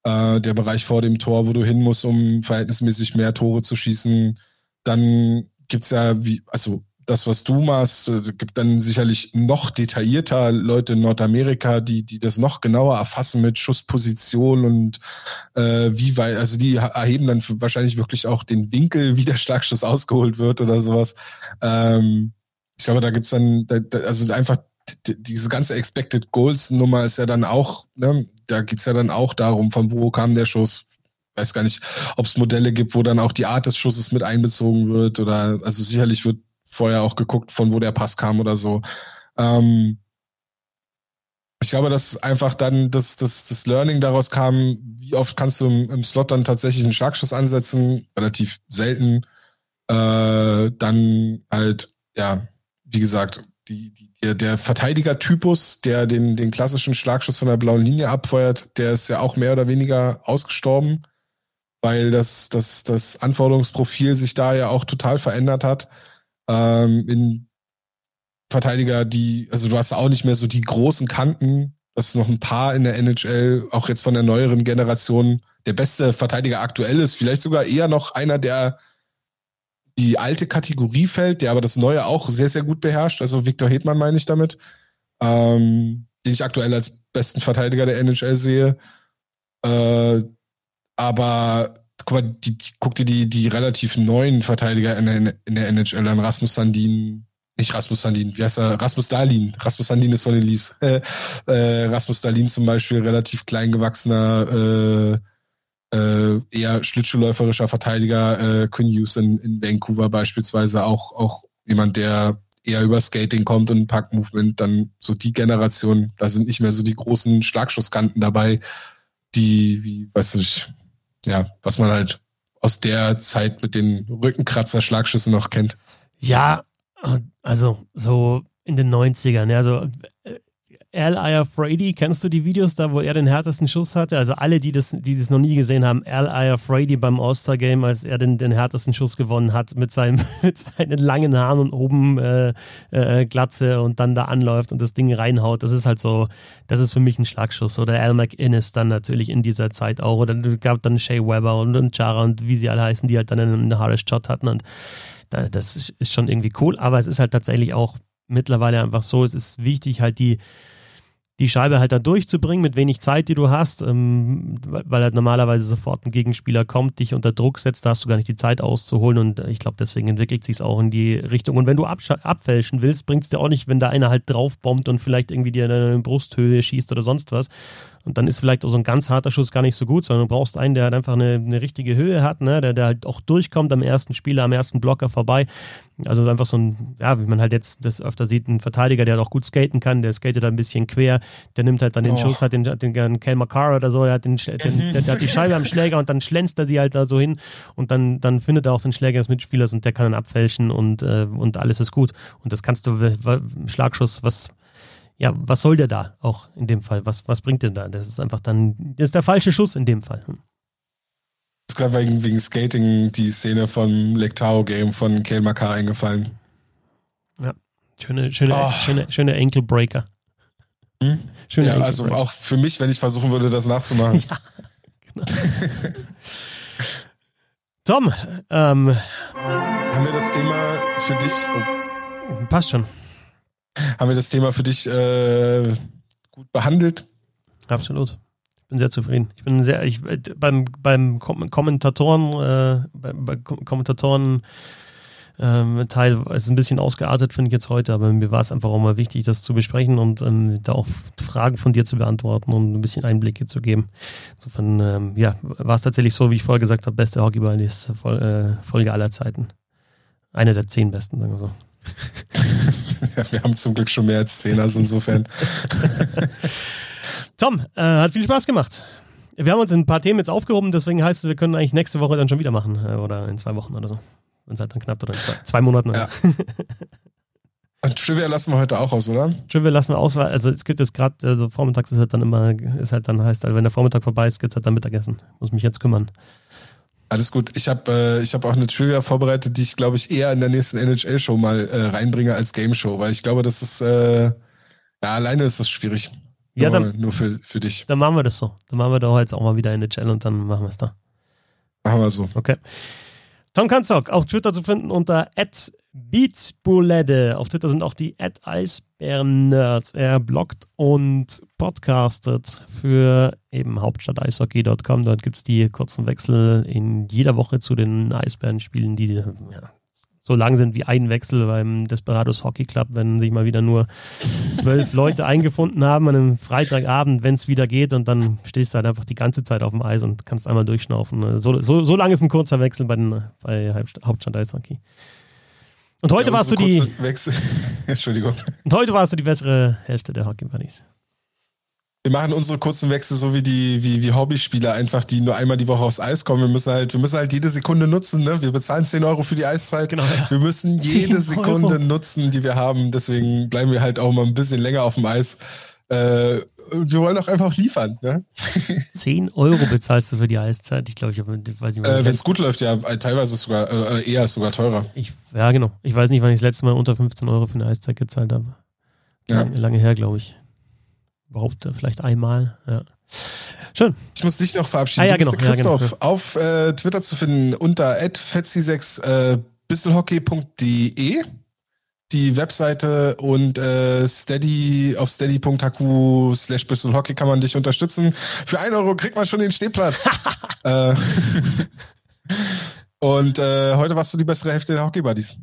Äh, der Bereich vor dem Tor, wo du hin musst, um verhältnismäßig mehr Tore zu schießen. Dann gibt's ja, wie, also das, was du machst, äh, gibt dann sicherlich noch detaillierter Leute in Nordamerika, die, die das noch genauer erfassen mit Schussposition und äh, wie weit, also die erheben dann wahrscheinlich wirklich auch den Winkel, wie der Starkschuss ausgeholt wird oder sowas. Ähm, ich glaube, da gibt's dann, da, da, also einfach diese ganze Expected Goals Nummer ist ja dann auch, ne, da geht's ja dann auch darum, von wo kam der Schuss, weiß gar nicht, ob es Modelle gibt, wo dann auch die Art des Schusses mit einbezogen wird oder also sicherlich wird vorher auch geguckt, von wo der Pass kam oder so. Ähm, ich glaube, dass einfach dann das, das, das Learning daraus kam, wie oft kannst du im, im Slot dann tatsächlich einen Schlagschuss ansetzen, relativ selten. Äh, dann halt, ja, wie gesagt, die, die, der, der Verteidiger-Typus, der den, den klassischen Schlagschuss von der blauen Linie abfeuert, der ist ja auch mehr oder weniger ausgestorben, weil das, das, das Anforderungsprofil sich da ja auch total verändert hat ähm, in Verteidiger, die, also du hast auch nicht mehr so die großen Kanten. Das ist noch ein paar in der NHL, auch jetzt von der neueren Generation. Der beste Verteidiger aktuell ist vielleicht sogar eher noch einer, der die alte Kategorie fällt, der aber das Neue auch sehr, sehr gut beherrscht. Also Viktor Hedmann meine ich damit, ähm, den ich aktuell als besten Verteidiger der NHL sehe. Äh, aber guck mal, die, guck dir die, die relativ neuen Verteidiger in der, in der NHL an, Rasmus Sandin, nicht Rasmus Sandin, wie heißt er? Rasmus Dahlin. Rasmus Sandin ist von den Leafs. [LAUGHS] Äh, Rasmus Dahlin zum Beispiel, relativ kleingewachsener, äh, äh, eher schlittschuhläuferischer Verteidiger. Äh, Quinn Hughes in, in Vancouver beispielsweise auch, auch jemand, der eher über Skating kommt und Pack-Movement, dann so die Generation, da sind nicht mehr so die großen Schlagschusskanten dabei, die, wie, weißt du, ja, was man halt aus der Zeit mit den Rückenkratzer-Schlagschüssen noch kennt. Ja, also so in den 90ern, ja, also äh, Al Iafrady, kennst du die Videos da, wo er den härtesten Schuss hatte? Also alle, die das, die das noch nie gesehen haben, Al Iafrady beim All-Star-Game, als er den, den härtesten Schuss gewonnen hat mit, seinem, [LAUGHS] mit seinen langen Haaren und oben äh, äh, Glatze und dann da anläuft und das Ding reinhaut. Das ist halt so, das ist für mich ein Schlagschuss. Oder Al McInnes dann natürlich in dieser Zeit auch. Oder gab dann Shea Weber und, und Chara und wie sie alle heißen, die halt dann einen Hardest Shot hatten und das ist schon irgendwie cool, aber es ist halt tatsächlich auch mittlerweile einfach so, es ist wichtig, halt die, die Scheibe halt da durchzubringen mit wenig Zeit, die du hast, ähm, weil halt normalerweise sofort ein Gegenspieler kommt, dich unter Druck setzt, da hast du gar nicht die Zeit auszuholen und ich glaube, deswegen entwickelt sich es auch in die Richtung. Und wenn du abfälschen willst, bringt es dir auch nicht, wenn da einer halt draufbombt und vielleicht irgendwie dir in deine Brusthöhe schießt oder sonst was, und dann ist vielleicht auch so ein ganz harter Schuss gar nicht so gut, sondern du brauchst einen, der halt einfach eine, eine richtige Höhe hat, ne? der, der halt auch durchkommt am ersten Spieler, am ersten Blocker vorbei. Also einfach so ein, ja, wie man halt jetzt das öfter sieht, ein Verteidiger, der halt auch gut skaten kann, der skatet ein bisschen quer, der nimmt halt dann den oh. Schuss, hat den, den, den Kel McCarr oder so, der hat, den, den der, der, hat die Scheibe am Schläger und dann schlänzt er die halt da so hin und dann, dann findet er auch den Schläger des Mitspielers und der kann dann abfälschen und, äh, und alles ist gut. Und das kannst du, Schlagschuss, was ja, was soll der da auch in dem Fall? Was, was bringt denn da? Das ist einfach dann, das ist der falsche Schuss in dem Fall. Hm. ist gerade wegen, wegen Skating die Szene vom Lectao-Game von Kale Makar eingefallen. Ja, schöne, schöne, oh. schöne, schöne Ankle Breaker. Hm? Schöne ja, also auch für mich, wenn ich versuchen würde, das nachzumachen. [LAUGHS] ja, genau. Tom, ähm, haben wir das Thema für dich? Oh. Passt schon. Haben wir das Thema für dich äh, gut behandelt? Absolut. Ich bin sehr zufrieden. Ich bin sehr, ich, beim, beim Kommentatoren, äh, beim, beim Kommentatoren ähm, Teil ist ein bisschen ausgeartet, finde ich jetzt heute, aber mir war es einfach auch mal wichtig, das zu besprechen und ähm, da auch Fragen von dir zu beantworten und ein bisschen Einblicke zu geben. Insofern, ähm, ja, war es tatsächlich so, wie ich vorher gesagt habe, beste Hockeyball ist äh, Folge aller Zeiten. Eine der zehn besten, sagen wir so. [LAUGHS] [LAUGHS] wir haben zum Glück schon mehr als zehn, also insofern. [LAUGHS] Tom, äh, hat viel Spaß gemacht. Wir haben uns ein paar Themen jetzt aufgehoben, deswegen heißt es, wir können eigentlich nächste Woche dann schon wieder machen. Äh, oder in zwei Wochen oder so. Wenn es halt dann knapp oder in zwei, zwei Monaten. Ja. [LAUGHS] Und Trivia lassen wir heute auch aus, oder? Trivia lassen wir aus, weil also es gibt jetzt gerade, also vormittags ist halt dann immer, ist halt dann heißt, also wenn der Vormittag vorbei ist, gibt es halt dann Mittagessen. Muss mich jetzt kümmern. Alles gut. Ich habe äh, ich hab auch eine Trivia vorbereitet, die ich, glaube ich, eher in der nächsten NHL-Show mal äh, reinbringe als Game-Show, weil ich glaube, das ist, äh, ja, alleine ist das schwierig. Ja, nur, dann, nur für, für dich. Dann machen wir das so. Dann machen wir doch jetzt auch mal wieder NHL und dann machen wir es da. Machen wir so. Okay. Tom Kanzok, auf Twitter zu finden unter Beatsbulede. Auf Twitter sind auch die Eisbären-Nerds. Er bloggt und podcastet für eben hauptstadteishockey.com. Dort gibt es die kurzen Wechsel in jeder Woche zu den Eisbären-Spielen, die ja, so lang sind wie ein Wechsel beim Desperados Hockey Club, wenn sich mal wieder nur zwölf [LAUGHS] Leute eingefunden haben an einem Freitagabend, wenn es wieder geht und dann stehst du halt einfach die ganze Zeit auf dem Eis und kannst einmal durchschnaufen. So, so, so lang ist ein kurzer Wechsel bei, den, bei Hauptstadt Eishockey. Und heute ja, warst du die. Wechsel. [LAUGHS] Entschuldigung. Und heute warst du die bessere Hälfte der Hockey Bunnies. Wir machen unsere kurzen Wechsel so wie die wie, wie Hobbyspieler einfach, die nur einmal die Woche aufs Eis kommen. Wir müssen halt, wir müssen halt jede Sekunde nutzen. Ne? Wir bezahlen 10 Euro für die Eiszeit. Genau, ja. Wir müssen [LAUGHS] jede Sekunde nutzen, die wir haben. Deswegen bleiben wir halt auch mal ein bisschen länger auf dem Eis. Äh, wir wollen auch einfach liefern. Ne? [LAUGHS] 10 Euro bezahlst du für die Eiszeit? Ich glaube, ich, weiß nicht. Äh, Wenn es gut läuft, ja, teilweise ist sogar äh, eher ist sogar teurer. Ich, ja, genau. Ich weiß nicht, wann ich das letzte Mal unter 15 Euro für eine Eiszeit gezahlt habe. Ja. Lange her, glaube ich. Überhaupt äh, vielleicht einmal. Ja. Schön. Ich muss dich noch verabschieden. Ah, ja, genau. Christoph, ja, genau. auf äh, Twitter zu finden unter fetzi6 äh, bisselhockey.de die Webseite und äh, steady auf steady.hq slash bisselhockey kann man dich unterstützen. Für ein Euro kriegt man schon den Stehplatz. [LAUGHS] äh, [LAUGHS] und äh, heute warst du die bessere Hälfte der Hockey Buddies.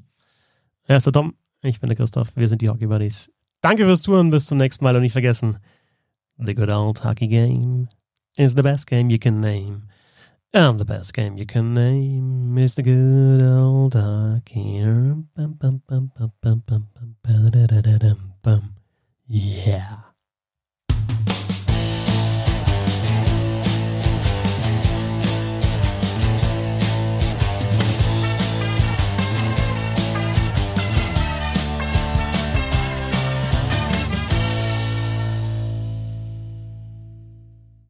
Ja, ist der Tom. Ich bin der Christoph. Wir sind die Hockey Buddies. Danke fürs Touren. Bis zum nächsten Mal und nicht vergessen. The good old hockey game is the best game you can name. And the best game you can name is the good old hockey. Yeah.